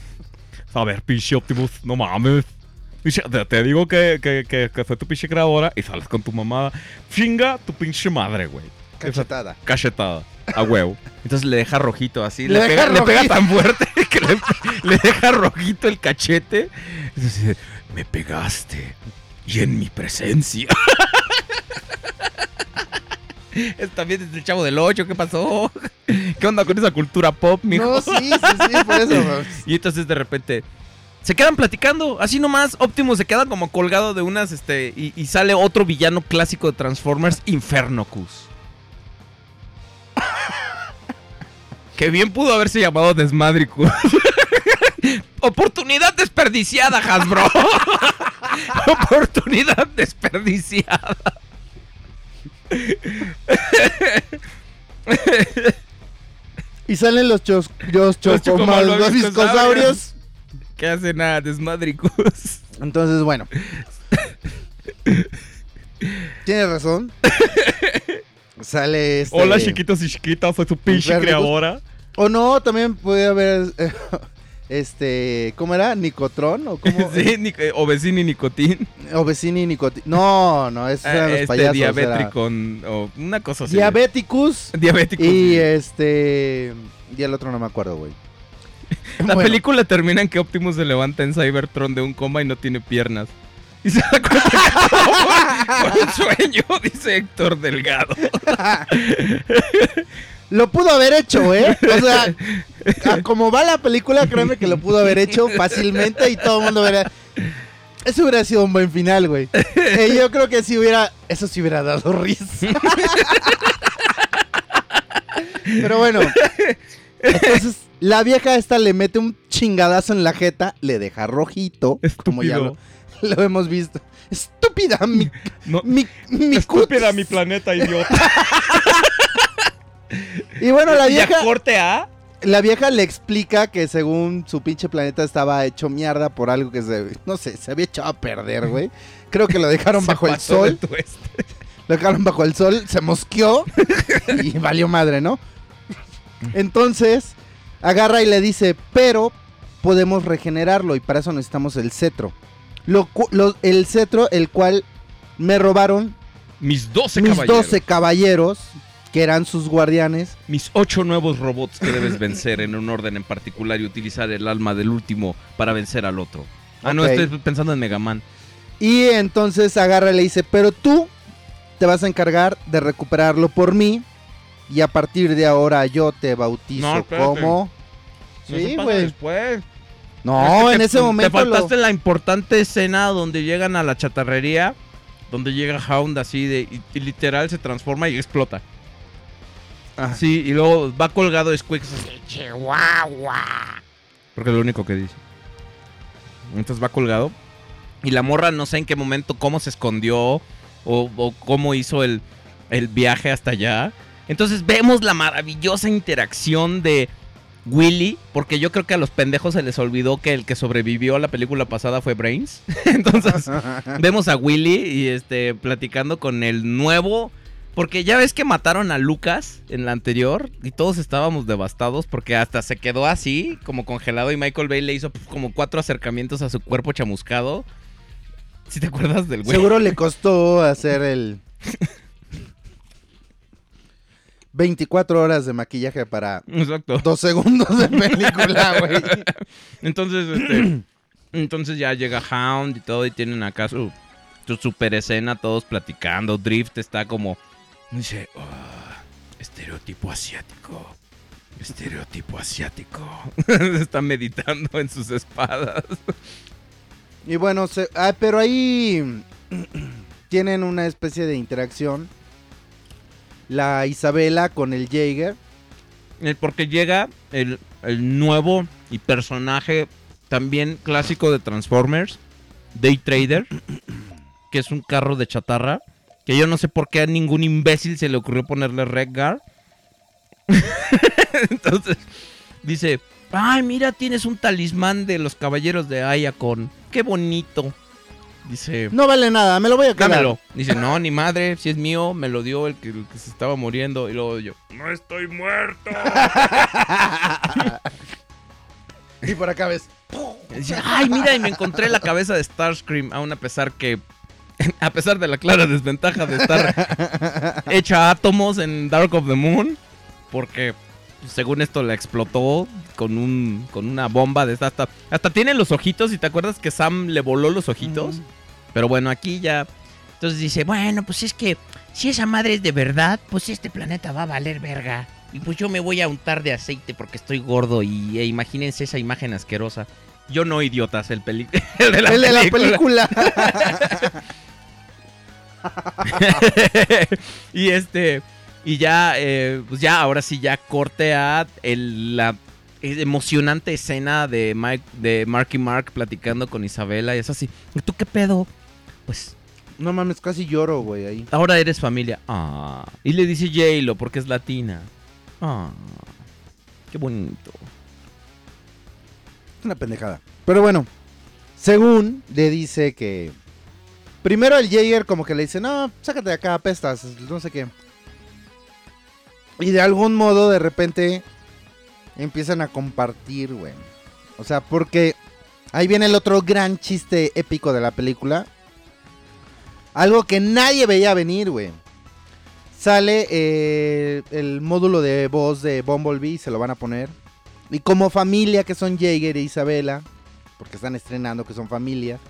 Speaker 1: A ver, pinche Optimus, no mames. Te, digo que, que, que, que soy tu pinche creadora y sales con tu mamá. Chinga tu pinche madre, güey.
Speaker 2: Cachetada.
Speaker 1: Cachetada. A huevo. Entonces le deja rojito así.
Speaker 2: Le
Speaker 1: pega, le pega
Speaker 2: rojito.
Speaker 1: tan fuerte que le, le deja rojito el cachete. Es así de, me pegaste. Y en mi presencia. Es también desde el chavo del 8, ¿qué pasó? ¿Qué onda con esa cultura pop, mijo?
Speaker 2: No, sí, sí, sí, por eso. güey.
Speaker 1: Y entonces de repente se quedan platicando, así nomás. Optimus se queda como colgado de unas, este, y, y sale otro villano clásico de Transformers, Infernocus. Que bien pudo haberse llamado Desmadricus. Oportunidad desperdiciada, Hasbro. Oportunidad desperdiciada.
Speaker 2: Y salen los, chos, los
Speaker 1: Los
Speaker 2: chocomal- los viscosaurios.
Speaker 1: ¿Qué hacen a Desmadricus?
Speaker 2: Entonces, bueno. Tienes razón. Sale este...
Speaker 1: Hola, chiquitos y chiquitas, soy tu pinche creadora.
Speaker 2: O no, también puede haber... eh, este... ¿Cómo era? ¿Nicotron? ¿O cómo?
Speaker 1: Sí, ni, Obesini Nicotín.
Speaker 2: Obesini. No, no, esos eran los
Speaker 1: este
Speaker 2: payasos. era
Speaker 1: Diabetricon, o una cosa así.
Speaker 2: Diabeticus.
Speaker 1: Diabético.
Speaker 2: Y
Speaker 1: sí.
Speaker 2: este... Y el otro no me acuerdo, güey.
Speaker 1: La
Speaker 2: Bueno,
Speaker 1: película termina en que Optimus se levanta en Cybertron de un coma y no tiene piernas. Y se da cuenta que fue- un sueño, dice Héctor Delgado.
Speaker 2: Lo pudo haber hecho, ¿eh? O sea, como va la película, créeme que lo pudo haber hecho fácilmente y todo el mundo hubiera... Eso hubiera sido un buen final, güey. Eh, yo creo que si hubiera... Eso sí hubiera dado risa. Pero bueno. Entonces, la vieja esta le mete un chingadazo en la jeta, le deja rojito. Como ya lo. lo hemos visto. Estúpida, mi...
Speaker 1: No,
Speaker 2: mi, mi
Speaker 1: estúpida
Speaker 2: cutis.
Speaker 1: mi planeta, idiota.
Speaker 2: Y bueno, la vieja...
Speaker 1: corte A.
Speaker 2: La vieja le explica que según su pinche planeta estaba hecho mierda por algo que se, no sé, se había echado a perder, güey. Creo que lo dejaron bajo el
Speaker 1: de
Speaker 2: sol, lo dejaron bajo el sol, se mosqueó y valió madre, ¿no? Entonces, agarra y le dice, pero podemos regenerarlo y para eso necesitamos el cetro. Lo, cu- lo- el cetro, el cual me robaron
Speaker 1: Mis 12
Speaker 2: mis
Speaker 1: caballeros.
Speaker 2: 12 caballeros, que eran sus guardianes.
Speaker 1: Mis ocho nuevos robots que debes vencer en un orden en particular y utilizar el alma del último para vencer al otro. Ah, no, estoy pensando en Mega Man.
Speaker 2: Y entonces agarra y le dice, pero tú te vas a encargar de recuperarlo por mí. Y a partir de ahora yo te bautizo
Speaker 1: No,
Speaker 2: como...
Speaker 1: No
Speaker 2: Sí, güey.
Speaker 1: después.
Speaker 2: No, en
Speaker 1: te-
Speaker 2: ese momento...
Speaker 1: Te
Speaker 2: lo-
Speaker 1: faltaste la importante escena donde llegan a la chatarrería, donde llega Hound así de y, y literal se transforma y explota.
Speaker 2: Ah.
Speaker 1: Sí, y luego va colgado Squeaks así, Chihuahua. Porque es lo único que dice. Entonces va colgado. Y la morra no sé en qué momento, cómo se escondió o, o cómo hizo el, el viaje hasta allá. Entonces vemos la maravillosa interacción de Willy, porque yo creo que a los pendejos se les olvidó que el que sobrevivió a la película pasada fue Brains. Entonces vemos a Willy y este platicando con el nuevo porque ya ves que mataron a Lucas en la anterior y todos estábamos devastados porque hasta se quedó así, como congelado y Michael Bay le hizo pues, como cuatro acercamientos a su cuerpo chamuscado. Si te acuerdas del güey?
Speaker 2: Seguro le costó hacer el... 24 horas de maquillaje para
Speaker 1: Exacto.
Speaker 2: dos segundos de película, güey.
Speaker 1: Entonces, este, entonces ya llega Hound y todo y tienen acá su, su super escena, todos platicando. Drift está como, dice, "Ah, estereotipo asiático, estereotipo asiático. está meditando en sus espadas.
Speaker 2: Y bueno, se- ah, pero ahí tienen una especie de interacción. La Isabela con el Jaeger.
Speaker 1: Porque llega el, el nuevo y personaje también clásico de Transformers, Day Trader, que es un carro de chatarra. Que yo no sé por qué a ningún imbécil se le ocurrió ponerle Redgar. Entonces, dice, Ay, mira, tienes un talismán de los caballeros de Ayakon. Qué bonito. Dice,
Speaker 2: No vale nada, me lo voy a quedar.
Speaker 1: dámelo. Dice, no, ni madre, si es mío, me lo dio el que, el que se estaba muriendo. Y luego yo, no estoy muerto.
Speaker 2: Y por acá ves.
Speaker 1: Dice, ay, mira, y me encontré la cabeza de Starscream, aún a pesar que, a pesar de la clara desventaja de estar hecha átomos en Dark of the Moon, porque según esto la explotó con un con una bomba de esta hasta, hasta tiene los ojitos y te acuerdas que Sam le voló los ojitos,
Speaker 2: Ujú.
Speaker 1: Pero bueno, aquí ya entonces dice, bueno, pues es que si esa madre es de verdad, pues este planeta va a valer verga. Y pues yo me voy a untar de aceite porque estoy gordo y e imagínense esa imagen asquerosa. Yo no idiotas, el, peli el de la
Speaker 2: el de la
Speaker 1: película.
Speaker 2: película.
Speaker 1: y este. Y ya, eh, pues ya, ahora sí, ya corte a el- la emocionante escena de, Mike, de Marky Mark platicando con Isabela. Y es así. ¿Y tú qué pedo? Pues
Speaker 2: no mames, casi lloro, güey, ahí.
Speaker 1: ahora eres familia. Ah. Y le dice J-Lo porque es latina. Ah. Qué bonito.
Speaker 2: Es una pendejada. Pero bueno, según le dice que. Primero el Jaeger como que le dice, no, sácate de acá, apestas, no sé qué. Y de algún modo de repente empiezan a compartir, güey. O sea, porque ahí viene el otro gran chiste épico de la película. Algo que nadie veía venir, güey. Sale eh, el módulo de voz de Bumblebee, se lo van a poner. Y como familia que son Jaeger e Isabela, porque están estrenando que son familia,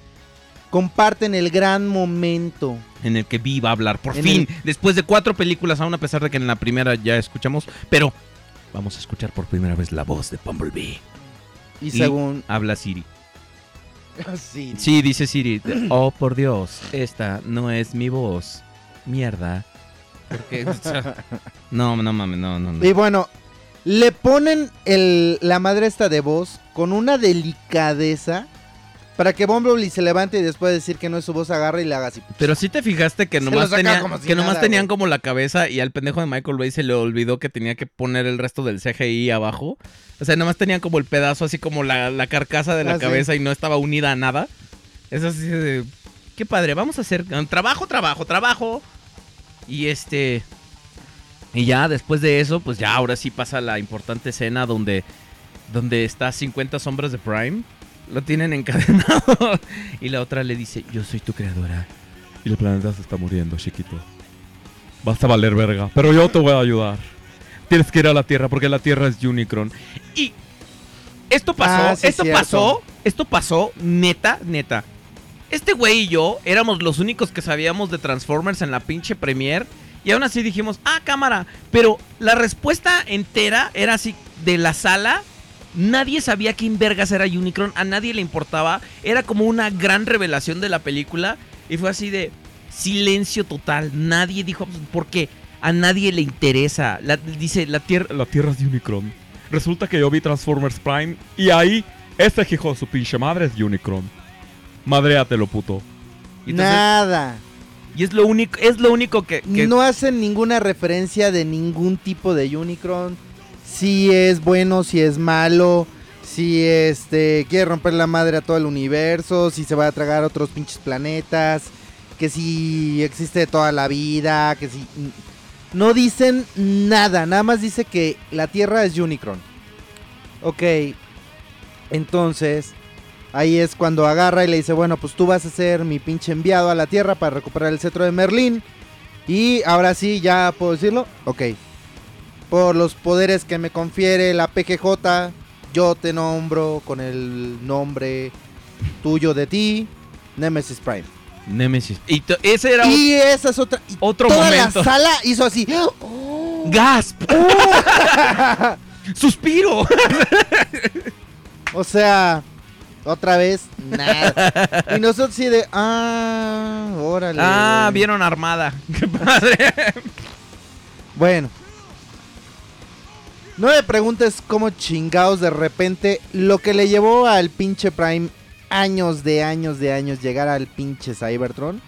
Speaker 2: comparten el gran momento.
Speaker 1: En el que Vi va a hablar. Por
Speaker 2: En
Speaker 1: fin. Después de cuatro películas, aún a pesar de que en la primera ya escuchamos. Pero vamos a escuchar por primera vez la voz de Bumblebee.
Speaker 2: Y,
Speaker 1: Y-
Speaker 2: según...
Speaker 1: Habla Siri.
Speaker 2: Sí.
Speaker 1: Sí, dice Siri. Oh, por Dios, esta no es mi voz. Mierda. Porque, o sea, no, no mames, no, no, no.
Speaker 2: Y bueno, le ponen el, la madre esta de voz con una delicadeza para que Bumblebee se levante y después de decir que no es su voz agarra y le haga así.
Speaker 1: Pero sí te fijaste que nomás, tenía-
Speaker 2: como si
Speaker 1: que nomás
Speaker 2: nada,
Speaker 1: tenían
Speaker 2: güey.
Speaker 1: como la cabeza y al pendejo de Michael Bay se le olvidó que tenía que poner el resto del CGI abajo. O sea, nomás tenían como el pedazo así como la, la carcasa de la
Speaker 2: Ah, sí.
Speaker 1: cabeza y no estaba unida a nada. Es así de... Qué padre, vamos a hacer um, trabajo, trabajo, trabajo. Y este... Y ya después de eso, pues ya ahora sí pasa la importante escena donde, donde está 50 sombras de Prime. Lo tienen encadenado. y la otra le dice, yo soy tu creadora.
Speaker 4: Y el planeta se está muriendo, chiquito. Vas a valer verga. Pero yo te voy a ayudar. Tienes que ir a la Tierra porque la Tierra es Unicron.
Speaker 1: Y esto pasó,
Speaker 2: Ah, sí,
Speaker 1: esto
Speaker 2: cierto.
Speaker 1: pasó, esto pasó, neta, neta. Este güey y yo éramos los únicos que sabíamos de Transformers en la pinche premiere. Y aún así dijimos, ah, cámara. Pero la respuesta entera era así, de la sala. Nadie sabía quién vergas era Unicron, a nadie le importaba. Era como una gran revelación de la película. Y fue así de silencio total. Nadie dijo, porque a nadie le interesa. La- dice, la tierra,
Speaker 4: La Tierra es Unicron. Resulta que yo vi Transformers Prime y ahí este hijo de su pinche madre es Unicron. Madréatelo, puto.
Speaker 1: Y entonces-
Speaker 2: Nada.
Speaker 1: Y es lo único, es lo único que, que-
Speaker 2: No hacen ninguna referencia de ningún tipo de Unicron. Si es bueno, si es malo. Si este quiere romper la madre a todo el universo. Si se va a tragar otros pinches planetas. Que si existe toda la vida. Que si. No dicen nada. Nada más dice que la Tierra es Unicron. Ok. Entonces. Ahí es cuando agarra y le dice, bueno, pues tú vas a ser mi pinche enviado a la Tierra para recuperar el cetro de Merlín. Y ahora sí, ya puedo decirlo. Ok. Por los poderes que me confiere la PGJ, yo te nombro con el nombre tuyo de ti, Nemesis Prime.
Speaker 1: Nemesis. Y ese era
Speaker 2: Y esa es otra. y
Speaker 1: otro
Speaker 2: toda
Speaker 1: momento.
Speaker 2: la sala hizo así.
Speaker 1: Gasp. Suspiro.
Speaker 2: O sea, otra vez, nada. Y nosotros sí de. Ah, órale.
Speaker 1: Ah,
Speaker 2: güey".
Speaker 1: vieron armada. Qué padre.
Speaker 2: Bueno. No me preguntes cómo chingados de repente lo que le llevó al pinche Prime años de años de años llegar al pinche Cybertron.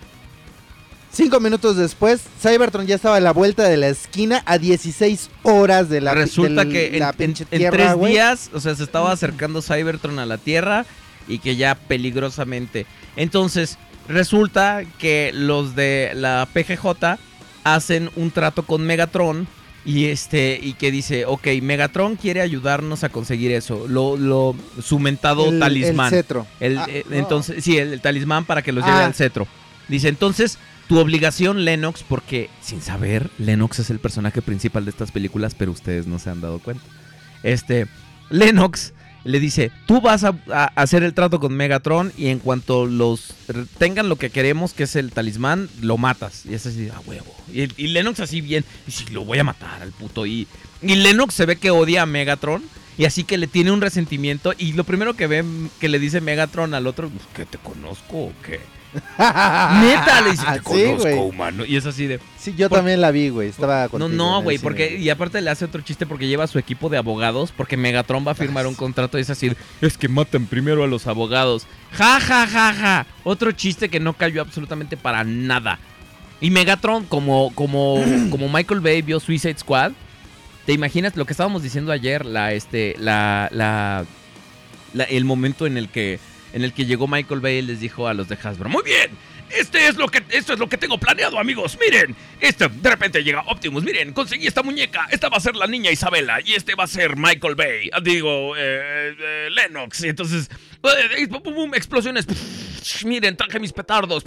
Speaker 2: Cinco minutos después, Cybertron ya estaba a la vuelta de la esquina a 16 horas de la
Speaker 1: Resulta que en,
Speaker 2: la pinche
Speaker 1: en
Speaker 2: tierra,
Speaker 1: tres días, o sea, se estaba acercando Cybertron a la Tierra y que ya peligrosamente. Entonces, resulta que los de la PGJ hacen un trato con Megatron y este y que dice, ok, Megatron quiere ayudarnos a conseguir eso, lo, lo su mentado
Speaker 2: El-
Speaker 1: talismán.
Speaker 2: El cetro.
Speaker 1: El,
Speaker 2: Ah,
Speaker 1: eh,
Speaker 2: no.
Speaker 1: Entonces, sí, el, el talismán para que los lleve
Speaker 2: Ah.
Speaker 1: al cetro. Dice, entonces, tu obligación, Lennox, porque sin saber, Lennox es el personaje principal de estas películas, pero ustedes no se han dado cuenta. Este, Lennox le dice, tú vas a, hacer el trato con Megatron y en cuanto los tengan lo que queremos, que es el talismán, lo matas. Y es así, a huevo. Y, Lennox así bien, y sí, lo voy a matar al puto. Y, y Lennox se ve que odia a Megatron. Y así que le tiene un resentimiento. Y lo primero que ve que le dice Megatron al otro, "Pues, ¿que te conozco o qué? Neta, le dice, te
Speaker 2: Sí,
Speaker 1: conozco, humano. Y es así de.
Speaker 2: Sí, yo
Speaker 1: Por-
Speaker 2: también la vi, güey. Estaba
Speaker 1: No,
Speaker 2: contigo
Speaker 1: no,
Speaker 2: el
Speaker 1: güey, porque. Y aparte le hace otro chiste porque lleva a su equipo de abogados. Porque Megatron va a firmar un contrato y es así. de, Es que matan primero a los abogados. Ja, ja, ja, ja. Otro chiste que no cayó absolutamente para nada. Y Megatron, como, como, como Michael Bay vio Suicide Squad. ¿Te imaginas lo que estábamos diciendo ayer? La, este, la, la, la- el momento en el que, en el que llegó Michael Bay y les dijo a los de Hasbro, muy bien, este es lo que, esto es lo que tengo planeado, amigos. Miren, este, de repente llega Optimus. Miren, conseguí esta muñeca. Esta va a ser la niña Isabela y este va a ser Michael Bay. Digo, eh, eh, Lennox. Y entonces, eh, pum, explosiones. Miren, traje mis petardos.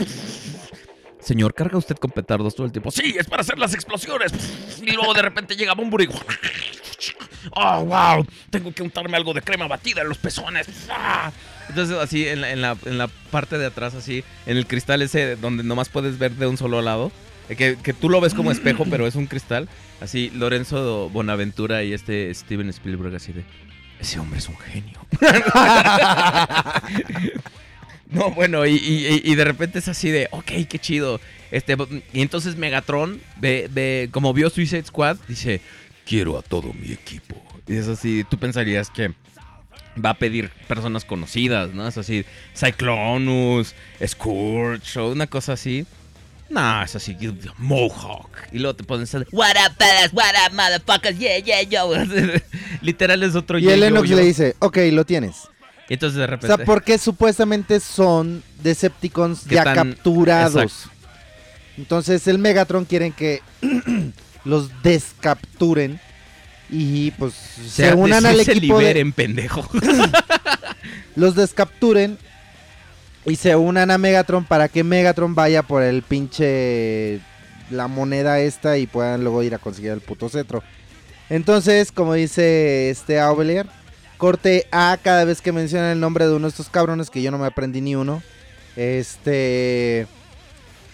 Speaker 1: Señor, ¿carga usted con petardos todo el tiempo? Sí, es para hacer las explosiones. Y luego de repente llega Bumburi. Oh, wow. Tengo que untarme algo de crema batida en los pezones. Ah. Entonces, así, en la, en, la, en la parte de atrás, así, en el cristal ese donde nomás puedes ver de un solo lado. eh, Que, que tú lo ves como espejo, pero es un cristal. Así, Lorenzo Bonaventura y este Steven Spielberg, así de. Ese hombre es un genio. No, bueno, y, y- y de repente es así de, ok, qué chido. Este, y entonces Megatron, ve, ve, como vio Suicide Squad, dice, quiero a todo mi equipo. Y es así, tú pensarías que va a pedir personas conocidas, ¿no? Es así, Cyclonus, Scourge o una cosa así. No, es así, Mohawk. Y luego te pones a... What up, fellas? What up, motherfuckers? Yeah, yeah, yo. Literal es otro
Speaker 2: Y el Lennox
Speaker 1: yo.
Speaker 2: le dice, ok, lo tienes.
Speaker 1: Y entonces de
Speaker 2: O
Speaker 1: repente...
Speaker 2: sea, porque supuestamente son Decepticons ya
Speaker 1: tan-
Speaker 2: capturados.
Speaker 1: Exacto.
Speaker 2: Entonces el Megatron quieren que los descapturen y pues
Speaker 1: O
Speaker 2: se unan al
Speaker 1: se
Speaker 2: equipo de,
Speaker 1: liberen, pendejo.
Speaker 2: los descapturen y se unan a Megatron para que Megatron vaya por el pinche la moneda esta y puedan luego ir a conseguir el puto cetro. Entonces, como dice este Aubelier, corte A cada vez que menciona el nombre de uno de estos cabrones que yo no me aprendí ni uno. Este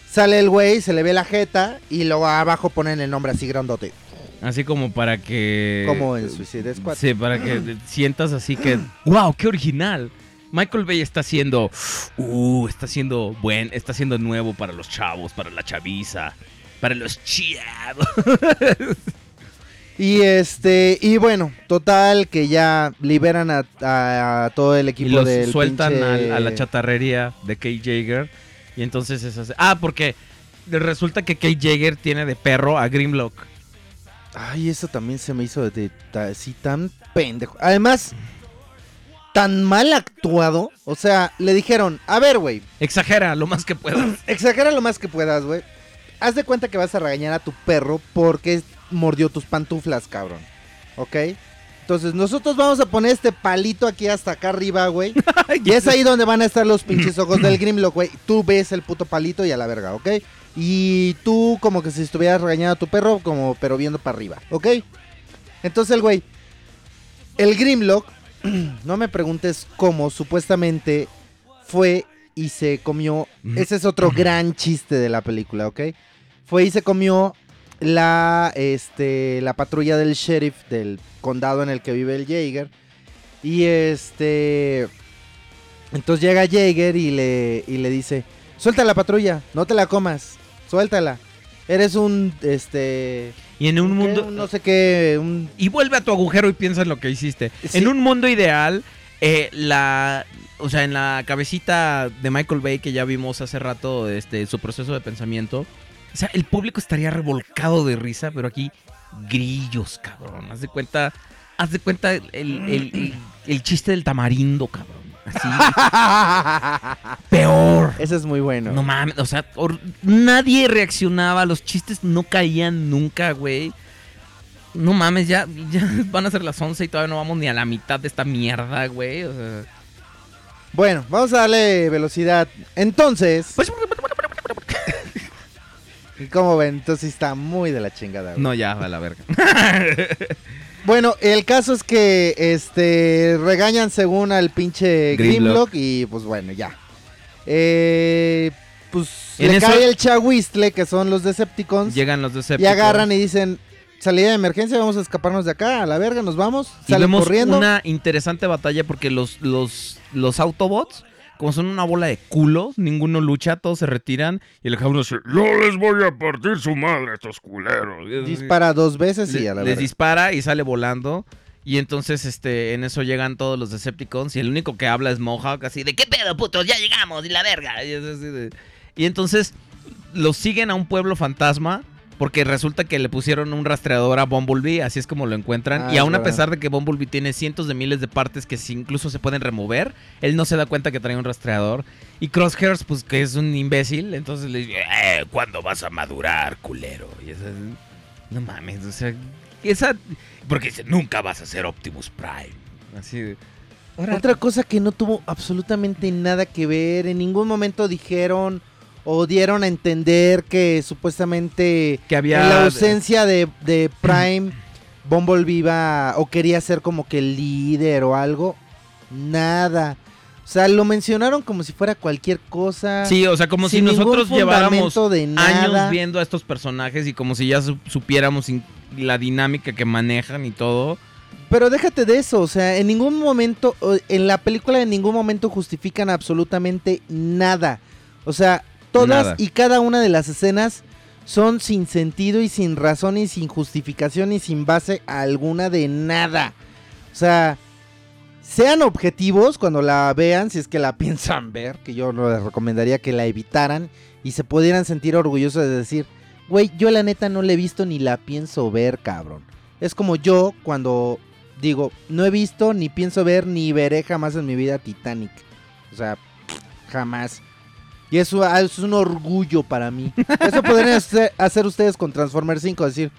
Speaker 2: sale el güey, se le ve la jeta y luego abajo ponen el nombre así grandote,
Speaker 1: Así como para que...
Speaker 2: como en Suicide Squad.
Speaker 1: Sí, para que sientas así que... ¡Wow! ¡Qué original! Michael Bay está haciendo... ¡Uh! Está haciendo buen... Está haciendo nuevo para los chavos, para la chaviza, para los chavos.
Speaker 2: Y este, y bueno, total que ya liberan a, a- a todo el
Speaker 1: Y
Speaker 2: equipo
Speaker 1: los
Speaker 2: del
Speaker 1: sueltan
Speaker 2: pinche-
Speaker 1: a la chatarrería de Kate Jaeger. Y entonces es así... Ah, porque resulta que Kate Jaeger tiene de perro a Grimlock.
Speaker 2: Ay, eso también se me hizo de, tan pendejo. Además, tan mal actuado. O sea, le dijeron, a ver, güey,
Speaker 1: Exagera lo más que puedas.
Speaker 2: exagera lo más que puedas, güey. Haz de cuenta que vas a regañar a tu perro porque mordió tus pantuflas, cabrón. ¿Ok? Entonces, nosotros vamos a poner este palito aquí hasta acá arriba, güey. Y es ahí donde van a estar los pinches ojos del Grimlock, güey. Tú ves el puto palito y a la verga, ¿ok? Y tú como que si estuvieras regañando a tu perro, como pero viendo para arriba, ¿ok? Entonces el güey, el Grimlock, no me preguntes cómo, supuestamente fue y se comió, ese es otro gran chiste de la película, ¿ok? Fue y se comió la, este, la patrulla del sheriff del condado en el que vive el Jaeger. Y este... Entonces llega Jaeger y le, y le dice, suelta la patrulla, no te la comas, suéltala. Eres un, este...
Speaker 1: Y en un mundo...
Speaker 2: Un no sé qué, un...
Speaker 1: Y vuelve a tu agujero y piensa en lo que hiciste.
Speaker 2: Sí.
Speaker 1: En un mundo ideal, eh, la, o sea, en la cabecita de Michael Bay que ya vimos hace rato, este, su proceso de pensamiento, o sea, el público estaría revolcado de risa, pero aquí grillos, cabrón. Haz de cuenta, haz de cuenta el, el- el- el chiste del tamarindo, cabrón. Así, peor.
Speaker 2: Ese es muy bueno.
Speaker 1: No mames, o sea, nadie reaccionaba, los chistes no caían nunca, güey. No mames, ya, ya van a ser las 11 y todavía no vamos ni a la mitad de esta mierda, güey. O sea,
Speaker 2: Bueno, vamos a darle velocidad. Entonces,
Speaker 1: pues,
Speaker 2: ¿cómo ven? Entonces está muy de la chingada. güey.
Speaker 1: no, ya, a la verga.
Speaker 2: Bueno, el caso es que este regañan según al pinche
Speaker 1: Grimlock.
Speaker 2: Grimlock y pues bueno, ya. Eh, pues le
Speaker 1: eso-
Speaker 2: cae el Chahuistle, que son los Decepticons,
Speaker 1: Llegan los
Speaker 2: y
Speaker 1: Decepticons.
Speaker 2: agarran y dicen, salida de emergencia, vamos a escaparnos de acá, a la verga, nos vamos.
Speaker 1: Y
Speaker 2: Salen
Speaker 1: vemos
Speaker 2: corriendo.
Speaker 1: una interesante batalla porque los, los, los Autobots, como son una bola de culos, ninguno lucha, todos se retiran. Y el cabrón dice,
Speaker 4: Yo les voy a partir su madre a estos culeros.
Speaker 2: Dispara dos veces y
Speaker 1: le-
Speaker 2: a la
Speaker 1: les dispara y sale volando. Y entonces, este, en eso llegan todos los Decepticons. Y el único que habla es Mohawk, así de ¿qué pedo, putos? Ya llegamos, y la verga. Y, es así de- y entonces los siguen a un pueblo fantasma. Porque resulta que le pusieron un rastreador a Bumblebee, así es como lo encuentran.
Speaker 2: Ah,
Speaker 1: y aún
Speaker 2: es
Speaker 1: a pesar de que Bumblebee tiene cientos de miles de partes que incluso se pueden remover, él no se da cuenta que trae un rastreador. Y Crosshairs, pues que es un imbécil, entonces le dice, eh, ¿cuándo vas a madurar, culero? Y es así, no mames, o sea, esa... Porque dice, nunca vas a ser Optimus Prime. Así de... ahora-
Speaker 2: Otra cosa que no tuvo absolutamente nada que ver, en ningún momento dijeron o dieron a entender que supuestamente
Speaker 1: que había...
Speaker 2: en la ausencia de, de Prime, Bumblebee iba o quería ser como que el líder o algo. Nada. O sea, lo mencionaron como si fuera cualquier cosa.
Speaker 1: Sí, o sea, como si nosotros lleváramos
Speaker 2: de
Speaker 1: años viendo a estos personajes y como si ya su- supiéramos la dinámica que manejan y todo.
Speaker 2: Pero déjate de eso, o sea, en ningún momento, en la película en ningún momento justifican absolutamente nada. O sea, todas
Speaker 1: Nada.
Speaker 2: y cada una de las escenas son sin sentido y sin razón y sin justificación y sin base alguna de nada. O sea, sean objetivos cuando la vean, si es que la piensan ver, que yo no les recomendaría que la evitaran y se pudieran sentir orgullosos de decir, güey, yo la neta no la he visto ni la pienso ver, cabrón. Es como yo cuando digo, no he visto, ni pienso ver, ni veré jamás en mi vida Titanic. O sea, jamás. Y eso ah, es un orgullo para mí. Eso podrían hacer, hacer ustedes con Transformers 5, decir,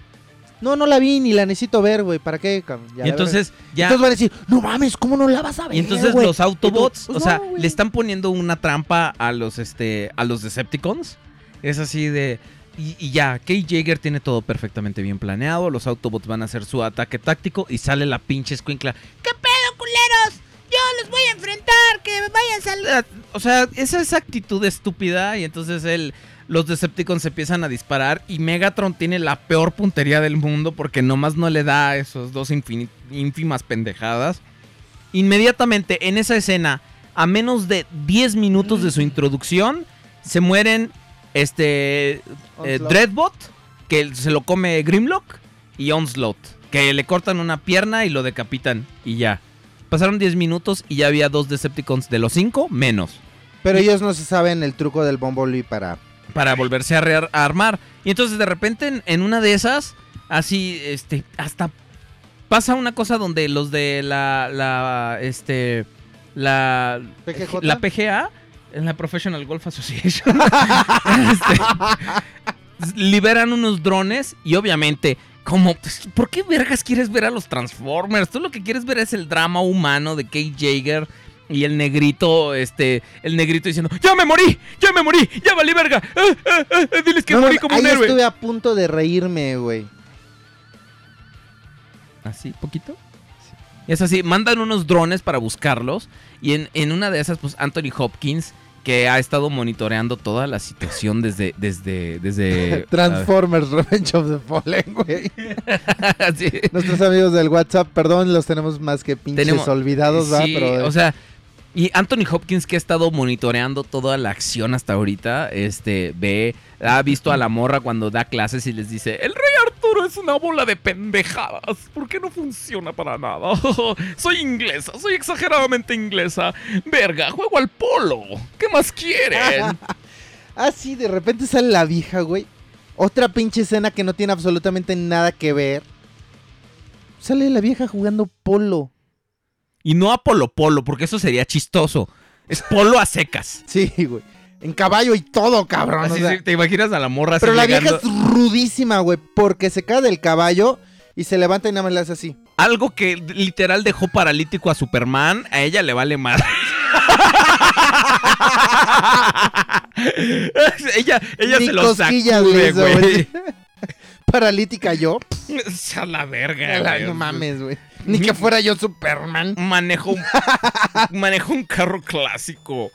Speaker 2: no, no la vi ni la necesito ver, güey, ¿para qué? Ya
Speaker 1: y
Speaker 2: la veré".
Speaker 1: entonces ya...
Speaker 2: Entonces van a decir, no mames, ¿cómo no la vas a ver?
Speaker 1: Y entonces
Speaker 2: güey?"
Speaker 1: los Autobots, o
Speaker 2: "Pues
Speaker 1: sea,
Speaker 2: no, güey".
Speaker 1: le están poniendo una trampa a los este a los Decepticons. Es así de y, y ya, Kate Jaeger tiene todo perfectamente bien planeado. Los Autobots van a hacer su ataque táctico y sale la pinche escuincla.
Speaker 5: ¿Qué los voy a enfrentar, que vayan a
Speaker 1: Eh, O sea, esa es actitud estúpida y entonces él, los Decepticons se empiezan a disparar y Megatron tiene la peor puntería del mundo porque nomás no le da a esos dos ínfimas pendejadas. Inmediatamente en esa escena, a menos de 10 minutos de su introducción, se mueren este eh. Dreadbot, que se lo come Grimlock, y Onslaught, que le cortan una pierna y lo decapitan y ya. Pasaron 10 minutos y ya había dos Decepticons de los 5 menos.
Speaker 2: Pero ellos no se saben el truco del Bumblebee para...
Speaker 1: para volverse a, rear- a armar. Y entonces de repente en, en una de esas, así, este, hasta pasa una cosa donde los de la, la, este, la,
Speaker 2: PGJ.
Speaker 1: la PGA, en la Professional Golf Association, este, liberan unos drones y obviamente, como, pues, ¿por qué vergas quieres ver a los Transformers? Tú lo que quieres ver es el drama humano de Kate Jaeger. Y el negrito, este, el negrito diciendo, ¡Ya me morí! ¡Ya me morí! ¡Ya valí verga! ¡Ah, ah, ah! ¡Diles que
Speaker 2: No,
Speaker 1: morí como
Speaker 2: ahí
Speaker 1: un héroe!
Speaker 2: estuve a punto de reírme, güey.
Speaker 1: ¿Así? ¿Poquito? Es así, mandan unos drones para buscarlos. Y en, en una de esas, pues Anthony Hopkins, que ha estado monitoreando toda la situación desde. desde. desde.
Speaker 2: Transformers Revenge of the Fallen, güey.
Speaker 1: sí.
Speaker 2: Nuestros amigos del WhatsApp, perdón, los tenemos más que pinches
Speaker 1: Tenemos-
Speaker 2: olvidados, ¿va?
Speaker 1: Sí,
Speaker 2: Pero,
Speaker 1: o sea. Y Anthony Hopkins, que ha estado monitoreando toda la acción hasta ahorita, este, ve, ha visto a la morra cuando da clases y les dice, el rey Arturo
Speaker 4: es una bola de pendejadas. ¿Por qué no funciona para nada? soy inglesa, soy exageradamente inglesa. Verga, juego al polo. ¿Qué más quieren?
Speaker 2: Ah, sí, de repente sale la vieja, güey. Otra pinche escena que no tiene absolutamente nada que ver. Sale la vieja jugando polo.
Speaker 1: Y no a polo polo, porque eso sería chistoso. Es polo a secas.
Speaker 2: Sí, güey. En caballo y todo, cabrón. o
Speaker 1: Así,
Speaker 2: sea.
Speaker 1: sí, ¿Te imaginas a la morra así
Speaker 2: Pero la
Speaker 1: llegando?
Speaker 2: vieja es rudísima, güey. Porque se cae del caballo y se levanta y nada más le hace así.
Speaker 1: Algo que literal dejó paralítico a Superman, a ella le vale más. ella ella
Speaker 2: Ni
Speaker 1: se lo sacude, güey.
Speaker 2: Paralítica yo.
Speaker 1: A la verga, güey.
Speaker 2: no mames, güey. Ni que fuera yo Superman.
Speaker 1: Manejo un, manejo un carro clásico.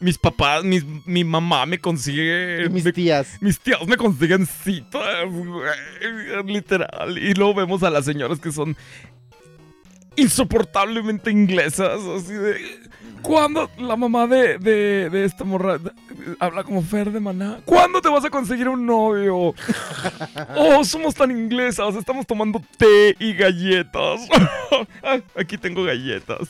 Speaker 1: Mis papás, mis- mi mamá me consigue.
Speaker 2: Y mis
Speaker 1: me-
Speaker 2: tías.
Speaker 1: mis tías me consiguen citas, literal. Y luego vemos a las señoras que son insoportablemente inglesas, así de... ¿Cuándo la mamá de, de, de esta morra habla como Fer de Maná? ¿Cuándo te vas a conseguir un novio? Oh, somos tan inglesas, estamos tomando té y galletas. Ah, Aquí tengo galletas.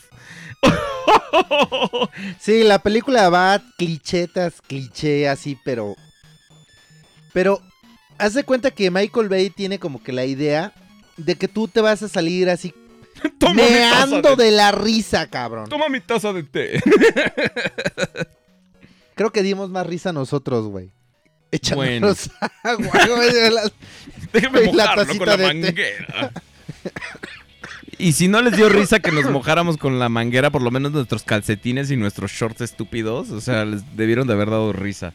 Speaker 2: Sí, la película va clichetas, cliché así, pero. Pero. Haz de cuenta que Michael Bay tiene como que la idea de que tú te vas a salir así
Speaker 1: Toma
Speaker 2: meando
Speaker 1: de-
Speaker 2: de la risa, cabrón.
Speaker 1: Toma mi taza de té.
Speaker 2: Creo que dimos más risa nosotros, güey. Echándonos agua, güey. de las-
Speaker 1: Déjeme
Speaker 2: Y la
Speaker 1: mojarlo con la manguera. Y si no les dio risa que nos mojáramos con la manguera, por lo menos nuestros calcetines y nuestros shorts estúpidos, o sea, les debieron de haber dado risa.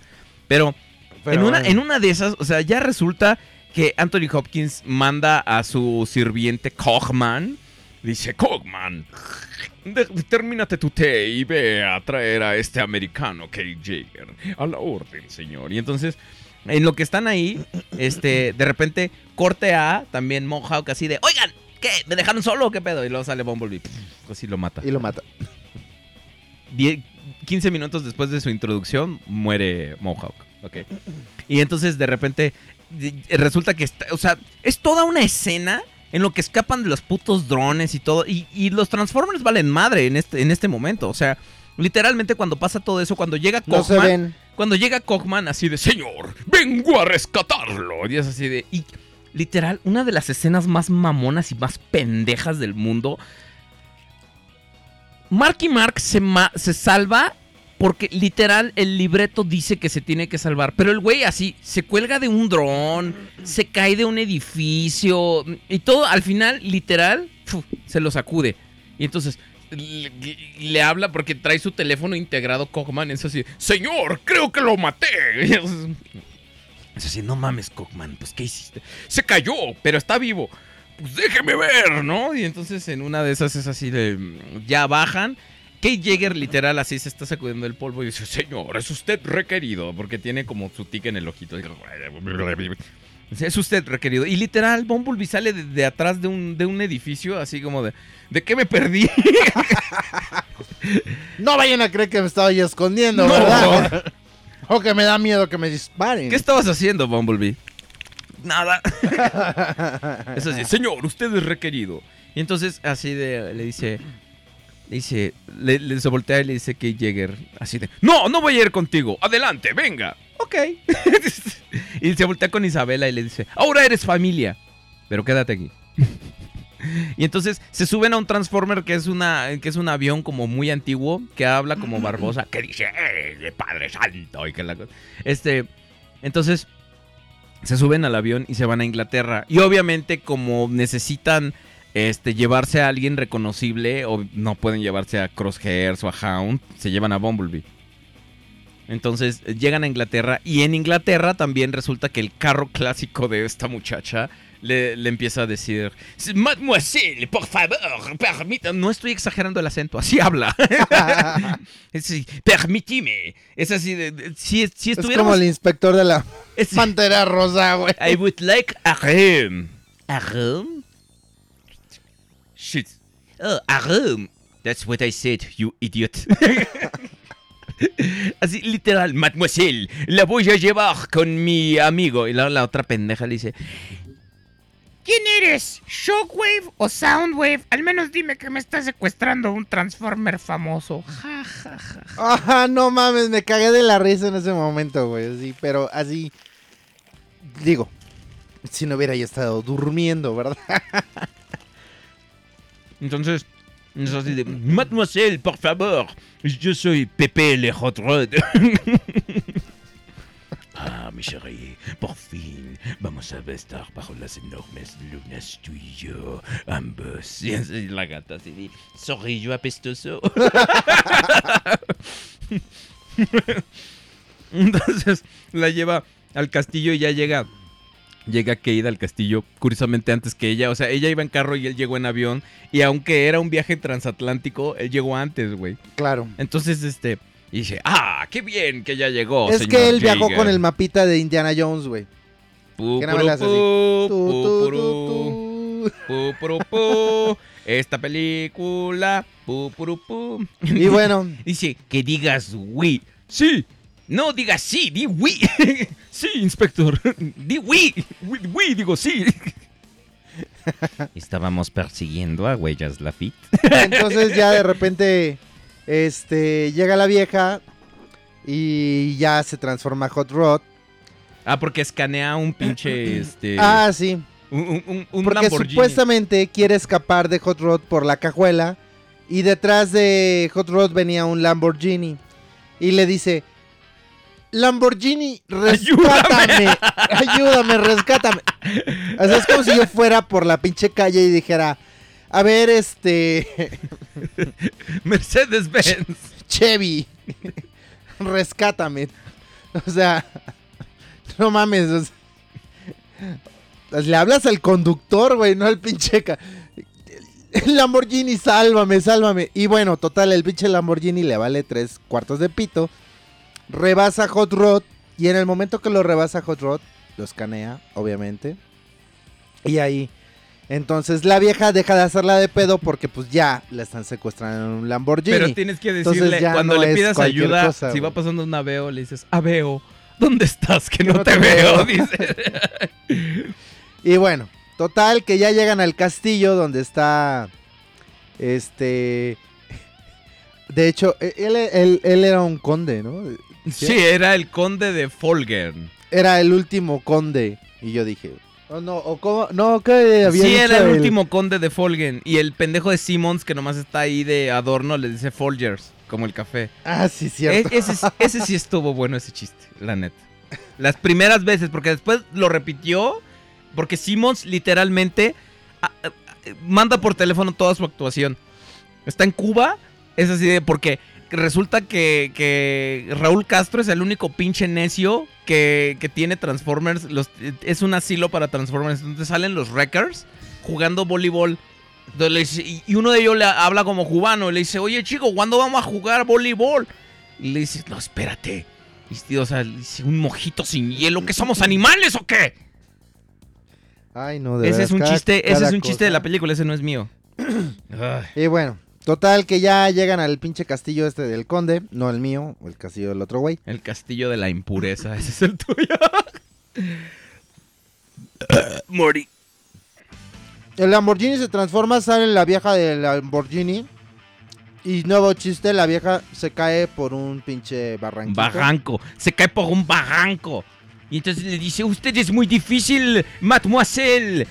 Speaker 1: Pero,
Speaker 2: Pero
Speaker 1: en, una,
Speaker 2: bueno.
Speaker 1: en una de esas, o sea, ya resulta que Anthony Hopkins manda a su sirviente Kochman. Dice, de- termínate tu té y ve a traer a este americano Kate Jagger. A la orden, señor. Y entonces, en lo que están ahí, este, de repente, corte a también Mohawk así de, oigan, ¿qué? ¿Me dejaron solo o qué pedo? Y luego sale Bumblebee, pff, así lo mata.
Speaker 2: Y lo mata.
Speaker 1: Die- 15 minutos después de su introducción, muere Mohawk. Ok. Y entonces de repente resulta que está, o sea, es toda una escena en lo que escapan de los putos drones y todo. Y, y los Transformers valen madre en este, en este momento. O sea, literalmente cuando pasa todo eso, cuando llega
Speaker 2: No se
Speaker 1: Kochman,
Speaker 2: ven.
Speaker 1: cuando llega Kochman así de, señor, vengo a rescatarlo. Y es así de, y literal, una de las escenas más mamonas y más pendejas del mundo. Marky Mark se, ma- se salva porque literal el libreto dice que se tiene que salvar. Pero el güey así se cuelga de un dron, se cae de un edificio y todo al final literal se lo sacude. Y entonces le, habla porque trae su teléfono integrado Cockman. Es así, señor, creo que lo maté. Es, así, no mames, Cockman, pues ¿qué hiciste? Se cayó, pero está vivo. Pues déjeme ver, ¿no? Y entonces en una de esas es así de, ya bajan. Kate Jagger literal así se está sacudiendo el polvo y dice, señor, es usted requerido, porque tiene como su tic en el ojito. Es usted requerido. Y literal, Bumblebee sale de, de atrás de un, de un edificio, así como de, ¿de qué me perdí?
Speaker 2: No vayan a creer que me estaba yo escondiendo,
Speaker 1: No.
Speaker 2: ¿verdad? O que me da miedo que me disparen.
Speaker 1: ¿Qué estabas haciendo, Bumblebee? Nada. Es así, señor, usted es requerido. Y entonces así de, le dice, dice, le, le- se voltea y le dice Kate Jagger, así de, no, no voy a ir contigo, adelante, venga. Ok. y se voltea con Isabela y le dice, ahora eres familia, pero quédate aquí. Y entonces se suben a un Transformer que es una que es un avión como muy antiguo que habla como Barbosa, que dice, "Eh, Padre Santo" y que la este entonces se suben al avión y se van a Inglaterra. Y obviamente como necesitan este, llevarse a alguien reconocible o no pueden llevarse a Crosshairs o a Hound, se llevan a Bumblebee. Entonces eh, llegan a Inglaterra y en Inglaterra también resulta que el carro clásico de esta muchacha le, le empieza a decir, Mademoiselle, por favor, permítame. No estoy exagerando el acento, así habla. es así, permíteme. Es así, de, si, si
Speaker 2: Es
Speaker 1: estuviéramos...
Speaker 2: como el inspector de la
Speaker 1: es-
Speaker 2: pantera rosa, güey.
Speaker 1: I would like a room. A room? Shit. Oh, a room. That's what I said, you idiot. Así, literal, mademoiselle, la voy a llevar con mi amigo. Y la, la otra pendeja le dice,
Speaker 5: ¿Quién eres? ¿Shockwave o Soundwave? Al menos dime que me está secuestrando un Transformer famoso. Ja, ja, ja.
Speaker 2: Ah, no mames, me cagué de la risa en ese momento, güey. Así, pero así. Digo, si no hubiera yo estado durmiendo, ¿verdad?
Speaker 1: Entonces, es así de, Mademoiselle, por favor, yo soy Pepe Le Hot Rod. ah, mi chérie, por fin, vamos a estar bajo las enormes lunas tú y yo, ambos. Y así la gata así de, zorrillo apestoso. Entonces, la lleva al castillo y ya llega llega Kate al castillo, curiosamente antes que ella. O sea, ella iba en carro y él llegó en avión. Y aunque era un viaje transatlántico, él llegó antes, güey.
Speaker 2: Claro.
Speaker 1: Entonces, este. Y dice, ah, qué bien que ya llegó.
Speaker 2: es
Speaker 1: señor
Speaker 2: que él viajó
Speaker 1: Jaeger".
Speaker 2: con el mapita de Indiana Jones, güey.
Speaker 1: Esta película. pu, puru, pu.
Speaker 2: Y bueno,
Speaker 1: Dice que digas oui. Sí. No digas sí, di oui. sí, inspector. Di oui. Oui, oui, digo sí. Estábamos persiguiendo a Huellas Lafitte.
Speaker 2: entonces ya de repente este llega la vieja y ya se transforma Hot Rod.
Speaker 1: Ah, porque escanea un pinche este
Speaker 2: Ah, sí.
Speaker 1: un, un, un- un
Speaker 2: Porque
Speaker 1: Lamborghini.
Speaker 2: supuestamente quiere escapar de Hot Rod por la cajuela. Y detrás de Hot Rod venía un Lamborghini. Y le dice: Lamborghini, rescátame. Ayúdame, rescátame. O sea, es como si yo fuera por la pinche calle y dijera: A ver, este.
Speaker 1: Mercedes Benz.
Speaker 2: Chevy, rescátame. O sea, no mames. o sea, le hablas al conductor, güey, no al pinche. Lamborghini, sálvame, sálvame. Y bueno, total, el pinche Lamborghini le vale tres cuartos de pito. Rebasa Hot Rod. Y en el momento que lo rebasa Hot Rod, lo escanea, obviamente. Y ahí. Entonces la vieja deja de hacerla de pedo porque pues ya la están secuestrando en un Lamborghini.
Speaker 1: Pero tienes que decirle, cuando
Speaker 2: no
Speaker 1: le pidas ayuda,
Speaker 2: cosa,
Speaker 1: si va pasando un aveo, le dices, aveo, ¿dónde estás? Que no,
Speaker 2: no
Speaker 1: te,
Speaker 2: te
Speaker 1: veo,
Speaker 2: veo".
Speaker 1: dice.
Speaker 2: Y bueno, total que ya llegan al castillo donde está este de hecho, e- él, él- él era un conde, ¿no?
Speaker 1: Sí, era el conde de Folgern.
Speaker 2: Era el último conde y yo dije, oh, no, o cómo, no, que había
Speaker 1: Sí, era el último conde de Folgen. Y el pendejo de Simmons, que nomás está ahí de adorno, le dice Folgers, como el café.
Speaker 2: Ah, sí,
Speaker 1: E-
Speaker 2: cierto.
Speaker 1: ese, sí- ese sí estuvo bueno, ese chiste, la neta. Las primeras veces, porque después lo repitió, porque Simmons literalmente a- a- manda por teléfono toda su actuación. Está en Cuba, es así de, porque resulta que, que Raúl Castro es el único pinche necio que, que tiene Transformers, los, es un asilo para Transformers, entonces salen los Wreckers jugando voleibol. Dice- y uno de ellos le habla como cubano y le dice, oye chico, ¿cuándo vamos a jugar voleibol? Y le dice, no, espérate. Y, o sea, le dice, un mojito sin hielo, ¿qué somos animales o qué?
Speaker 2: Ay, no, de
Speaker 1: Ese es un
Speaker 2: cada-
Speaker 1: chiste, ese es un chiste de la película, ese no es mío.
Speaker 2: Y bueno, total que ya llegan al pinche castillo este del conde, no el mío, o el castillo del otro güey.
Speaker 1: El castillo de la impureza, ese es el tuyo. Mori.
Speaker 2: El Lamborghini se transforma, sale la vieja del Lamborghini. Y nuevo chiste, la vieja se cae por un pinche barranquito.
Speaker 1: Barranco, se cae por un barranco. Y entonces le dice, usted es muy difícil, mademoiselle.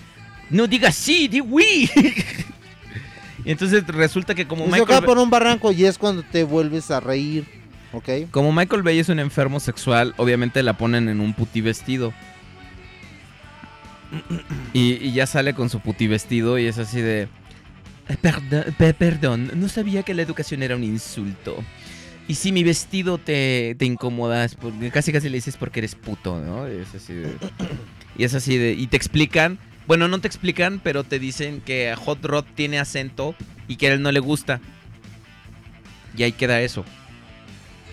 Speaker 1: No diga sí, di oui. y entonces resulta que como Michael, Bay-
Speaker 2: por un barranco y es cuando te vuelves a reír. ¿Ok?
Speaker 1: como Michael Bay es un enfermo sexual, obviamente la ponen en un puti vestido. Y, y ya sale con su puti vestido y es así de... "Eh, Perdón, pe- perdón, no sabía que la educación era un insulto. Y si mi vestido te, te incomoda, es porque casi casi le dices porque eres puto, ¿no? Y es así de... Y es así de... Y te explican, bueno, no te explican, pero te dicen que Hot Rod tiene acento y que a él no le gusta. Y ahí queda eso.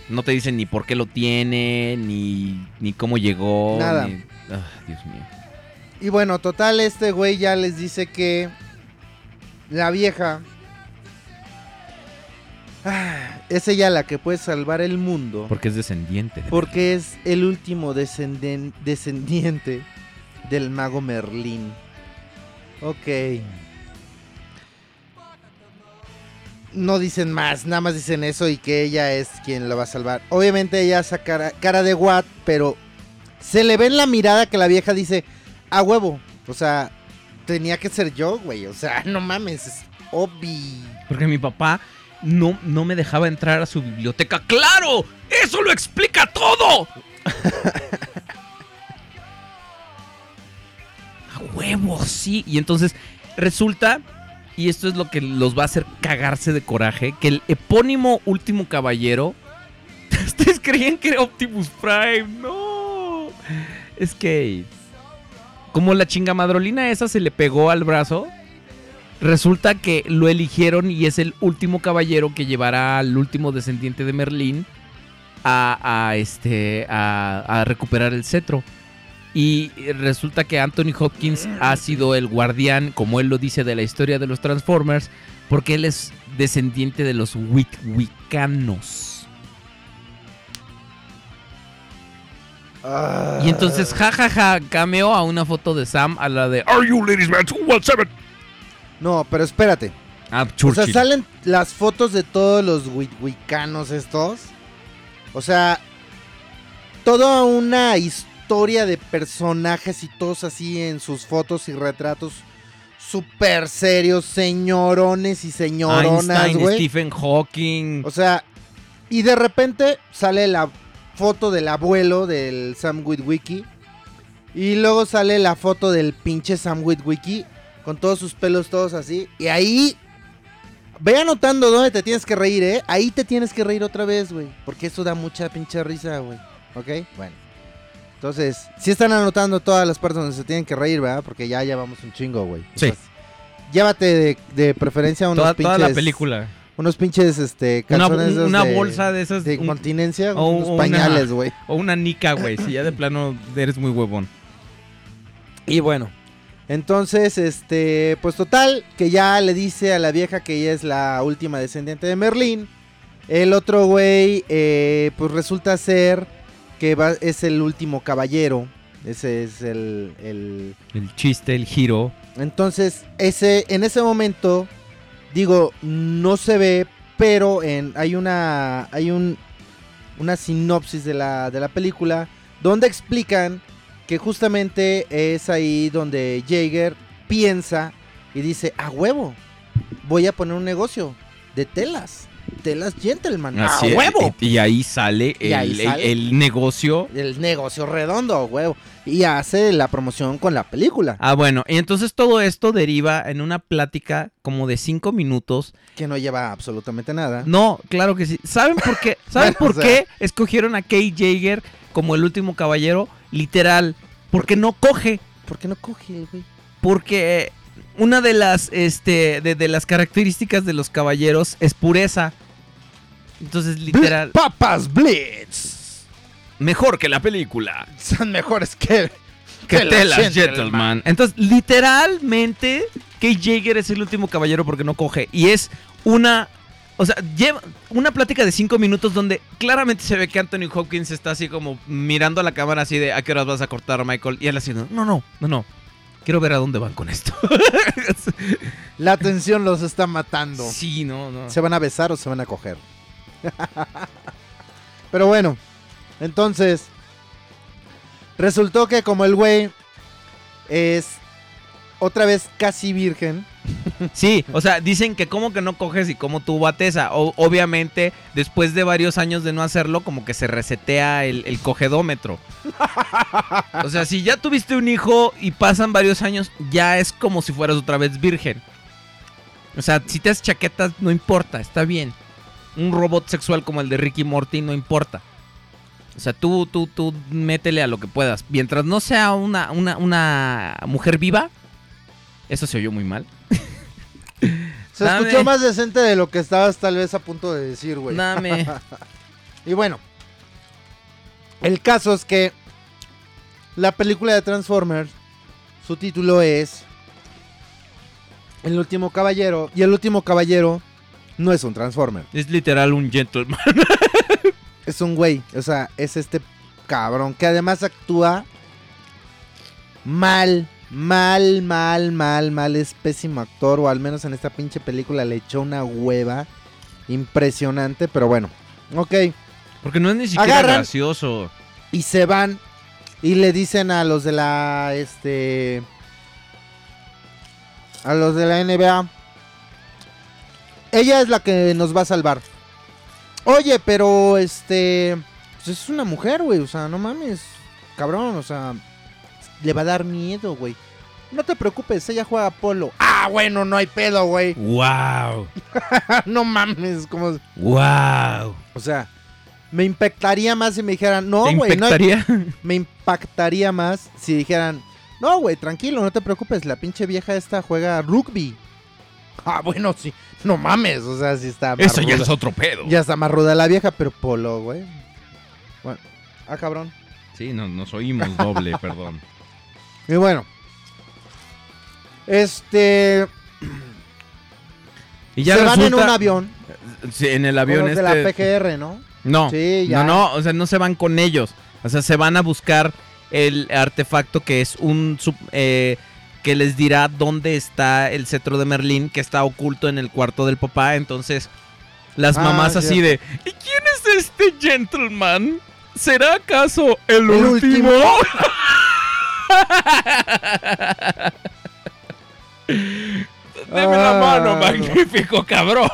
Speaker 1: No te dicen ni por qué lo tiene, ni, ni cómo llegó.
Speaker 2: Nada.
Speaker 1: ni- Ah, Dios mío.
Speaker 2: Y bueno, total, este güey ya les dice que la vieja ah, es ella la que puede salvar el mundo.
Speaker 1: Porque es descendiente. de
Speaker 2: Porque es el último descenden- descendiente del mago Merlín. Ok. No dicen más, nada más dicen eso y que ella es quien lo va a salvar. Obviamente ella cara, cara de Watt, pero se le ve en la mirada que la vieja dice, a huevo. O sea, tenía que ser yo, güey. O sea, no mames, es obvi.
Speaker 1: Porque mi papá no, no me dejaba entrar a su biblioteca. ¡Claro! ¡Eso lo explica todo! a huevo, sí. Y entonces resulta, y esto es lo que los va a hacer cagarse de coraje, que el epónimo último caballero. Ustedes creían que era Optimus Prime. No. Es que. Como la chingamadrolina esa se le pegó al brazo. Resulta que lo eligieron y es el último caballero que llevará al último descendiente de Merlín a, este, a recuperar el cetro. Y resulta que Anthony Hopkins ha sido el guardián, como él lo dice, de la historia de los Transformers, porque él es descendiente de los Witwicanos. Y entonces, jajaja, cameo a una foto de Sam a la de
Speaker 4: Are you ladies man 217?
Speaker 2: No, pero espérate.
Speaker 1: Ah,
Speaker 2: O sea, salen las fotos de todos los wiccanos estos. O sea, toda una historia de personajes y todos así en sus fotos y retratos súper serios, señorones y señoronas,
Speaker 1: Einstein,
Speaker 2: güey.
Speaker 1: Stephen Hawking.
Speaker 2: O sea, y de repente sale la foto del abuelo del Sam Witwicky. Y luego sale la foto del pinche Sam Witwicky con todos sus pelos todos así. Y ahí ve anotando dónde te tienes que reír, ¿eh? Ahí te tienes que reír otra vez, güey. Porque eso da mucha pinche risa, güey. ¿Ok? Bueno. Entonces, sí están anotando todas las partes donde se tienen que reír, ¿verdad? Porque ya llevamos un chingo, güey.
Speaker 1: Sí.
Speaker 2: Entonces, Llévate de, de preferencia unos
Speaker 1: toda,
Speaker 2: pinches...
Speaker 1: toda la película.
Speaker 2: Unos pinches, este,
Speaker 1: Una,
Speaker 2: calzones
Speaker 1: una
Speaker 2: de-
Speaker 1: bolsa de esas.
Speaker 2: de
Speaker 1: un-
Speaker 2: continencia,
Speaker 1: o
Speaker 2: unos pañales, güey.
Speaker 1: o una nica, güey. Si ya de plano eres muy huevón.
Speaker 2: Y bueno, entonces, este, pues total, que ya le dice a la vieja que ella es la última descendiente de Merlín. El otro güey, eh, pues resulta ser que va, es el último caballero. Ese es el, el...
Speaker 1: El chiste, el giro.
Speaker 2: Entonces, ese, en ese momento, digo, no se ve, pero en, hay una, hay un, una sinopsis de la, de la película donde explican que justamente es ahí donde Jaeger piensa y dice, a huevo, voy a poner un negocio de telas, telas gentleman,
Speaker 1: Así
Speaker 2: a
Speaker 1: es,
Speaker 2: huevo.
Speaker 1: Y, y ahí sale,
Speaker 2: Y
Speaker 1: el,
Speaker 2: ahí
Speaker 1: el-
Speaker 2: sale.
Speaker 1: el negocio.
Speaker 2: El negocio redondo, huevo. Y hace la promoción con la película,
Speaker 1: Ah, bueno, y entonces todo esto deriva en una plática como de cinco minutos.
Speaker 2: que no lleva absolutamente nada.
Speaker 1: No, claro que sí. ¿Saben por qué? ¿Saben
Speaker 2: Bueno,
Speaker 1: por
Speaker 2: o sea.
Speaker 1: qué escogieron a Kay Jaeger como el último caballero? Literal, porque no coge.
Speaker 2: ¿Por qué no coge, güey?
Speaker 1: Porque una de las, este, de, de las características de los caballeros es pureza. Entonces, literal,
Speaker 2: Papas Blitz.
Speaker 1: mejor que la película.
Speaker 2: Son mejores que,
Speaker 1: Que
Speaker 2: los
Speaker 1: telas,
Speaker 2: Gentleman.
Speaker 1: gentleman. Entonces, literalmente, Kay Jaeger es el último caballero porque no coge. Y es una. O sea, lleva una plática de cinco minutos donde claramente se ve que Anthony Hopkins está así como mirando a la cámara así de ¿a qué horas vas a cortar, Michael? Y él haciendo, no, no, no, no. Quiero ver a dónde van con esto.
Speaker 2: La tensión los está matando.
Speaker 1: sí, no, no.
Speaker 2: ¿Se van a besar o se van a coger? Pero bueno, entonces resultó que como el güey es otra vez casi virgen,
Speaker 1: Sí, o sea, dicen que como que no coges y como tuvo a Tessa. O- obviamente, después de varios años de no hacerlo, como que se resetea el, el cogedómetro. O sea, si ya tuviste un hijo y pasan varios años, ya es como si fueras otra vez virgen. O sea, si te haces chaquetas, no importa, está bien. Un robot sexual como el de Ricky Morty no importa. O sea, tú, tú, tú métele a lo que puedas. Mientras no sea una, una, una mujer viva, eso se oyó muy mal.
Speaker 2: se
Speaker 1: Dame.
Speaker 2: escuchó más decente de lo que estabas tal vez a punto de decir, güey.
Speaker 1: Dame.
Speaker 2: Y bueno, el caso es que la película de Transformers, su título es El último caballero. Y el último caballero no es un Transformer,
Speaker 1: Es literal un gentleman.
Speaker 2: es un güey. O sea, es este cabrón que además actúa mal, Mal, mal, mal, mal. Es pésimo actor. O al menos en esta pinche película le echó una hueva impresionante. Pero bueno, ok.
Speaker 1: Porque no es ni siquiera
Speaker 2: Agarran.
Speaker 1: gracioso.
Speaker 2: Y se van y le dicen a los de la, este... A los de la NBA. Ella es la que nos va a salvar. Oye, pero este... Pues es una mujer, güey. O sea, no mames. Cabrón, o sea... Le va a dar miedo, güey. No te preocupes, ella juega polo. Ah, bueno, no hay pedo, güey.
Speaker 1: ¡Wow!
Speaker 2: no mames, como...
Speaker 1: ¡Wow!
Speaker 2: O sea, me impactaría más si me dijeran, no,
Speaker 1: ¿Te
Speaker 2: güey, no hay me impactaría más si dijeran, no, güey, tranquilo, no te preocupes, la pinche vieja esta juega rugby. Ah, bueno, sí, no mames, o sea, sí está más
Speaker 4: Eso ya
Speaker 2: ruda.
Speaker 4: es otro pedo.
Speaker 2: Ya está más ruda la vieja, pero polo, güey. Bueno, ah, cabrón.
Speaker 1: Sí, no, nos oímos doble, perdón.
Speaker 2: Y bueno, este,
Speaker 1: Y ya
Speaker 2: se van en un avión,
Speaker 1: Sí, en el avión
Speaker 2: los de la
Speaker 1: este...
Speaker 2: PGR, ¿no?
Speaker 1: No,
Speaker 2: Sí, ya.
Speaker 1: no, no, o sea, no se van con ellos. O sea, se van a buscar el artefacto que es un... sub- eh, que les dirá dónde está el cetro de Merlín, que está oculto en el cuarto del papá. Entonces, las
Speaker 2: Ah,
Speaker 1: mamás así de...
Speaker 4: ¿Y quién es este gentleman? ¿Será acaso el,
Speaker 2: ¿El
Speaker 4: último?
Speaker 2: último?
Speaker 4: Deme la mano,
Speaker 2: Ah, no.
Speaker 4: magnífico cabrón.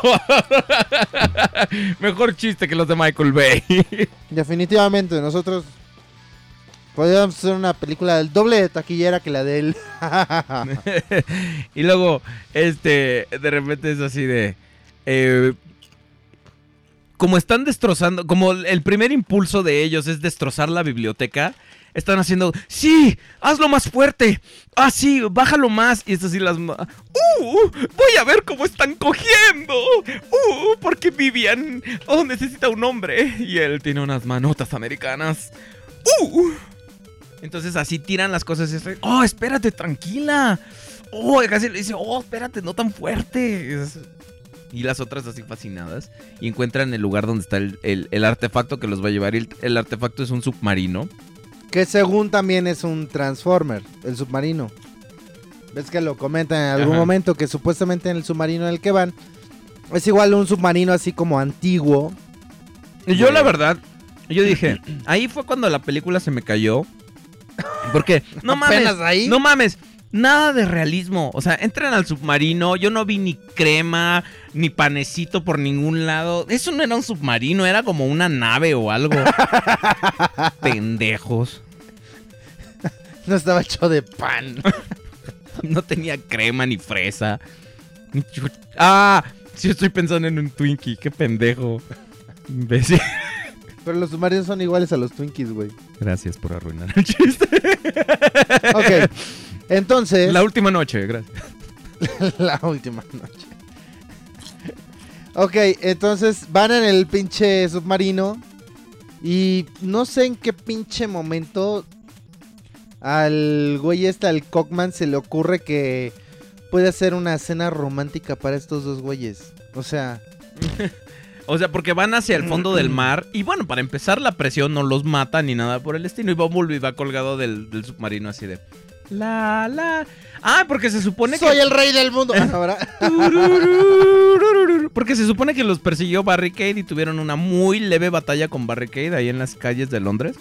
Speaker 4: Mejor chiste que los de Michael Bay.
Speaker 2: Definitivamente, nosotros podríamos hacer una película del doble de taquillera que la de él.
Speaker 1: y luego, este, de repente es así de... eh, como están destrozando, como el primer impulso de ellos es destrozar la biblioteca, están haciendo, sí, hazlo más fuerte, ah, sí, bájalo más, y es así las... ma-
Speaker 4: ¡Uh! Voy a ver cómo están cogiendo. ¡Uh! Porque Vivian oh, necesita un hombre. Y él tiene unas manotas americanas. ¡Uh!
Speaker 1: Entonces así tiran las cosas y es, oh, espérate, tranquila. Oh, casi le dice, oh, espérate, no tan fuerte. Y las otras así fascinadas. Y encuentran el lugar donde está el, el- el artefacto que los va a llevar. Y el, el artefacto es un submarino.
Speaker 2: que según también es un Transformer, el submarino. Ves que lo comentan en algún
Speaker 1: Ajá.
Speaker 2: momento que supuestamente en el submarino en el que van es igual un submarino así como antiguo.
Speaker 1: Y yo la verdad, yo dije, ahí fue cuando la película se me cayó. Porque, no mames,
Speaker 2: ahí.
Speaker 1: no mames, nada de realismo. O sea, entran al submarino, yo no vi ni crema, ni panecito por ningún lado. Eso no era un submarino, era como una nave o algo. Pendejos.
Speaker 2: No estaba hecho de pan.
Speaker 1: No tenía crema ni fresa. Ni Ah, sí estoy pensando en un Twinkie, qué pendejo. Imbécil.
Speaker 2: Pero los submarinos son iguales a los Twinkies, güey.
Speaker 1: Gracias por arruinar el chiste.
Speaker 2: Ok. Entonces,
Speaker 1: La última noche, gracias.
Speaker 2: la última noche. Ok, entonces van en el pinche submarino. Y no sé en qué pinche momento al güey este, al Cockman, se le ocurre que puede hacer una cena romántica para estos dos güeyes. O sea,
Speaker 1: O sea, porque van hacia el fondo del mar. Y bueno, para empezar, la presión no los mata ni nada por el estilo. Y Bumblebee va colgado del, del submarino así de. La, la. Ah, porque se supone
Speaker 2: soy
Speaker 1: que.
Speaker 2: el rey del mundo. Ah.
Speaker 1: Porque se supone que los persiguió Barricade y tuvieron una muy leve batalla con Barricade ahí en las calles de Londres.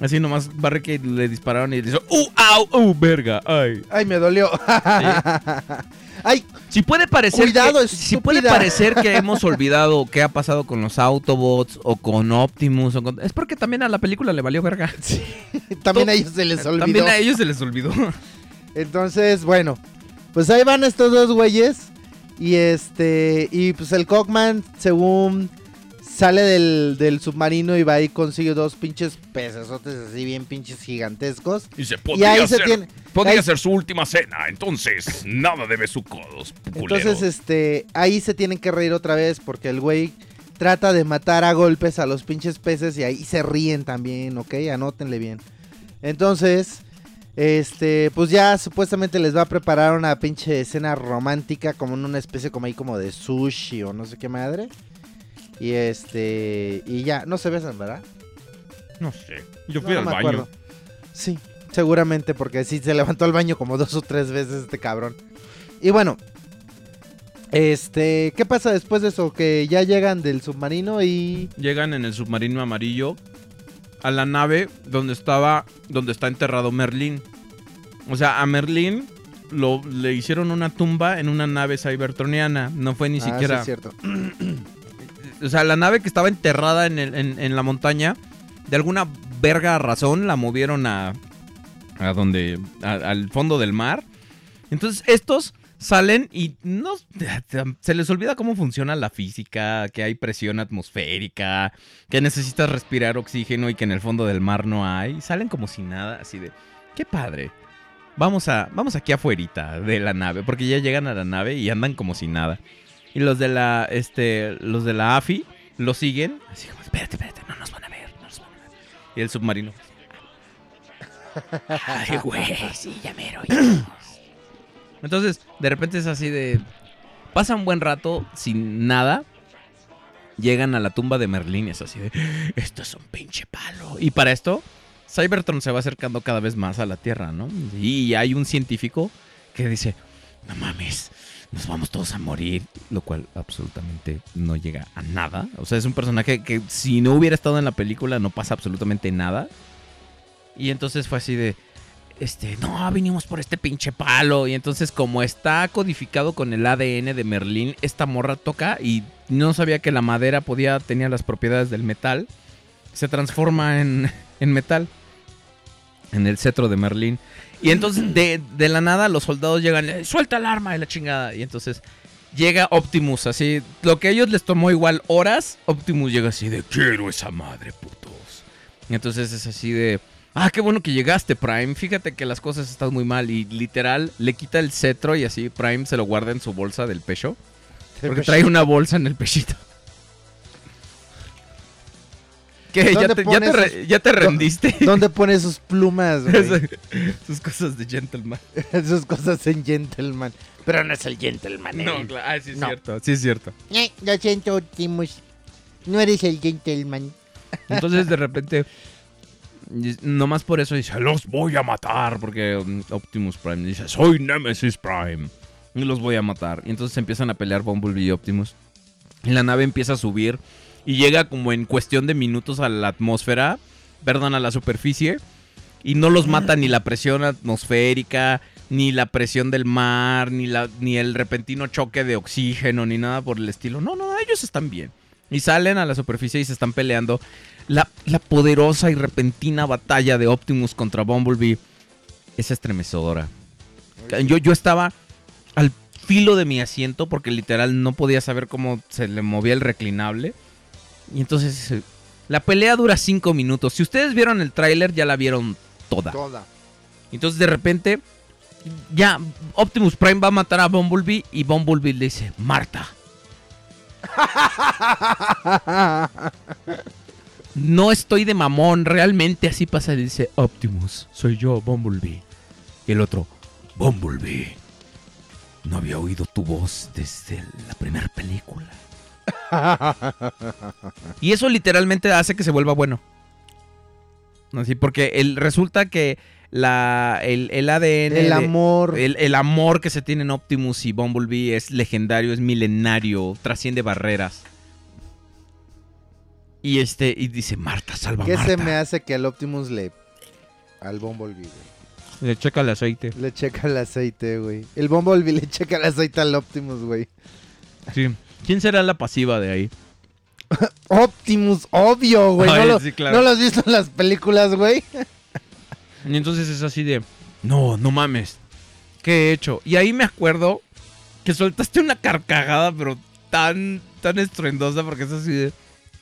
Speaker 1: Así nomás Barricade le dispararon y le hizo. ¡Uh, au, uh, verga! ¡Ay!
Speaker 2: Ay, me dolió. Ay,
Speaker 1: Si puede parecer
Speaker 2: Cuidado,
Speaker 1: que, si puede parecer que hemos olvidado qué ha pasado con los Autobots o con Optimus o con- es porque también a la película le valió verga.
Speaker 2: también a ellos se les olvidó.
Speaker 1: También a ellos se les olvidó.
Speaker 2: Entonces, bueno, pues ahí van estos dos güeyes. Y este, y pues el Cockman, según sale del, del submarino y va y consigue dos pinches pecesotes así bien pinches gigantescos.
Speaker 4: Y se
Speaker 2: Y
Speaker 4: podría
Speaker 2: ahí se
Speaker 4: ser,
Speaker 2: tiene.
Speaker 4: podría
Speaker 2: ahí-
Speaker 4: ser su última cena. Entonces, nada de besucodos. culero.
Speaker 2: Entonces, este, ahí se tienen que reír otra vez porque el güey trata de matar a golpes a los pinches peces y ahí se ríen también, ¿ok? Anótenle bien. Entonces, este, pues ya supuestamente les va a preparar una pinche escena romántica como en una especie como ahí como de sushi o no sé qué madre. Y este, y ya, no se besan, ¿verdad?
Speaker 4: No sé. Yo fui
Speaker 2: No,
Speaker 4: al
Speaker 2: no
Speaker 4: baño.
Speaker 2: acuerdo. Sí. Seguramente porque sí se levantó al baño como dos o tres veces este cabrón. Y bueno, este, ¿qué pasa después de eso? Que ya llegan del submarino y...
Speaker 1: Llegan en el submarino amarillo a la nave donde estaba, donde está enterrado Merlín. O sea, a Merlín lo, le hicieron una tumba en una nave cybertroniana. No fue ni
Speaker 2: Ah, sí,
Speaker 1: siquiera.
Speaker 2: es cierto.
Speaker 1: o sea, la nave que estaba enterrada en, en- la montaña, de alguna verga razón la movieron a, a donde, al fondo del mar. Entonces estos salen y no se les olvida cómo funciona la física, que hay presión atmosférica, que necesitas respirar oxígeno y que en el fondo del mar no hay. Salen como si nada, así de, qué padre. Vamos a, vamos aquí afuerita de la nave, porque ya llegan a la nave y andan como si nada. Y los de la, este, los de la AFI lo siguen. Así como, espérate, espérate, no nos van a ver, no nos van a ver. Y el submarino. Ay, güey, sí, ya mero. ya. Entonces, de repente es así de. Pasa un buen rato sin nada. Llegan a la tumba de Merlín es así de. Esto es un pinche palo. Y para esto, Cybertron se va acercando cada vez más a la Tierra, ¿no? Y hay un científico que dice: No mames, nos vamos todos a morir. Lo cual absolutamente no llega a nada. O sea, es un personaje que si no hubiera estado en la película no pasa absolutamente nada. Y entonces fue así de, este, no, vinimos por este pinche palo. Y entonces como está codificado con el ADN de Merlín, esta morra toca y no sabía que la madera podía, tenía las propiedades del metal. Se transforma en, en metal. En el cetro de Merlín. Y entonces de, de la nada los soldados llegan, "Eh, suelta el arma y la chingada. Y entonces llega Optimus, así, lo que a ellos les tomó igual horas, Optimus llega así de, quiero esa madre, putos. Y entonces es así de, ah, qué bueno que llegaste, Prime. Fíjate que las cosas están muy mal. Y literal, le quita el cetro y así Prime se lo guarda en su bolsa del pecho. Porque trae una bolsa en el pechito. ¿Qué? ¿Ya
Speaker 2: ¿Dónde
Speaker 1: te, ya te re-
Speaker 2: sus-
Speaker 1: ya te rendiste?
Speaker 2: ¿Dónde pone sus plumas, güey?
Speaker 1: Sus cosas de gentleman.
Speaker 2: Sus cosas en gentleman. Pero no es el gentleman,
Speaker 1: No,
Speaker 2: él.
Speaker 1: claro, ah, sí es
Speaker 2: No.
Speaker 1: cierto, sí es cierto.
Speaker 2: Eh, Lo siento, Optimus. No eres el gentleman.
Speaker 1: Entonces de repente, nomás por eso dice, los voy a matar, porque um, Optimus Prime dice, soy Nemesis Prime, y los voy a matar. Y entonces empiezan a pelear Bumblebee y Optimus. Y la nave empieza a subir y llega como en cuestión de minutos a la atmósfera, perdón, a la superficie, y no los mata ni la presión atmosférica, ni la presión del mar, ni, la, ni el repentino choque de oxígeno, ni nada por el estilo. No, no, ellos están bien. Y salen a la superficie y se están peleando. La, la poderosa y repentina batalla de Optimus contra Bumblebee es estremecedora. Yo, yo estaba al filo de mi asiento porque literal no podía saber cómo se le movía el reclinable. Y entonces la pelea dura 5 minutos. Si ustedes vieron el tráiler ya la vieron toda.
Speaker 2: Toda.
Speaker 1: Entonces de repente ya Optimus Prime va a matar a Bumblebee y Bumblebee le dice, Marta, no estoy de mamón, realmente así pasa. Y dice, Optimus, soy yo, Bumblebee. Y el otro, Bumblebee, no había oído tu voz desde la primera película. y eso literalmente hace que se vuelva bueno. Así, porque el, resulta que la, el, el ADN...
Speaker 2: el
Speaker 1: de-
Speaker 2: amor.
Speaker 1: el, el amor que se tienen Optimus y Bumblebee es legendario, es milenario, trasciende barreras. Y este, y dice, Marta, salva a
Speaker 2: ¿Qué
Speaker 1: Marta.
Speaker 2: se me hace que al Optimus le... Al Bumblebee, güey?
Speaker 1: Le checa el aceite.
Speaker 2: Le checa el aceite, güey. El Bumblebee le checa el aceite al Optimus, güey.
Speaker 1: Sí. ¿Quién será la pasiva de ahí?
Speaker 2: Optimus, obvio, güey.
Speaker 1: Ay,
Speaker 2: ¿No, lo,
Speaker 1: sí, claro.
Speaker 2: ¿No lo has visto en las películas, güey?
Speaker 1: Y entonces es así de, no, no mames. ¿Qué he hecho? Y ahí me acuerdo que soltaste una carcajada, pero tan, tan estruendosa, porque es así de,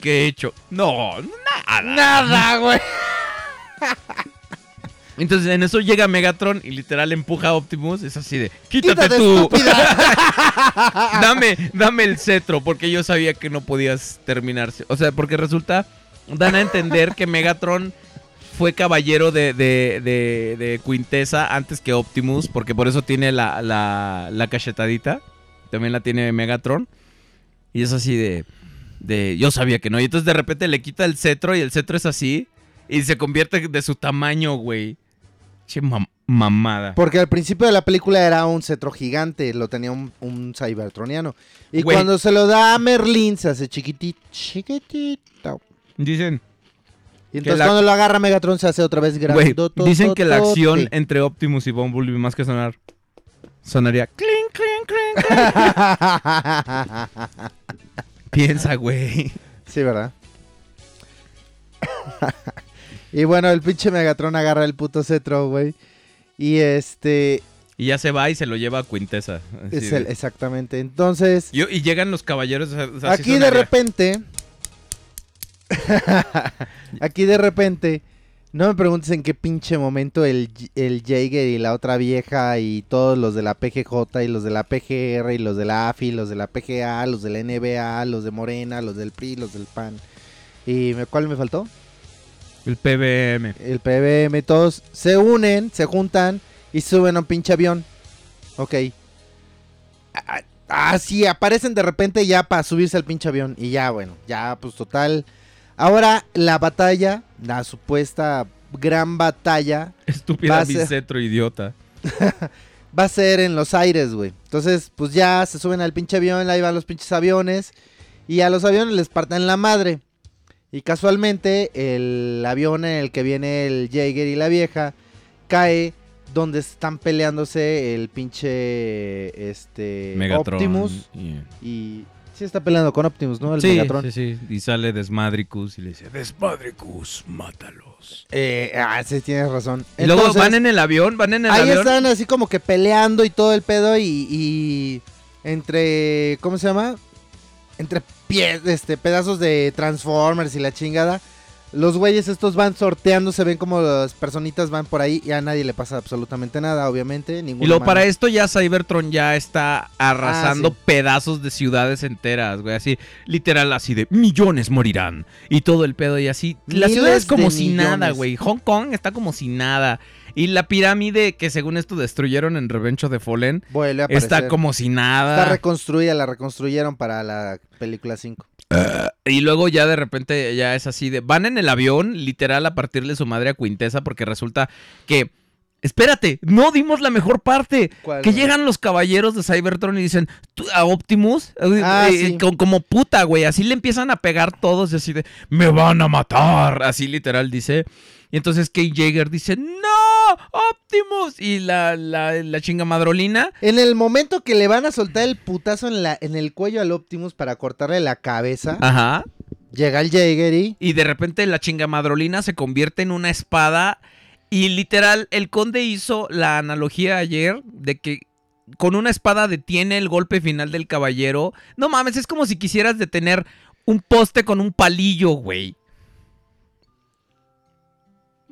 Speaker 1: ¿qué he hecho? No, nada.
Speaker 2: Nada, güey.
Speaker 1: Entonces en eso llega Megatron y literal empuja a Optimus. Es así de, quítate,
Speaker 2: Quítate,
Speaker 1: tú. dame, dame el cetro, porque yo sabía que no podías terminarse. O sea, porque resulta, dan a entender que Megatron fue caballero de, de, de, de Quintesa antes que Optimus, porque por eso tiene la, la, la cachetadita. También la tiene Megatron. Y es así de, de, yo sabía que no. Y entonces de repente le quita el cetro y el cetro es así. Y se convierte de su tamaño, güey. Che mam- mamada.
Speaker 2: Porque al principio de la película era un cetro gigante, lo tenía un, un cybertroniano. Y
Speaker 1: Güey.
Speaker 2: cuando se lo da a Merlin, se hace chiquitito, chiquitito.
Speaker 1: Dicen,
Speaker 2: Y entonces
Speaker 1: la-
Speaker 2: cuando lo agarra Megatron se hace otra vez grande.
Speaker 1: dicen que la acción entre Optimus y Bumblebee más que sonar sonaría clink, clink, clink. Piensa, güey.
Speaker 2: sí, ¿verdad? Y bueno, el pinche Megatron agarra el puto cetro, güey. Y este...
Speaker 1: Y ya se va y se lo lleva a Quintesa. así
Speaker 2: Es el, exactamente. Entonces...
Speaker 1: Y, y llegan los caballeros. o sea, así
Speaker 2: Aquí de repente. aquí de repente. No me preguntes en qué pinche momento el, el Jaeger y la otra vieja y todos los de la PGJ y los de la PGR y los de la AFI, los de la PGA, los de la NBA, los de Morena, los del PRI, los del PAN. ¿Y me- cuál me faltó?
Speaker 1: El PBM.
Speaker 2: El PBM, todos se unen, se juntan y suben a un pinche avión. Ok. Ah, Ah, sí, aparecen de repente ya para subirse al pinche avión. Y ya, bueno, ya, pues total. Ahora la batalla, la supuesta gran batalla,
Speaker 1: Estúpida
Speaker 2: ser-
Speaker 1: bicetro idiota.
Speaker 2: va a ser en los aires, güey. Entonces, pues ya se suben al pinche avión, ahí van los pinches aviones. Y a los aviones les parten la madre. Y casualmente, el avión en el que viene el Jaeger y la vieja cae donde están peleándose el pinche este
Speaker 1: Megatron.
Speaker 2: Optimus
Speaker 1: y-
Speaker 2: y sí está peleando con Optimus, ¿no? El
Speaker 1: sí,
Speaker 2: Megatron.
Speaker 1: sí, sí. Y sale Desmadricus y le dice: Desmadricus, mátalos.
Speaker 2: Eh, ah, sí tienes razón.
Speaker 1: Y luego van en el avión, van en el
Speaker 2: ahí
Speaker 1: avión.
Speaker 2: están así como que peleando y todo el pedo y, y entre ¿cómo se llama? Entre pies, este pedazos de Transformers y la chingada. Los güeyes estos van sorteando, se ven como las personitas van por ahí y a nadie le pasa absolutamente nada, obviamente.
Speaker 1: Y
Speaker 2: humano.
Speaker 1: para esto ya Cybertron ya está arrasando
Speaker 2: Ah, sí.
Speaker 1: pedazos de ciudades enteras, güey. Así, literal, así de millones morirán. Y todo el pedo y así. La ciudad es como si nada, güey. Hong Kong está como si nada. Y la pirámide que según esto destruyeron en Revenge of the Fallen
Speaker 2: Vuelve a
Speaker 1: está
Speaker 2: aparecer.
Speaker 1: como si
Speaker 2: Está
Speaker 1: nada.
Speaker 2: reconstruida, la reconstruyeron para la película 5.
Speaker 1: Y luego ya de repente ya es así de... Van en el avión, literal, a partirle su madre a Quintesa porque resulta que... Espérate, no dimos la mejor parte.
Speaker 2: ¿Cuál,
Speaker 1: Que
Speaker 2: güey?
Speaker 1: llegan los caballeros de Cybertron y dicen "Tú, a Optimus, eh,
Speaker 2: Ah,
Speaker 1: eh,
Speaker 2: sí.
Speaker 1: co- como puta, güey. Así le empiezan a pegar todos y así de, me van a matar. Así literal dice. Y entonces Kate Jaeger dice, no, Optimus. Y la, la, la chinga madrolina.
Speaker 2: En el momento que le van a soltar el putazo en, la, en el cuello al Optimus para cortarle la cabeza,
Speaker 1: Ajá.
Speaker 2: llega el Jaeger y...
Speaker 1: Y de repente la chinga madrolina se convierte en una espada. Y literal, el conde hizo la analogía ayer de que con una espada detiene el golpe final del caballero. No mames, es como si quisieras detener un poste con un palillo, güey.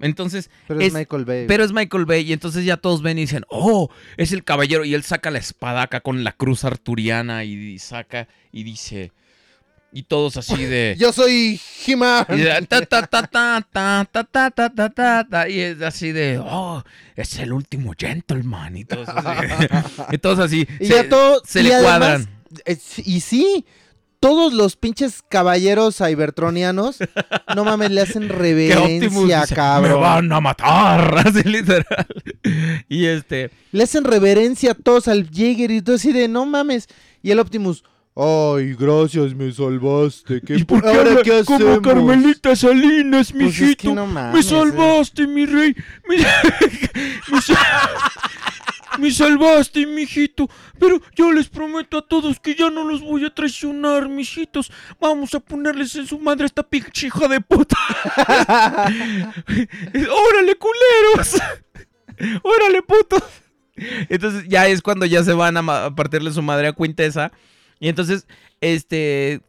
Speaker 1: Entonces.
Speaker 2: Pero es, Michael Bay.
Speaker 1: Pero es Michael Bay. Y entonces ya todos ven y dicen, oh, es el caballero. Y él saca la espada acá con la cruz arturiana y, saca y dice. Y todos así de.
Speaker 2: Yo soy He-Man.
Speaker 1: Y, es así de. Oh, es el último gentleman. Y todos así. y todos así. Se, le cuadran.
Speaker 2: Eh, y sí, todos los pinches caballeros cybertronianos, no mames, le hacen reverencia, cabrón.
Speaker 1: me van a matar. Así literal. Y este,
Speaker 2: Le hacen reverencia a todos al Jaeger y todo así de, no mames. Y el Optimus... Ay, gracias, me salvaste. ¿Qué,
Speaker 4: ¿Y por qué
Speaker 2: ahora
Speaker 4: habla
Speaker 2: qué
Speaker 4: como
Speaker 2: hacemos?
Speaker 4: Carmelita Salinas,
Speaker 2: Pues es que
Speaker 4: mijito?
Speaker 2: no
Speaker 4: me
Speaker 2: mames, eh.
Speaker 4: salvaste, mi rey. Me, me sal- me salvaste, mijito. Pero yo les prometo a todos que ya no los voy a traicionar, mijitos. Vamos a ponerles en su madre esta pinche de puta. ¡Órale, culeros!
Speaker 1: órale, puto. Entonces ya es cuando ya se van a, partirle su madre a Quintesa. Y entonces, este,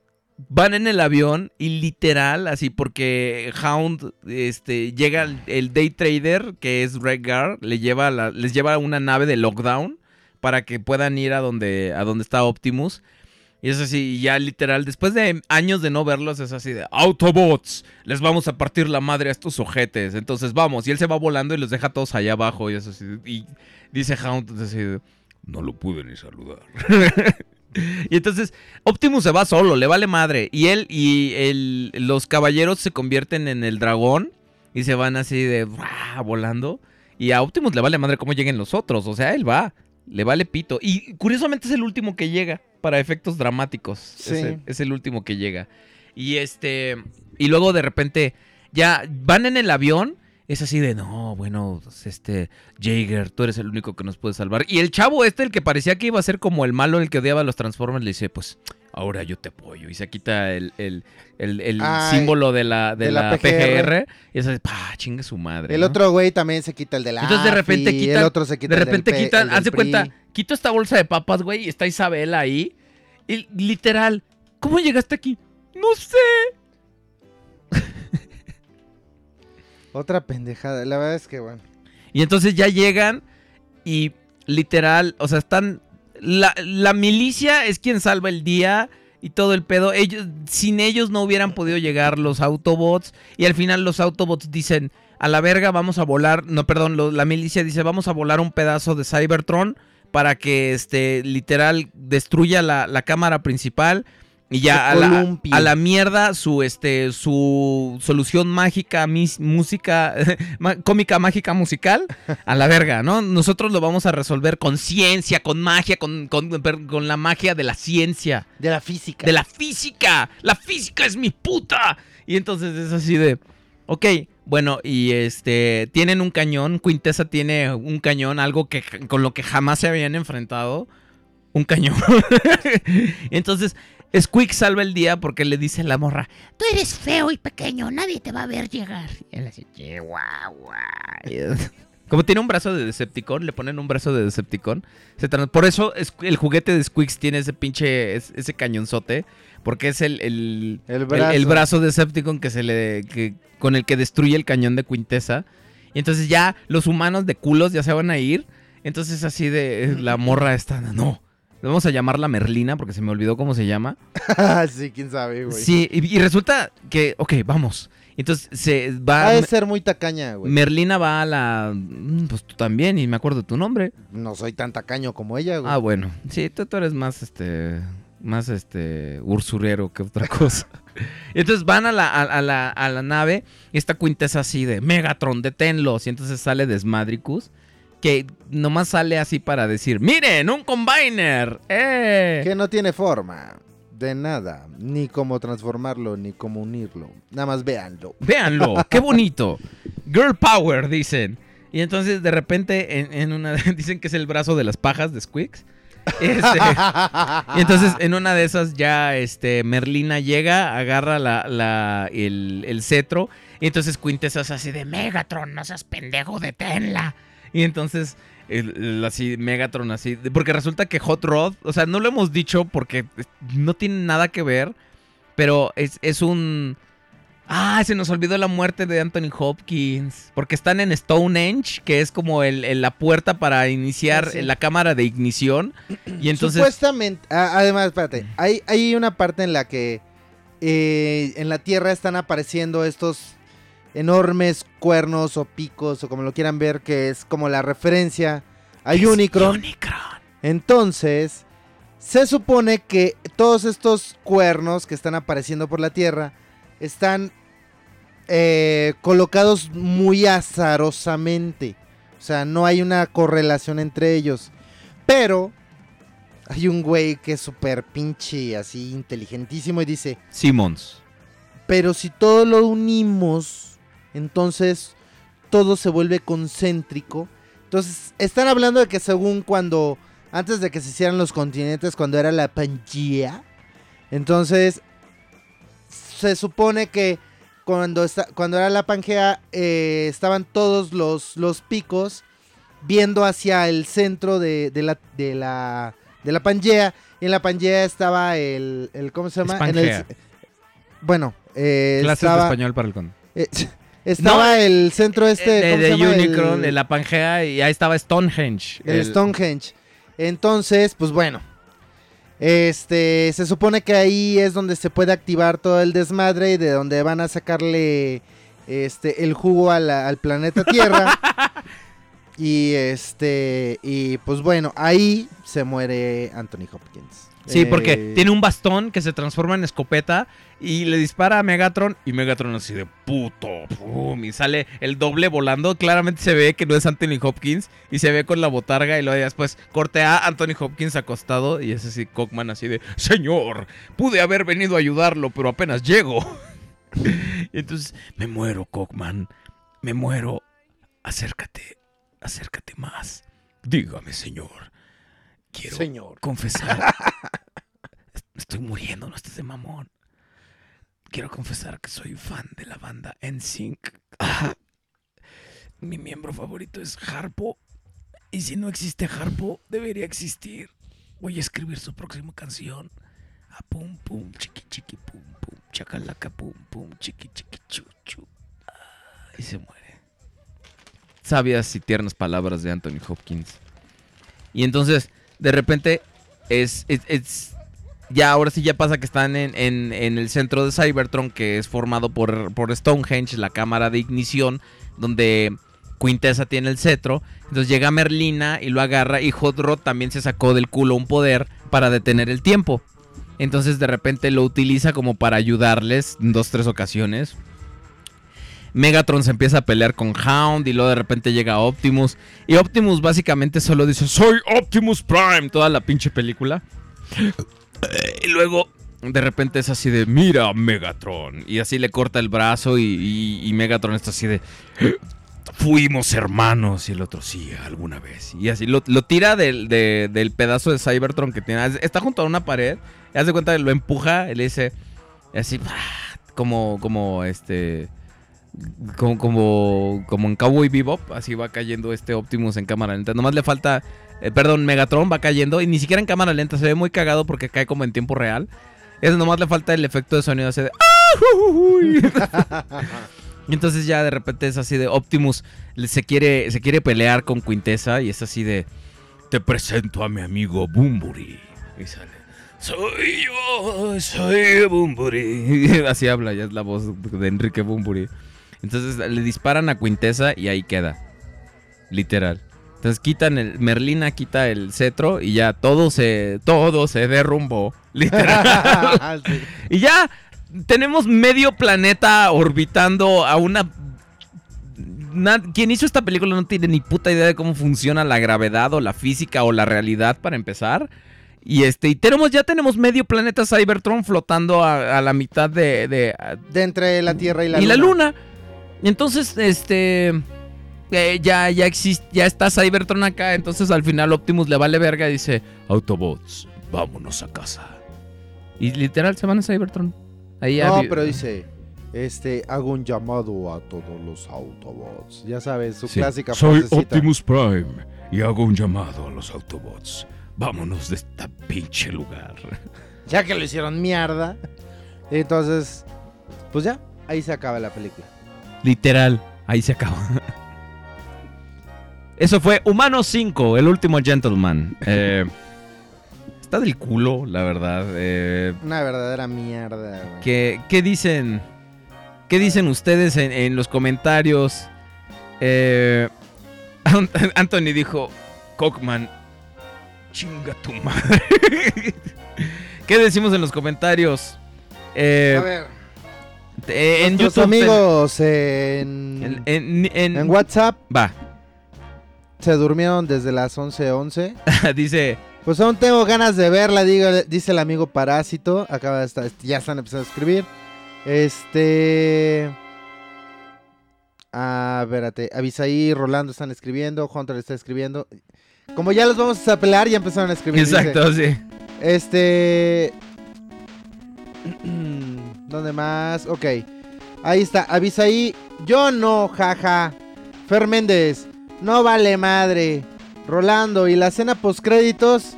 Speaker 1: van en el avión y literal, así porque Hound, este, llega el, Day Trader, que es Redgar, le lleva les lleva una nave de lockdown para que puedan ir a donde, a donde está Optimus. Y es así, ya literal, después de años de no verlos, es así de Autobots, les vamos a partir la madre a estos ojetes. Entonces vamos, y él se va volando y los deja todos allá abajo. Y es así, y dice Hound, no lo pude ni saludar. y entonces Optimus se va solo, le vale madre. Y él y el- los caballeros se convierten en el dragón y se van así de "Buah", volando. Y a Optimus le vale madre cómo lleguen los otros. O sea, él va. Le vale pito. Y curiosamente es el último que llega para efectos dramáticos.
Speaker 2: Sí.
Speaker 1: Es, el, es el último que llega. Y este. Y luego de repente. Ya van en el avión. Es así de, no, bueno, pues, este, Jaeger, tú eres el único que nos puede salvar. Y el chavo este, el que parecía que iba a ser como el malo, el que odiaba a los Transformers, le dice, pues, ahora yo te apoyo. Y se quita el, el, el- el
Speaker 2: Ay,
Speaker 1: símbolo de la, de
Speaker 2: de la
Speaker 1: la PGR. Y es así, pa, chingue su madre.
Speaker 2: El
Speaker 1: ¿no?
Speaker 2: otro güey también se quita el de la
Speaker 1: Entonces de repente
Speaker 2: AFI,
Speaker 1: quitan,
Speaker 2: el otro se quita
Speaker 1: de
Speaker 2: el del
Speaker 1: repente quitan,
Speaker 2: el
Speaker 1: haz de cuenta, quito esta bolsa de papas, güey, y está Isabela ahí. Y literal, ¿cómo llegaste aquí? No sé.
Speaker 2: Otra pendejada, la verdad es que bueno.
Speaker 1: Y entonces ya llegan y literal, o sea, están la, la milicia es quien salva el día y todo el pedo. Ellos sin ellos no hubieran podido llegar los Autobots y al final los Autobots dicen, "A la verga, vamos a volar." No, perdón, lo- la milicia dice, "Vamos a volar un pedazo de Cybertron para que este literal destruya la, la cámara principal." Y ya a la, a la mierda su este su solución mágica mis- música cómica mágica musical a la verga, ¿no? Nosotros lo vamos a resolver con ciencia, con magia, con, con, con la magia de la ciencia,
Speaker 2: De la física.
Speaker 1: de la física. La física es mi puta. Y entonces es así de, ok, bueno, y este, tienen un cañón, Quintessa tiene un cañón, algo que con lo que jamás se habían enfrentado, un cañón. entonces, Squeak salva el día porque le dice a la morra,
Speaker 5: Tú eres feo y pequeño, nadie te va a ver llegar. Y él así, chihuahua.
Speaker 1: Como tiene un brazo de Decepticon, le ponen un brazo de Decepticon. se Por eso es- el juguete de Squeaks tiene ese pinche, es- ese cañonzote. Porque es el, el,
Speaker 2: El
Speaker 1: el-
Speaker 2: brazo.
Speaker 1: el brazo de Decepticon que se le, que, con el que destruye el cañón de Quintessa. Y entonces ya los humanos de culos ya se van a ir. Entonces así de la morra está, no. Vamos a llamarla Merlina porque se me olvidó cómo se llama.
Speaker 2: sí, quién sabe, güey.
Speaker 1: Sí, y, y resulta que, ok, vamos. Entonces se va...
Speaker 2: Ha de ser muy tacaña, güey.
Speaker 1: Merlina va a la. mm, Pues tú también, y me acuerdo de tu nombre.
Speaker 2: No soy tan tacaño como ella, güey.
Speaker 1: Ah, bueno. Sí, tú, tú eres más este. Más este. ursurero que otra cosa. Entonces van a la, a, a la, a la nave. Y esta quintesa así de Megatron, deténlos. Y entonces sale Desmadricus. Que nomás sale así para decir: ¡Miren! ¡Un combiner! ¡Eh!
Speaker 2: Que no tiene forma de nada. Ni cómo transformarlo, ni cómo unirlo. Nada más véanlo.
Speaker 1: Véanlo, qué bonito. Girl Power, dicen. Y entonces de repente en, en una dicen que es el brazo de las pajas de Squeaks. Este, y entonces en una de esas ya este Merlina llega, agarra la, la- el, el cetro. Y entonces Quintessa es así de
Speaker 5: Megatron, no seas pendejo, deténla.
Speaker 1: Y entonces, el- el así, Megatron así. Porque resulta que Hot Rod, o sea, no lo hemos dicho porque no tiene nada que ver. Pero es, es un. Ah, se nos olvidó la muerte de Anthony Hopkins. Porque están en Stonehenge, que es como el, el- la puerta para iniciar
Speaker 2: Ah, sí.
Speaker 1: la cámara de ignición. Y entonces.
Speaker 2: Supuestamente, ah, además, espérate, hay, hay una parte en la que eh, en la Tierra están apareciendo estos enormes cuernos o picos o como lo quieran ver, que es como la referencia a Unicron. Entonces, se supone que todos estos cuernos que están apareciendo por la Tierra están eh, colocados muy azarosamente. O sea, no hay una correlación entre ellos. Pero hay un güey que es súper pinche, así inteligentísimo y dice,
Speaker 1: Simmons.
Speaker 2: pero si todo lo unimos, entonces todo se vuelve concéntrico. Entonces, están hablando de que según cuando, antes de que se hicieran los continentes, cuando era la Pangea, entonces se supone que cuando, cuando era la Pangea eh, estaban todos los, los picos viendo hacia el centro de, de la, de, la, de la Pangea. Y en la Pangea estaba el, el ¿cómo se llama? En el- bueno, eh,
Speaker 1: Clases de
Speaker 2: estaba,
Speaker 1: español para el con.
Speaker 2: eh, estaba el centro este
Speaker 1: de,
Speaker 2: ¿cómo se
Speaker 1: de
Speaker 2: llama?
Speaker 1: Unicron,
Speaker 2: El-
Speaker 1: de la Pangea, y ahí estaba Stonehenge.
Speaker 2: el Stonehenge. Entonces, pues bueno. Este, se supone que ahí es donde se puede activar todo el desmadre y de donde van a sacarle este el jugo a la- al planeta Tierra. y este, y pues bueno, ahí se muere Anthony Hopkins.
Speaker 1: Sí, porque
Speaker 2: Eh,
Speaker 1: tiene un bastón que se transforma en escopeta y le dispara a Megatron y Megatron así de puto, pum, y sale el doble volando. Claramente se ve que no es Anthony Hopkins y se ve con la botarga y luego después corte a Anthony Hopkins acostado y es así Cockman así de, señor, pude haber venido a ayudarlo, pero apenas llego. y entonces, me muero, Cockman, me muero. Acércate, acércate más. Dígame, señor. Quiero
Speaker 2: Señor.
Speaker 1: confesar. Estoy muriendo, no estés de mamón. Quiero confesar que soy fan de la banda NSYNC. Mi miembro favorito es Harpo. Y si no existe Harpo, debería existir. Voy a escribir su próxima canción. A pum pum, chiqui chiqui pum pum, chacalaca pum pum, chiqui chiqui chu chu. Ah, y se muere. Sabias y tiernas palabras de Anthony Hopkins. Y entonces, de repente, es, es, es- ya ahora sí ya pasa que están en, en- en el centro de Cybertron, que es formado por, por Stonehenge, la cámara de ignición, donde Quintessa tiene el cetro. Entonces llega Merlina y lo agarra y Hot Rod también se sacó del culo un poder para detener el tiempo. Entonces de repente lo utiliza como para ayudarles en dos, tres ocasiones. Megatron se empieza a pelear con Hound y luego de repente llega Optimus. Y Optimus básicamente solo dice, soy Optimus Prime, toda la pinche película. Y luego de repente es así de, mira Megatron. Y así le corta el brazo y, Megatron está así de, fuimos hermanos. Y el otro, sí, alguna vez. Y así lo, tira del, de- del pedazo de Cybertron que tiene. Está junto a una pared. Y hace cuenta lo empuja y le dice, así, como, como este... Como, como, como en Cowboy Bebop, así va cayendo este Optimus en cámara lenta. Nomás le falta, eh, perdón, Megatron va cayendo y ni siquiera en cámara lenta, se ve muy cagado porque cae como en tiempo real. Eso nomás le falta el efecto de sonido así de... "Ah, uy". y entonces ya de repente es así de Optimus se quiere, se quiere pelear con Quintessa y es así de... Te presento a mi amigo Bumburi. Y sale... Soy yo, soy Bumburi. Así habla, ya es la voz de Enrique Bumburi. Entonces le disparan a Quintessa y ahí queda. Literal. Entonces quitan el. Merlina quita el cetro y ya todo se. Todo se derrumbó. Literal.
Speaker 2: Sí.
Speaker 1: y ya tenemos medio planeta orbitando a una. na- quien hizo esta película no tiene ni puta idea de cómo funciona la gravedad o la física o la realidad para empezar. Y este, y tenemos, ya tenemos medio planeta Cybertron flotando a, a la mitad de, de-
Speaker 2: De entre la Tierra y la
Speaker 1: y
Speaker 2: Luna.
Speaker 1: la luna. Entonces, este. eh, ya, ya existe, ya está Cybertron acá. Entonces al final Optimus le vale verga y dice: Autobots, vámonos a casa. Y literal se van a Cybertron. Ahí
Speaker 2: No, pero dice, este, hago un llamado a todos los Autobots. Ya sabes, su
Speaker 4: Sí.
Speaker 2: clásica
Speaker 4: Soy
Speaker 2: frasecita.
Speaker 4: Optimus Prime y hago un llamado a los Autobots. Vámonos de esta pinche lugar.
Speaker 2: Ya que lo hicieron mierda. Entonces, pues ya, ahí se acaba la película.
Speaker 1: Literal, ahí se acaba. Eso fue Humano 5, el último gentleman. Eh, está del culo, la verdad. Eh,
Speaker 2: Una verdadera mierda, güey.
Speaker 1: ¿Qué, qué dicen? ¿Qué dicen ustedes en, en los comentarios? Eh, Ant- Anthony dijo, Cockman, chinga tu madre. ¿Qué decimos en los comentarios? Eh,
Speaker 2: A ver,
Speaker 1: eh, en YouTube.
Speaker 2: amigos en,
Speaker 1: En, en- en-
Speaker 2: en WhatsApp
Speaker 1: Va,
Speaker 2: se durmieron desde las 11.11.
Speaker 1: dice,
Speaker 2: Pues aún tengo ganas de verla, digo- dice el amigo Parásito. Acaba de estar, ya están empezando a escribir. Este. Ah, espérate. Avisaí Rolando están escribiendo. Hunter está escribiendo. Como ya los vamos a pelear, ya empezaron a escribir. dice.
Speaker 1: exacto, sí.
Speaker 2: Este. ¿Dónde más? Ok. Ahí está. Avisaí. Yo no, jaja. Fer Méndez. No vale madre. Rolando. Y la escena postcréditos.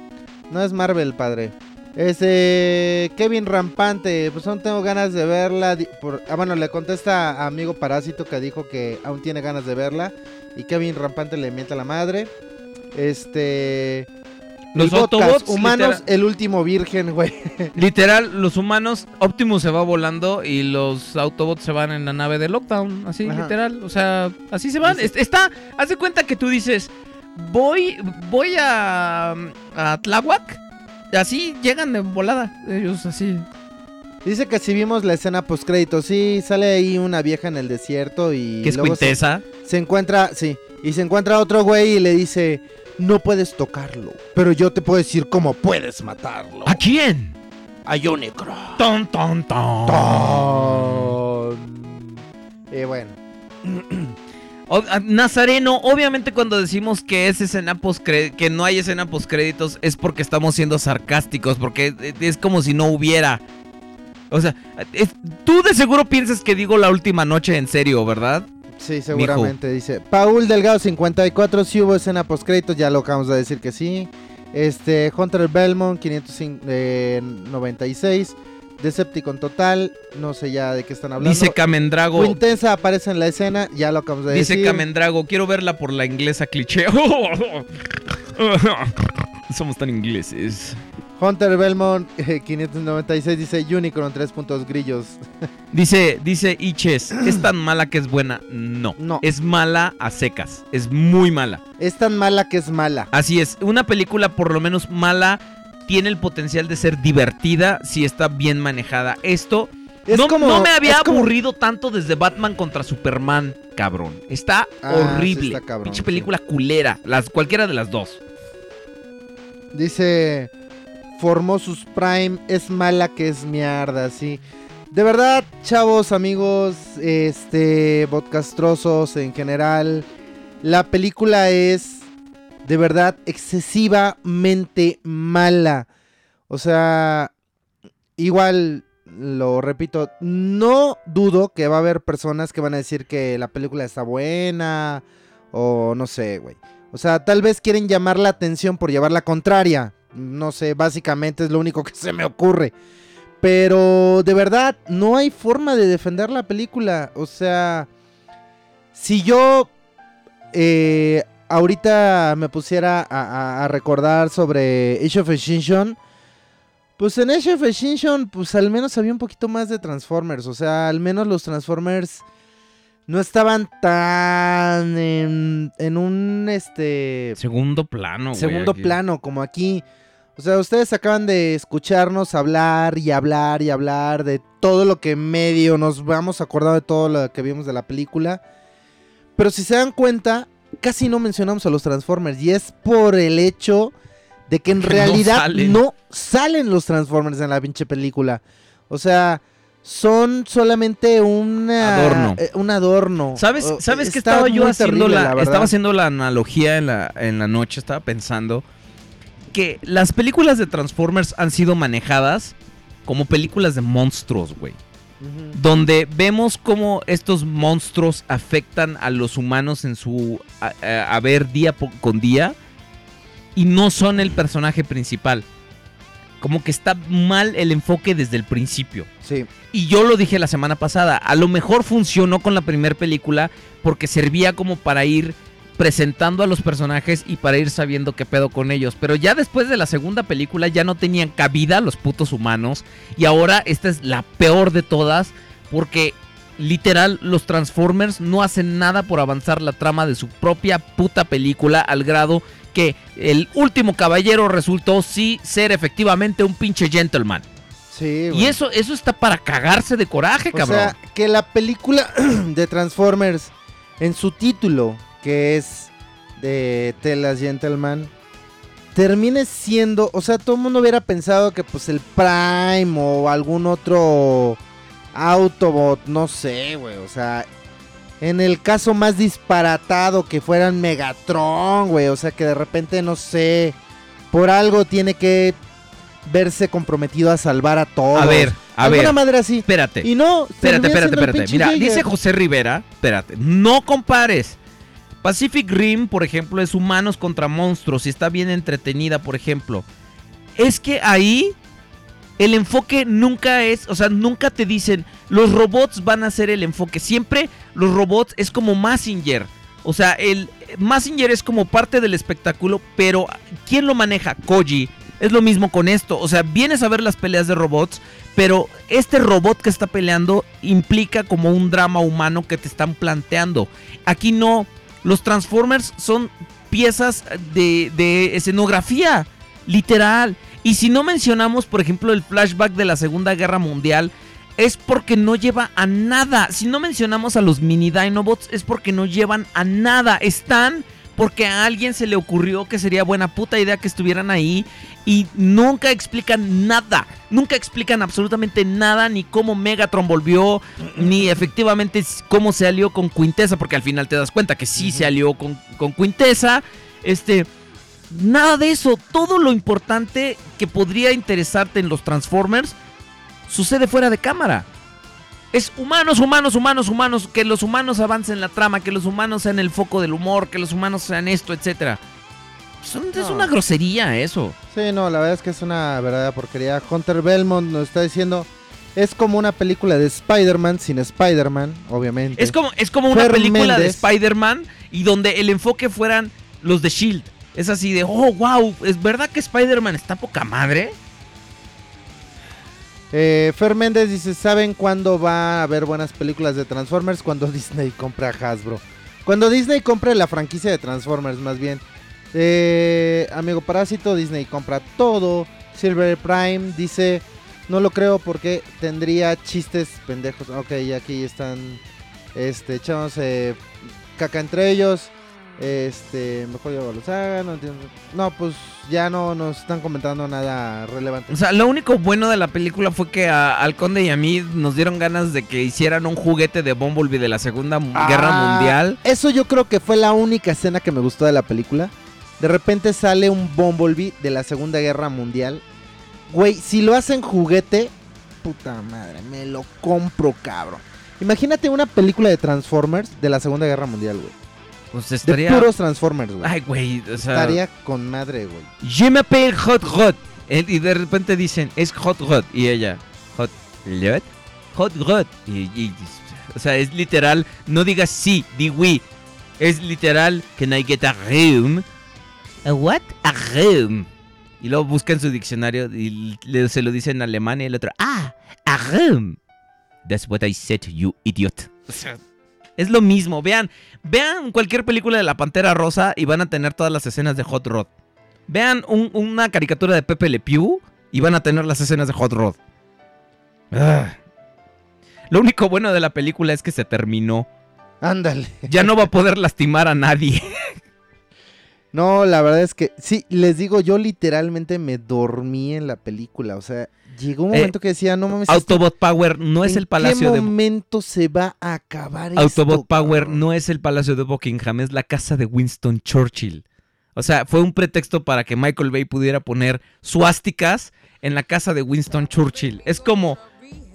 Speaker 2: No es Marvel, padre. Este. Kevin Rampante. Pues aún tengo ganas de verla. por- ah, bueno, le contesta a amigo Parásito que dijo que aún tiene ganas de verla. Y Kevin Rampante le miente a la madre. Este.
Speaker 1: Los Autobots,
Speaker 2: humanos,
Speaker 1: literal-
Speaker 2: el último virgen, güey.
Speaker 1: Literal, los humanos, Optimus se va volando y los Autobots se van en la nave de Lockdown, así
Speaker 2: Ajá.
Speaker 1: literal, o sea, así se van. Está, haz de cuenta que tú dices, voy, voy a, a Tláhuac, así llegan de volada. Ellos así.
Speaker 2: Dice que si vimos la escena post crédito, sí, sale ahí una vieja en el desierto y
Speaker 1: Que es
Speaker 2: luego se, se encuentra, sí, y se encuentra otro güey y le dice, no puedes tocarlo, pero yo te puedo decir cómo puedes matarlo.
Speaker 1: ¿A quién?
Speaker 2: A Unicron.
Speaker 1: Ton, ton, ton.
Speaker 2: Y bueno,
Speaker 1: O- a- Nazareno, obviamente cuando decimos que es escena que no hay escena post créditos es porque estamos siendo sarcásticos, porque es- es como si no hubiera. O sea, es- tú de seguro piensas que digo la última noche en serio, ¿verdad?
Speaker 2: Sí, seguramente dice. Paul Delgado 54, si hubo escena post créditos, ya lo acabamos de decir que sí. Este, Hunter Belmont 596. Decepticon total, no sé ya de qué están hablando.
Speaker 1: Dice Camendrago.
Speaker 2: Intensa aparece en la escena, ya lo acabamos de
Speaker 1: Dice
Speaker 2: decir.
Speaker 1: Camendrago, quiero verla por la inglesa cliché. Somos tan ingleses.
Speaker 2: Hunter Belmont eh, 596 dice Unicron, tres puntos grillos.
Speaker 1: Dice, dice Iches, ¿es tan mala que es buena? No.
Speaker 2: No.
Speaker 1: Es mala a secas. Es muy mala.
Speaker 2: Es tan mala que es mala.
Speaker 1: Así es. Una película por lo menos mala tiene el potencial de ser divertida si está bien manejada. Esto
Speaker 2: Es
Speaker 1: no,
Speaker 2: como-
Speaker 1: no me había
Speaker 2: como-
Speaker 1: aburrido tanto desde Batman contra Superman, cabrón. Está
Speaker 2: Ah, sí
Speaker 1: horrible.
Speaker 2: está cabrón,
Speaker 1: Pinche
Speaker 2: sí.
Speaker 1: película culera. Las, cualquiera de las dos.
Speaker 2: Dice Formosus Prime, es mala que es mierda, sí. De verdad, chavos, amigos, este, podcastrosos en general, la película es de verdad excesivamente mala. O sea, igual lo repito, no dudo que va a haber personas que van a decir que la película está buena o no sé, güey. O sea, tal vez quieren llamar la atención por llevar la contraria. No sé, básicamente es lo único que se me ocurre. Pero de verdad, no hay forma de defender la película. O sea, si yo eh, ahorita me pusiera a, a- a recordar sobre Age of Extinction, pues en Age of Extinction, pues al menos había un poquito más de Transformers. O sea, al menos los Transformers no estaban tan en, en un este
Speaker 1: Segundo plano,
Speaker 2: segundo plano como aquí. O sea, ustedes acaban de escucharnos hablar y hablar y hablar de todo lo que medio nos vamos acordando de todo lo que vimos de la película. Pero si se dan cuenta, casi no mencionamos a los Transformers y es por el hecho de que en
Speaker 1: Que no
Speaker 2: realidad
Speaker 1: salen.
Speaker 2: no salen los Transformers en la pinche película. O sea, son solamente una,
Speaker 1: Adorno.
Speaker 2: eh, un adorno.
Speaker 1: ¿Sabes, ¿sabes qué
Speaker 2: está
Speaker 1: estaba yo haciendo
Speaker 2: terrible,
Speaker 1: la,
Speaker 2: verdad.
Speaker 1: estaba haciendo la analogía en la, en la noche, estaba pensando que las películas de Transformers han sido manejadas como películas de monstruos, güey. Donde vemos cómo estos monstruos afectan a los humanos en su haber día con día y no son el personaje principal. Como que está mal el enfoque desde el principio.
Speaker 2: Sí.
Speaker 1: Y yo lo dije la semana pasada, a lo mejor funcionó con la primera película porque servía como para ir presentando a los personajes y para ir sabiendo qué pedo con ellos. Pero ya después de la segunda película ya no tenían cabida los putos humanos. Y ahora esta es la peor de todas porque literal los Transformers no hacen nada por avanzar la trama de su propia puta película al grado que el último caballero resultó sí ser efectivamente un pinche gentleman.
Speaker 2: Sí,
Speaker 1: Y eso, eso está para cagarse de coraje,
Speaker 2: O
Speaker 1: cabrón.
Speaker 2: sea, que la película de Transformers en su título, que es de Telas Gentleman, termine siendo, o sea, todo el mundo hubiera pensado que pues el Prime o algún otro Autobot, no sé, güey, o sea, en el caso más disparatado que fueran Megatron, güey, o sea, que de repente, no sé, por algo tiene que verse comprometido a salvar a todos.
Speaker 1: a ver, a ver.
Speaker 2: madre así.
Speaker 1: Espérate.
Speaker 2: Y no,
Speaker 1: Espérate, espérate, espérate. Mira, dice José Rivera, espérate, no compares. Pacific Rim, por ejemplo, es humanos contra monstruos y está bien entretenida, por ejemplo. Es que ahí el enfoque nunca es, o sea, nunca te dicen, los robots van a ser el enfoque. Siempre los robots es como Massinger. O sea, el Massinger es como parte del espectáculo, pero ¿quién lo maneja? Koji. Es lo mismo con esto. O sea, vienes a ver las peleas de robots, pero este robot que está peleando implica como un drama humano que te están planteando. Aquí no. Los Transformers son piezas de, de escenografía. Literal. Y si no mencionamos, por ejemplo, el flashback de la Segunda Guerra Mundial, es porque no lleva a nada. Si no mencionamos a los mini Dinobots, es porque no llevan a nada. Están porque a alguien se le ocurrió que sería buena puta idea que estuvieran ahí y nunca explican nada. Nunca explican absolutamente nada, ni cómo Megatron volvió, ni efectivamente cómo se alió con Quintessa, porque al final te das cuenta que sí se alió con, con Quintessa. Este. Nada de eso. Todo lo importante que podría interesarte en los Transformers sucede fuera de cámara. Es humanos, humanos, humanos, humanos. Que los humanos avancen la trama, que los humanos sean el foco del humor, que los humanos sean esto, etc. Son- Es una grosería eso.
Speaker 2: Sí, no, la verdad es que es una verdadera porquería. Hunter Belmont nos está diciendo, es como una película de Spider-Man sin Spider-Man, obviamente.
Speaker 1: Es como, es como una
Speaker 2: Fer
Speaker 1: película de. Spider-Man y donde el enfoque fueran los de Shield. Es así de, oh, wow, ¿es verdad que Spider-Man está poca madre?
Speaker 2: Eh, Fer Méndez dice, ¿saben cuándo va a haber buenas películas de Transformers? Cuando Disney compra Hasbro. Cuando Disney compre la franquicia de Transformers, más bien. Eh, amigo Parásito, Disney compra todo. Silver Prime dice, no lo creo porque tendría chistes pendejos. Ok, aquí están este, echándose caca entre ellos. Este, mejor ya los hagan. No, entiendo. no, pues ya no nos están comentando nada relevante.
Speaker 1: O sea, lo único bueno de la película fue que a- al Conde y a mí nos dieron ganas de que hicieran un juguete de Bumblebee de la Segunda Mu- Guerra
Speaker 2: Ah,
Speaker 1: Mundial.
Speaker 2: Eso yo creo que fue la única escena que me gustó de la película. De repente sale un Bumblebee de la Segunda Guerra Mundial. Güey, si lo hacen juguete, puta madre, me lo compro, cabrón. Imagínate una película de Transformers de la Segunda Guerra Mundial, güey.
Speaker 1: Pues
Speaker 2: De puros Transformers, güey.
Speaker 1: Ay, güey, o sea...
Speaker 2: Estaría con madre, güey.
Speaker 1: Je m'appelle Hot Rod. Y de repente dicen, es Hot Rod. Y ella, Hot Rod. Hot Rod. Y, y- o sea, es literal, no digas sí, di oui. Es literal, can I get a room? ¿A what? A room. Y luego busca en su diccionario y le- se lo dice en alemán y el otro, ah, a room. That's what I said, you idiot. O sea, es lo mismo. Vean, vean cualquier película de la Pantera Rosa y van a tener todas las escenas de Hot Rod. Vean un- una caricatura de Pepe Le Pew y van a tener las escenas de Hot Rod. Ah. Lo único bueno de la película es que se terminó.
Speaker 2: Ándale.
Speaker 1: Ya no va a poder lastimar a nadie.
Speaker 2: No, la verdad es que sí, les digo, yo literalmente me dormí en la película. O sea, llegó un
Speaker 1: Eh,
Speaker 2: momento que decía, no mames. esto-
Speaker 1: Autobot Power no es
Speaker 2: ¿en
Speaker 1: el palacio
Speaker 2: qué
Speaker 1: de
Speaker 2: momento se va a acabar
Speaker 1: Autobot
Speaker 2: esto,
Speaker 1: Power no es el palacio de Buckingham, es la casa de Winston Churchill. O sea, fue un pretexto para que Michael Bay pudiera poner suásticas en la casa de Winston Churchill. Es como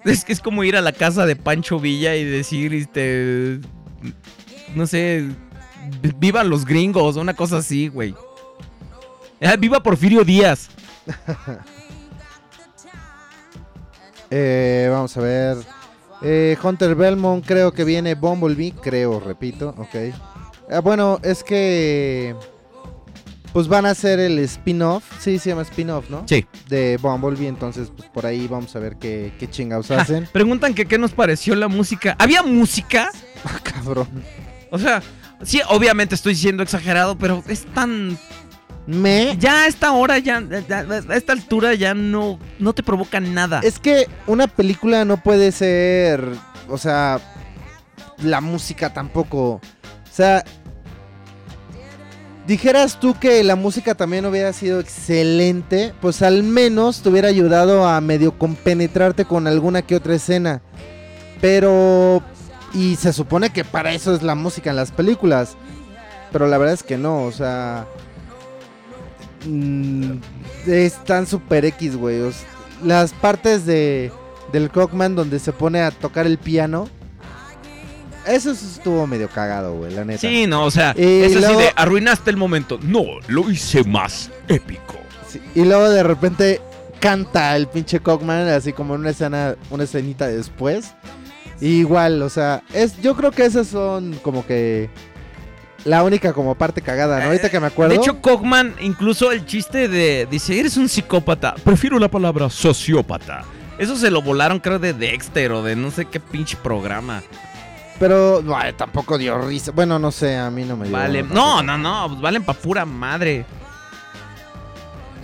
Speaker 1: es, es como ir a la casa de Pancho Villa y decir este no sé, vivan los gringos, una cosa así, güey. Ah, Viva Porfirio Díaz.
Speaker 2: Eh, vamos a ver. Eh, Hunter Belmont, creo que viene Bumblebee, creo, repito, ok. Ah, bueno, es que. Pues van a hacer el spin-off, sí, se llama spin-off, ¿no?
Speaker 1: Sí.
Speaker 2: De Bumblebee, entonces, pues por ahí vamos a ver qué, qué chingados
Speaker 1: Ja,
Speaker 2: hacen.
Speaker 1: preguntan que qué nos pareció la música. ¿Había música?
Speaker 2: Ah, cabrón.
Speaker 1: O sea, sí, obviamente estoy siendo exagerado, pero es tan
Speaker 2: Me.
Speaker 1: Ya a esta hora, ya, ya- a esta altura ya no, no te provoca nada.
Speaker 2: Es que una película no puede ser. O sea. La música tampoco. O sea. Dijeras tú que la música también hubiera sido excelente. Pues al menos te hubiera ayudado a medio compenetrarte con alguna que otra escena. Pero. Y se supone que para eso es la música en las películas. Pero la verdad es que no, o sea. mm, están super X, güey. o las partes de del Cockman donde se pone a tocar el piano. Eso sí estuvo medio cagado, güey, la neta.
Speaker 1: Sí, no, o sea,
Speaker 2: Y
Speaker 1: es así
Speaker 2: luego-
Speaker 1: de arruinaste el momento. No, lo hice más épico.
Speaker 2: Sí, Y luego de repente canta el pinche Cockman, así como en una escena, una escenita después. Y igual, o sea, es, yo creo que esas son como que la única como parte cagada, ¿no? Ahorita que me acuerdo.
Speaker 1: De hecho, Cogman, incluso el chiste de. Dice, eres un psicópata. Prefiero la palabra sociópata. Eso se lo volaron, creo, de Dexter o de no sé qué pinche programa.
Speaker 2: pero no, tampoco dio risa. Bueno, no sé, a mí no me dio.
Speaker 1: Vale. No, no, no. Valen pa' pura madre.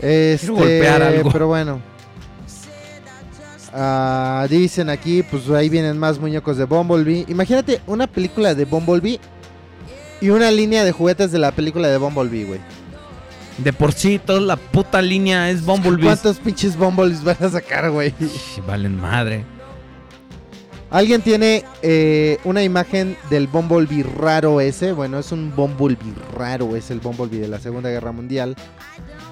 Speaker 2: Este,
Speaker 1: golpear algo.
Speaker 2: Pero bueno. Ah, dicen aquí, pues ahí vienen más muñecos de Bumblebee. Imagínate una película de Bumblebee y una línea de juguetes de la película de Bumblebee, güey.
Speaker 1: De por sí, toda la puta línea es Bumblebee.
Speaker 2: ¿Cuántos pinches Bumblebees van a sacar, güey?
Speaker 1: Valen madre.
Speaker 2: ¿Alguien tiene eh, una imagen del Bumblebee raro ese? Bueno, es un Bumblebee raro, es el Bumblebee de la Segunda Guerra Mundial.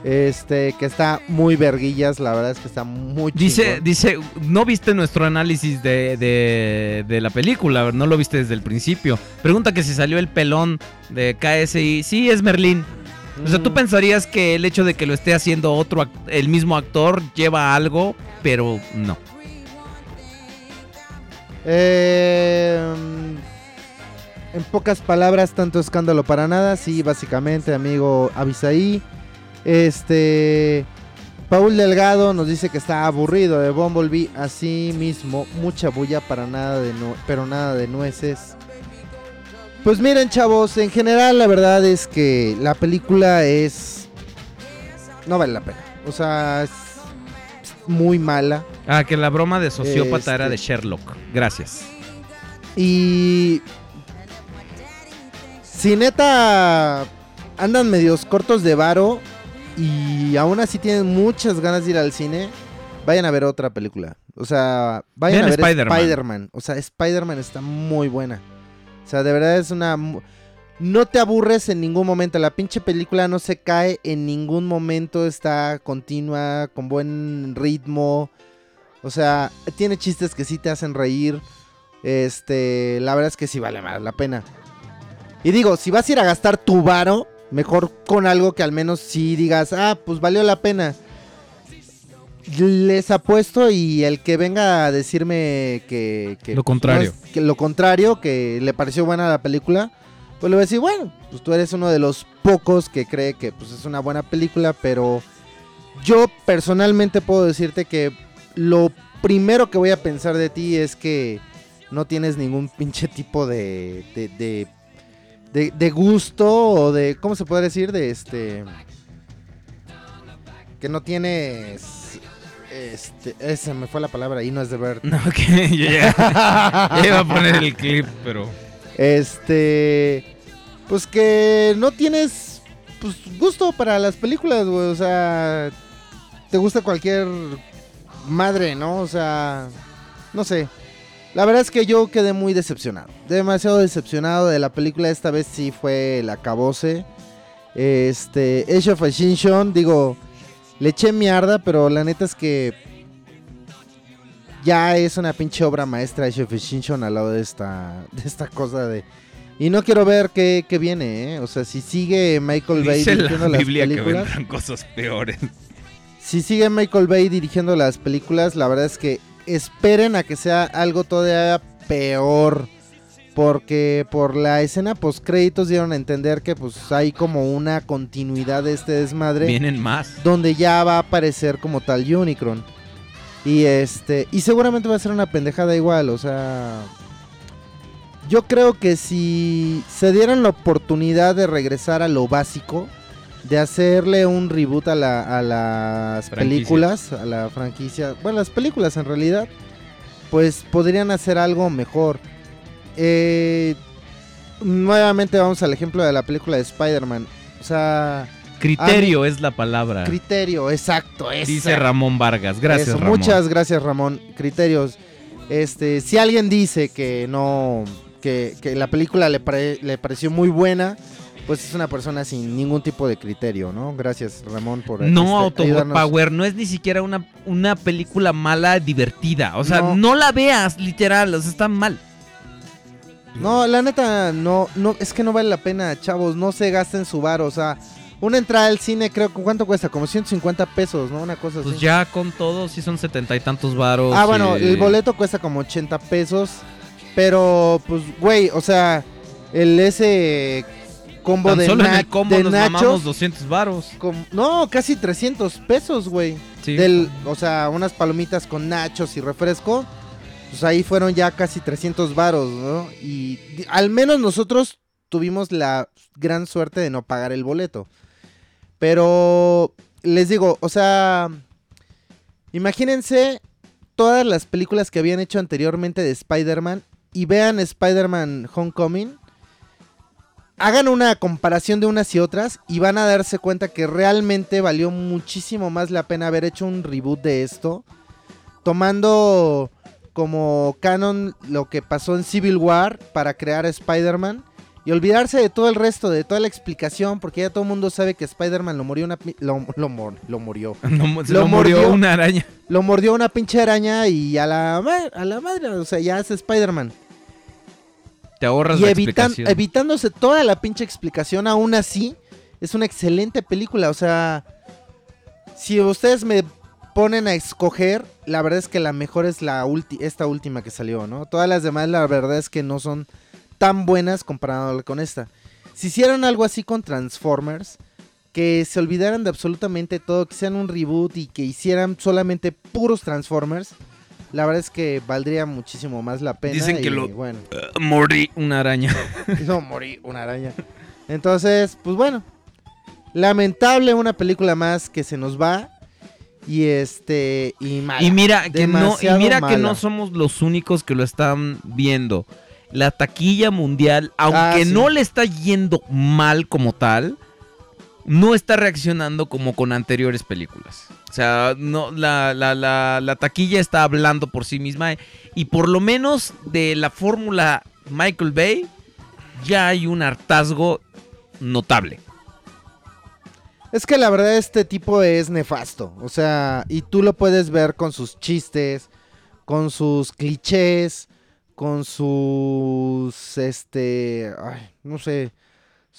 Speaker 2: Este, que está muy verguillas, la verdad es que está muy
Speaker 1: Dice,
Speaker 2: chingón.
Speaker 1: dice, no viste nuestro análisis de, de, de la película, no lo viste desde el principio. Pregunta que si salió el pelón de KSI. Sí, es Merlín. O sea, tú
Speaker 2: Mm.
Speaker 1: pensarías que el hecho de que lo esté haciendo otro, el mismo actor, lleva a algo, pero no.
Speaker 2: Eh, en pocas palabras, tanto escándalo para nada. Sí, básicamente, amigo Avisaí. Este. Paul Delgado nos dice que está aburrido de Bumblebee. Así mismo, mucha bulla para nada de nu- pero nada de nueces. Pues miren, chavos, en general la verdad es que la película es. No vale la pena. O sea, es muy mala.
Speaker 1: Ah, que la broma de sociópata
Speaker 2: Este-
Speaker 1: era de Sherlock. Gracias.
Speaker 2: Y. Si neta andan medios cortos de varo y aún así tienen muchas ganas de ir al cine, vayan a ver otra película. O sea, vayan
Speaker 1: Vean
Speaker 2: a ver
Speaker 1: Spider-Man.
Speaker 2: O sea, Spider-Man está muy buena. O sea, de verdad es una... No te aburres en ningún momento. La pinche película no se cae en ningún momento. Está continua, con buen ritmo. O sea, tiene chistes que sí te hacen reír. Este, la verdad es que sí vale más la pena. Y digo, si vas a ir a gastar tu varo, mejor con algo que al menos sí digas, ah, pues valió la pena. Les apuesto y el que venga a decirme que... que
Speaker 1: Lo contrario.
Speaker 2: no es- que lo contrario, que le pareció buena la película, pues le voy a decir, bueno, pues tú eres uno de los pocos que cree que pues, es una buena película, pero yo personalmente puedo decirte que lo primero que voy a pensar de ti es que no tienes ningún pinche tipo de, de, de, de- de gusto o de, ¿cómo se puede decir? De este... Que no tienes... Este, esa me fue la palabra y no es de ver.
Speaker 1: No, que yo ya, ya iba a poner el clip, pero...
Speaker 2: Este. Pues que no tienes. Pues gusto para las películas, güey. O sea. Te gusta cualquier madre, ¿no? O sea. No sé. La verdad es que yo quedé muy decepcionado. Demasiado decepcionado de la película. Esta vez sí fue el acabose. Este. Age of Extinction. Digo. Le eché mierda, pero la neta es que. Ya es una pinche obra maestra Age of Extinction al lado de esta, de esta cosa de... Y no quiero ver qué, qué viene, ¿eh? O sea, si sigue Michael Bay
Speaker 1: Dice
Speaker 2: dirigiendo
Speaker 1: la
Speaker 2: las
Speaker 1: Biblia que
Speaker 2: películas...
Speaker 1: vendrán cosas peores.
Speaker 2: Si sigue Michael Bay dirigiendo las películas, la verdad es que esperen a que sea algo todavía peor. Porque por la escena post créditos dieron a entender que pues hay como una continuidad de este desmadre
Speaker 1: Vienen más.
Speaker 2: donde ya va a aparecer como tal Unicron. Y este, y seguramente va a ser una pendejada igual, o sea, yo creo que si se dieran la oportunidad de regresar a lo básico, de hacerle un reboot a, la- a las
Speaker 1: Franquicia.
Speaker 2: películas, a la franquicia, bueno, las películas en realidad, pues podrían hacer algo mejor. Eh, nuevamente vamos al ejemplo de la película de Spider-Man. O sea,
Speaker 1: Criterio es la palabra.
Speaker 2: criterio, exacto, esa.
Speaker 1: Dice Ramón Vargas. Gracias,
Speaker 2: Eso,
Speaker 1: Ramón.
Speaker 2: Muchas gracias, Ramón. Criterios. Este, si alguien dice que no, que, que la película le, pare- le pareció muy buena, pues es una persona sin ningún tipo de criterio, ¿no? Gracias, Ramón, por
Speaker 1: No,
Speaker 2: este.
Speaker 1: Autopower no es ni siquiera una, una película mala divertida. O sea,
Speaker 2: No.
Speaker 1: no, la veas, literal. O sea, está mal.
Speaker 2: No, la neta, no, no, es que no vale la pena, chavos, no se gasten su bar, o sea, una entrada al cine creo cuánto cuesta, como 150 pesos, ¿no? Una cosa
Speaker 1: Pues
Speaker 2: así.
Speaker 1: ya con todo, sí son setenta y tantos varos.
Speaker 2: Ah, bueno,
Speaker 1: y-
Speaker 2: el boleto cuesta como 80 pesos. Pero, pues, güey, o sea, el ese combo
Speaker 1: Tan
Speaker 2: de,
Speaker 1: solo en el combo
Speaker 2: de
Speaker 1: nos
Speaker 2: nachos.
Speaker 1: mamamos 200 varos.
Speaker 2: com- no, casi 300 pesos, güey.
Speaker 1: Sí.
Speaker 2: Del, o sea, unas palomitas con nachos y refresco. Pues ahí fueron ya casi 300 varos, ¿no? Y al menos nosotros tuvimos la gran suerte de no pagar el boleto. Pero les digo, o sea, imagínense todas las películas que habían hecho anteriormente de Spider-Man y vean Spider-Man Homecoming. Hagan una comparación de unas y otras y van a darse cuenta que realmente valió muchísimo más la pena haber hecho un reboot de esto. Tomando como canon lo que pasó en Civil War para crear a Spider-Man. Y olvidarse de todo el resto, de toda la explicación, porque ya todo el mundo sabe que Spider-Man lo murió una... Lo, lo, mor- lo murió.
Speaker 1: No, se
Speaker 2: Lo
Speaker 1: lo murió
Speaker 2: mordió.
Speaker 1: una araña.
Speaker 2: Lo mordió una pinche araña y a la, a la madre, o sea, ya es Spider-Man.
Speaker 1: Te ahorras
Speaker 2: Y
Speaker 1: la
Speaker 2: evitan-
Speaker 1: explicación.
Speaker 2: evitándose toda la pinche explicación, aún así, es una excelente película. O sea, si ustedes me ponen a escoger, la verdad es que la mejor es la ulti esta última que salió, ¿no? Todas las demás, la verdad es que no son tan buenas comparado con esta. Si hicieran algo así con Transformers, que se olvidaran de absolutamente todo, que hicieran un reboot y que hicieran solamente puros Transformers, la verdad es que valdría muchísimo más la pena.
Speaker 1: Dicen que
Speaker 2: y,
Speaker 1: lo-
Speaker 2: Bueno,
Speaker 1: Uh, morí una araña.
Speaker 2: no morí una araña. Entonces, pues bueno. Lamentable una película más que se nos va. Y este. Y mala.
Speaker 1: Y mira que no, y mira que no somos los únicos que lo están viendo. La taquilla mundial, aunque
Speaker 2: Ah, sí.
Speaker 1: no le está yendo mal como tal, no está reaccionando como con anteriores películas. O sea, no, la, la- la- la taquilla está hablando por sí misma. Y por lo menos de la fórmula Michael Bay, ya hay un hartazgo notable.
Speaker 2: Es que la verdad este tipo es nefasto. O sea, y tú lo puedes ver con sus chistes, con sus clichés, con sus, este, ay, no sé,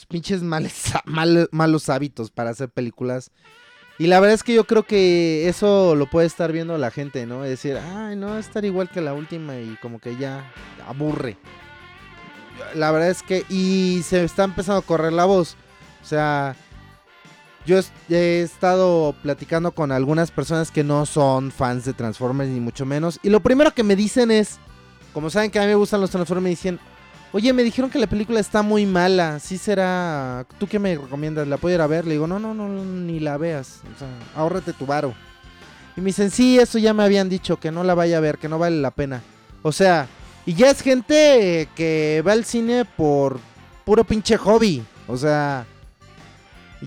Speaker 2: pinches males- mal- malos hábitos para hacer películas. Y la verdad es que yo creo que eso lo puede estar viendo la gente, ¿no? Es decir, ay, no, va a estar igual que la última y como que ya aburre. La verdad es que, y se está empezando a correr la voz. O sea, yo he estado platicando con algunas personas que no son fans de Transformers ni mucho menos. Y lo primero que me dicen es, como saben que a mí me gustan los Transformers, me dicen, oye, me dijeron que la película está muy mala. Sí será, ¿tú qué me recomiendas? ¿La puedo ir a ver? Le digo, no, no, no, ni la veas. O sea, ahórrate tu varo. Y me dicen, sí, eso ya me habían dicho, que no la vaya a ver, que no vale la pena. O sea, y ya es gente que va al cine por puro pinche hobby. O sea,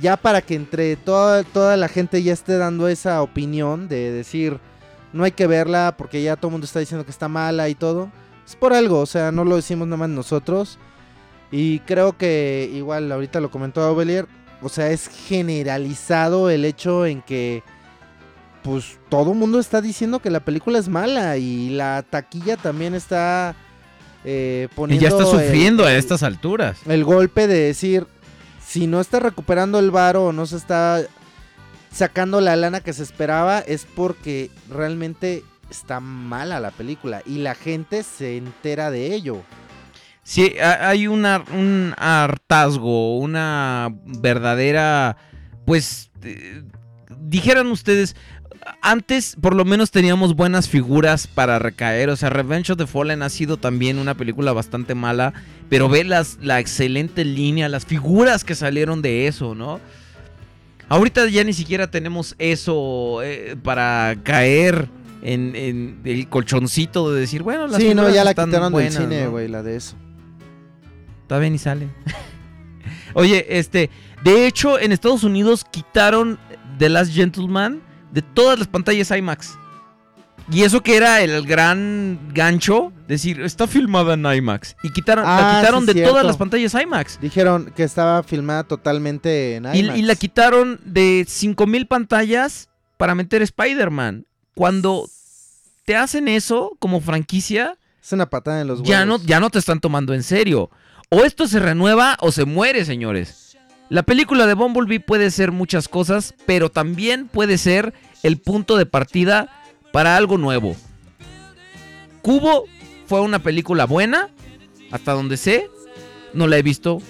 Speaker 2: ya para que entre toda, toda la gente ya esté dando esa opinión de decir, no hay que verla porque ya todo el mundo está diciendo que está mala y todo. Es por algo, o sea, no lo decimos nada más nosotros. Y creo que igual ahorita lo comentó Ovelier, o sea, es generalizado el hecho en que pues todo el mundo está diciendo que la película es mala y la taquilla también está eh,
Speaker 1: Y
Speaker 2: poniendo
Speaker 1: ya está
Speaker 2: el-
Speaker 1: sufriendo a estas alturas.
Speaker 2: el golpe de decir, si no está recuperando el varo o no se está sacando la lana que se esperaba, es porque realmente está mala la película y la gente se entera de ello.
Speaker 1: Sí, ha- hay una, un hartazgo, una verdadera, pues, eh, dijeran ustedes, antes por lo menos teníamos buenas figuras para recaer, o sea, Revenge of the Fallen ha sido también una película bastante mala, pero ve las, la excelente línea, las figuras que salieron de eso, ¿no? Ahorita ya ni siquiera tenemos eso eh, para caer en, en el colchoncito de decir, bueno, las
Speaker 2: sí, no, ya la quitaron
Speaker 1: buenas,
Speaker 2: del cine,
Speaker 1: ¿no?
Speaker 2: güey, la de eso.
Speaker 1: Todavía ni sale. Oye, este, de hecho, en Estados Unidos quitaron The Last Gentleman de todas las pantallas IMAX. Y eso que era el gran gancho, decir, está filmada en IMAX. Y quitaron,
Speaker 2: Ah,
Speaker 1: la quitaron
Speaker 2: sí,
Speaker 1: de
Speaker 2: cierto.
Speaker 1: todas las pantallas IMAX.
Speaker 2: Dijeron que estaba filmada totalmente en
Speaker 1: Y,
Speaker 2: IMAX.
Speaker 1: y la quitaron de 5000 pantallas para meter Spider-Man. Cuando te hacen eso como franquicia,
Speaker 2: Es una patada en los huevos.
Speaker 1: ya no, ya no te están tomando en serio. O esto se renueva o se muere, señores. La película de Bumblebee puede ser muchas cosas, pero también puede ser el punto de partida para algo nuevo. Cubo fue una película buena, hasta donde sé. No la he visto.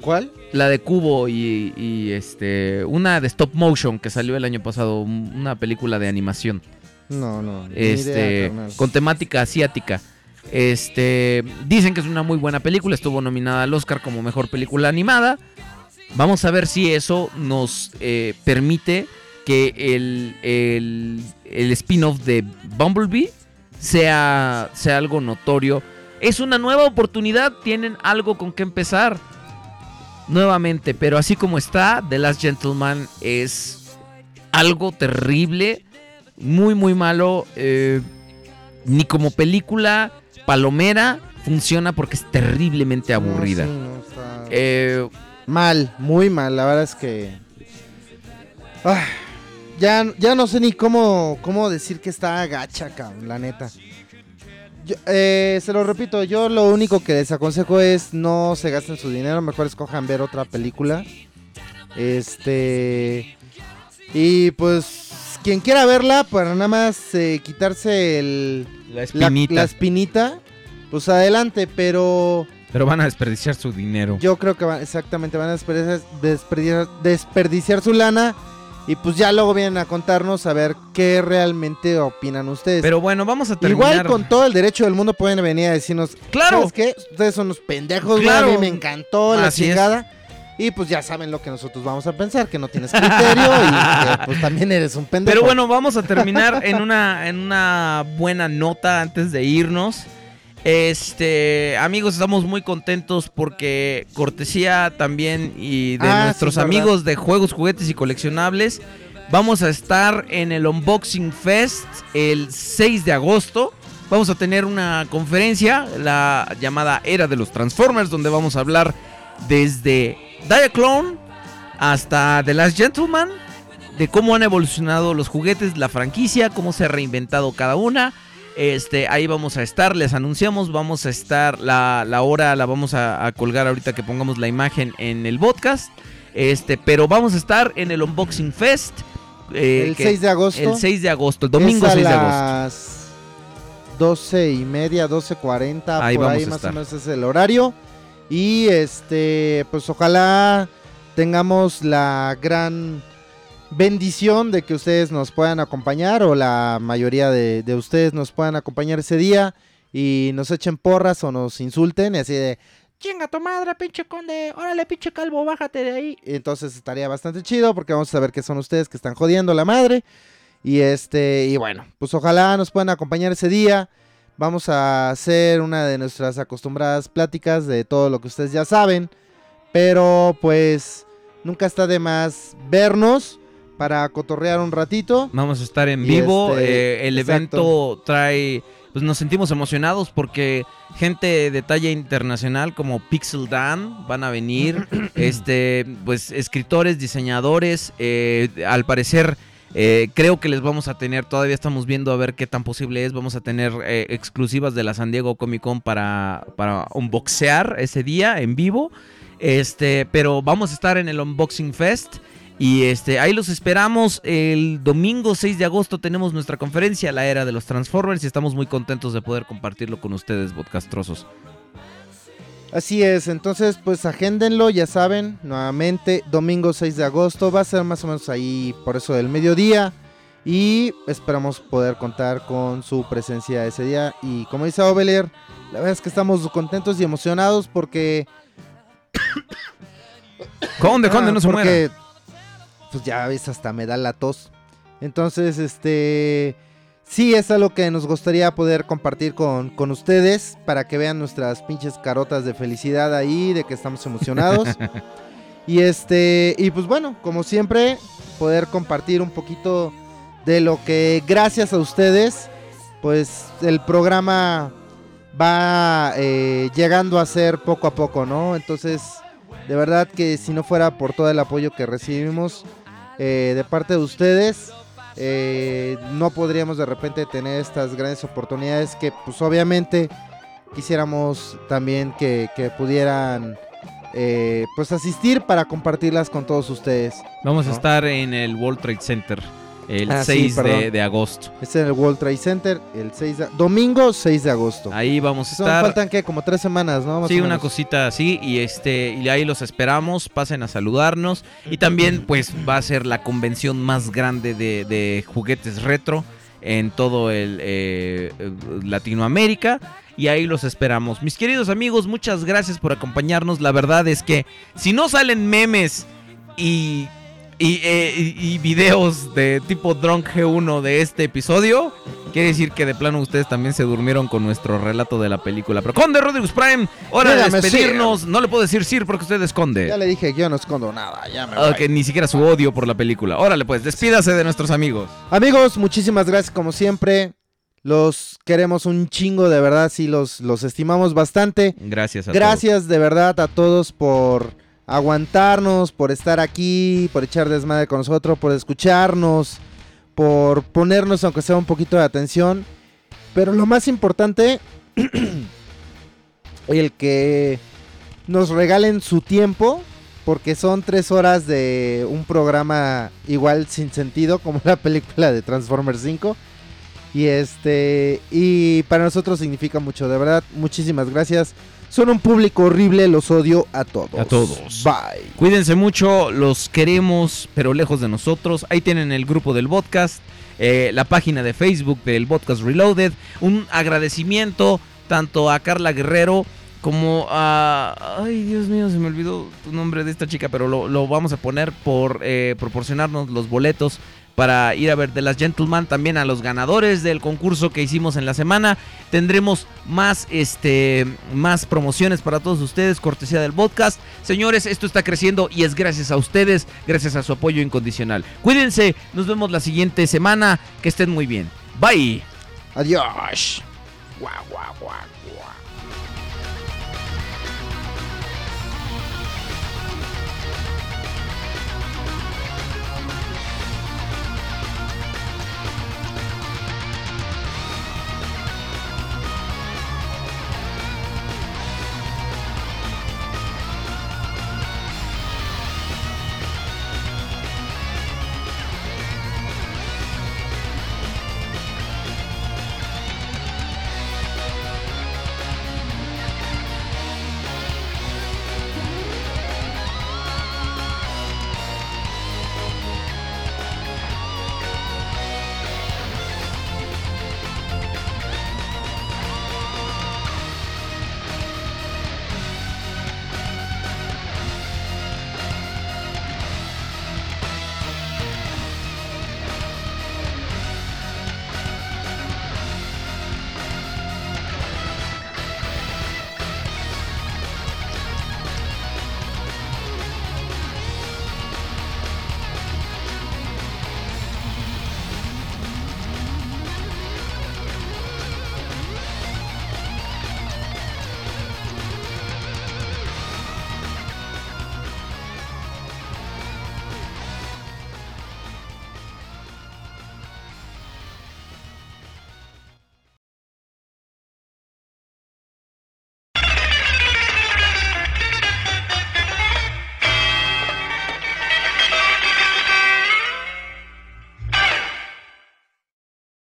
Speaker 2: ¿Cuál?
Speaker 1: La de Cubo y, y, este una de stop motion que salió el año pasado, una película de animación
Speaker 2: No, no.
Speaker 1: este,
Speaker 2: idea,
Speaker 1: con temática asiática. Este, dicen que es una muy buena película, estuvo nominada al Oscar como mejor película animada. Vamos a ver si eso nos eh, permite que el, el, el spin-off de Bumblebee sea, sea algo notorio. Es una nueva oportunidad, tienen algo con que empezar. Nuevamente, pero así como está, The Last Gentleman es algo terrible, muy, muy malo. eh, ni como película palomera funciona porque es terriblemente aburrida.
Speaker 2: No, sí, no, está
Speaker 1: Eh,
Speaker 2: Mal, muy mal. La verdad es que. Ah, ya, ya no sé ni cómo, cómo decir que está gacha, cabrón, la neta. Yo, eh, se lo repito, yo lo único que les aconsejo es no se gasten su dinero, mejor escojan ver otra película. Este. Y pues, quien quiera verla, para nada más eh, quitarse el,
Speaker 1: la espinita.
Speaker 2: la espinita, pues adelante, pero.
Speaker 1: Pero van a desperdiciar su dinero.
Speaker 2: Yo creo que van, exactamente van a desperdiciar, desperdiciar, desperdiciar su lana y pues ya luego vienen a contarnos a ver qué realmente opinan ustedes.
Speaker 1: Pero bueno, vamos a terminar.
Speaker 2: Igual con todo el derecho del mundo pueden venir a decirnos,
Speaker 1: Claro.
Speaker 2: ¿sabes qué? Ustedes son unos pendejos, güey,
Speaker 1: Claro.
Speaker 2: a mí me encantó la
Speaker 1: Así es.
Speaker 2: Y pues ya saben lo que nosotros vamos a pensar, que no tienes criterio y que pues también eres un pendejo.
Speaker 1: Pero bueno, vamos a terminar en una, en una buena nota antes de irnos. Este, amigos, estamos muy contentos porque cortesía también y de
Speaker 2: Ah, sí,
Speaker 1: nuestros
Speaker 2: verdad.
Speaker 1: amigos de juegos, juguetes y coleccionables, vamos a estar en el Unboxing Fest el 6 de agosto. Vamos a tener una conferencia, la llamada Era de los Transformers, donde vamos a hablar desde Diaclone hasta The Last Gentleman, de cómo han evolucionado los juguetes, la franquicia, cómo se ha reinventado cada una. Este, ahí vamos a estar, les anunciamos, vamos a estar, la, la hora la vamos a, a colgar ahorita que pongamos la imagen en el podcast. Este, pero vamos a estar en el Unboxing Fest. eh,
Speaker 2: el
Speaker 1: que-
Speaker 2: 6 de agosto.
Speaker 1: El 6 de agosto, el domingo
Speaker 2: es a
Speaker 1: 6 de agosto.
Speaker 2: las 12 y media, 12.40,
Speaker 1: Ahí
Speaker 2: por
Speaker 1: vamos
Speaker 2: ahí
Speaker 1: a
Speaker 2: más
Speaker 1: estar.
Speaker 2: o menos es el horario. Y este, pues ojalá tengamos la gran bendición de que ustedes nos puedan acompañar o la mayoría de, de ustedes nos puedan acompañar ese día y nos echen porras o nos insulten y así de chinga tu madre pinche conde, órale pinche calvo, bájate de ahí. Entonces estaría bastante chido porque vamos a saber que son ustedes que están jodiendo la madre. Y este, y bueno, pues ojalá nos puedan acompañar ese día. Vamos a hacer una de nuestras acostumbradas pláticas de todo lo que ustedes ya saben. Pero pues nunca está de más vernos para cotorrear un ratito.
Speaker 1: Vamos a estar en vivo.
Speaker 2: este,
Speaker 1: eh, el
Speaker 2: exacto.
Speaker 1: evento trae. Pues nos sentimos emocionados porque gente de talla internacional como Pixel Dan van a venir. este, pues escritores, diseñadores. eh, al parecer. Eh, creo que les vamos a tener, todavía estamos viendo a ver qué tan posible es. Vamos a tener eh, exclusivas de la San Diego Comic Con para, para unboxear ese día en vivo. Este, pero vamos a estar en el Unboxing Fest. Y este, ahí los esperamos. El domingo 6 de agosto tenemos nuestra conferencia, la era de los Transformers, y estamos muy contentos de poder compartirlo con ustedes, podcastrosos.
Speaker 2: Así es, entonces pues agéndenlo, ya saben, nuevamente, domingo 6 de agosto, va a ser más o menos ahí por eso del mediodía y esperamos poder contar con su presencia ese día y como dice Oveler, la verdad es que estamos contentos y emocionados porque...
Speaker 1: Conde, conde,
Speaker 2: Ah,
Speaker 1: no se muera.
Speaker 2: porque, Pues ya ves, hasta me da la tos. Entonces, este... Sí, es algo que nos gustaría poder compartir con, con ustedes para que vean nuestras pinches carotas de felicidad ahí, de que estamos emocionados. y este, y pues bueno, como siempre, poder compartir un poquito de lo que gracias a ustedes, pues el programa va eh, llegando a ser poco a poco, ¿no? Entonces, de verdad que si no fuera por todo el apoyo que recibimos eh, de parte de ustedes, eh, no podríamos de repente tener estas grandes oportunidades que pues obviamente quisiéramos también que, que pudieran eh, pues asistir para compartirlas con todos ustedes.
Speaker 1: Vamos a estar en el World Trade Center el
Speaker 2: Ah, sí,
Speaker 1: 6 de, de agosto.
Speaker 2: Es en el World Trade Center el 6 de, domingo 6 de agosto.
Speaker 1: Ahí vamos a
Speaker 2: Son-
Speaker 1: estar.
Speaker 2: faltan que como tres semanas, ¿no? Más
Speaker 1: Sí, una cosita así y este y ahí los esperamos, pasen a saludarnos y también pues va a ser la convención más grande de, de juguetes retro en todo el eh, eh, Latinoamérica y ahí los esperamos. Mis queridos amigos, muchas gracias por acompañarnos. La verdad es que si no salen memes y y, eh, y- videos de tipo Drunk G1 de este episodio, quiere decir que de plano ustedes también se durmieron con nuestro relato de la película. Pero Conde Rodríguez Prime, hora de
Speaker 2: Dígame,
Speaker 1: despedirnos. No le puedo decir Sir porque usted esconde.
Speaker 2: Ya le dije que yo no escondo nada, ya me voy.
Speaker 1: Ok, ni siquiera su odio por la película. Órale, pues, despídase de nuestros amigos.
Speaker 2: Amigos, muchísimas gracias como siempre. Los queremos un chingo, de verdad, sí, los, los estimamos bastante.
Speaker 1: Gracias a
Speaker 2: Gracias de verdad a todos por aguantarnos, por estar aquí, por echar desmadre con nosotros, por escucharnos, por ponernos aunque sea un poquito de atención. Pero lo más importante, el que nos regalen su tiempo, porque son tres horas de un programa igual sin sentido, como la película de Transformers 5. Y este, y para nosotros significa mucho, de verdad, muchísimas gracias. Son un público horrible, los odio a todos.
Speaker 1: A todos.
Speaker 2: Bye.
Speaker 1: Cuídense mucho, los queremos, pero lejos de nosotros. Ahí tienen el grupo del podcast, eh, la página de Facebook del podcast Reloaded. Un agradecimiento tanto a Carla Guerrero como a... Ay, Dios mío, se me olvidó tu nombre de esta chica, pero lo, lo vamos a poner por eh, proporcionarnos los boletos para ir a ver The Last Gentleman. También a los ganadores del concurso que hicimos en la semana. Tendremos más, este, más promociones para todos ustedes, cortesía del podcast. Señores, esto está creciendo y es gracias a ustedes, gracias a su apoyo incondicional. Cuídense, nos vemos la siguiente semana. Que estén muy bien. Bye.
Speaker 2: Adiós.
Speaker 1: Guau, guau, guau.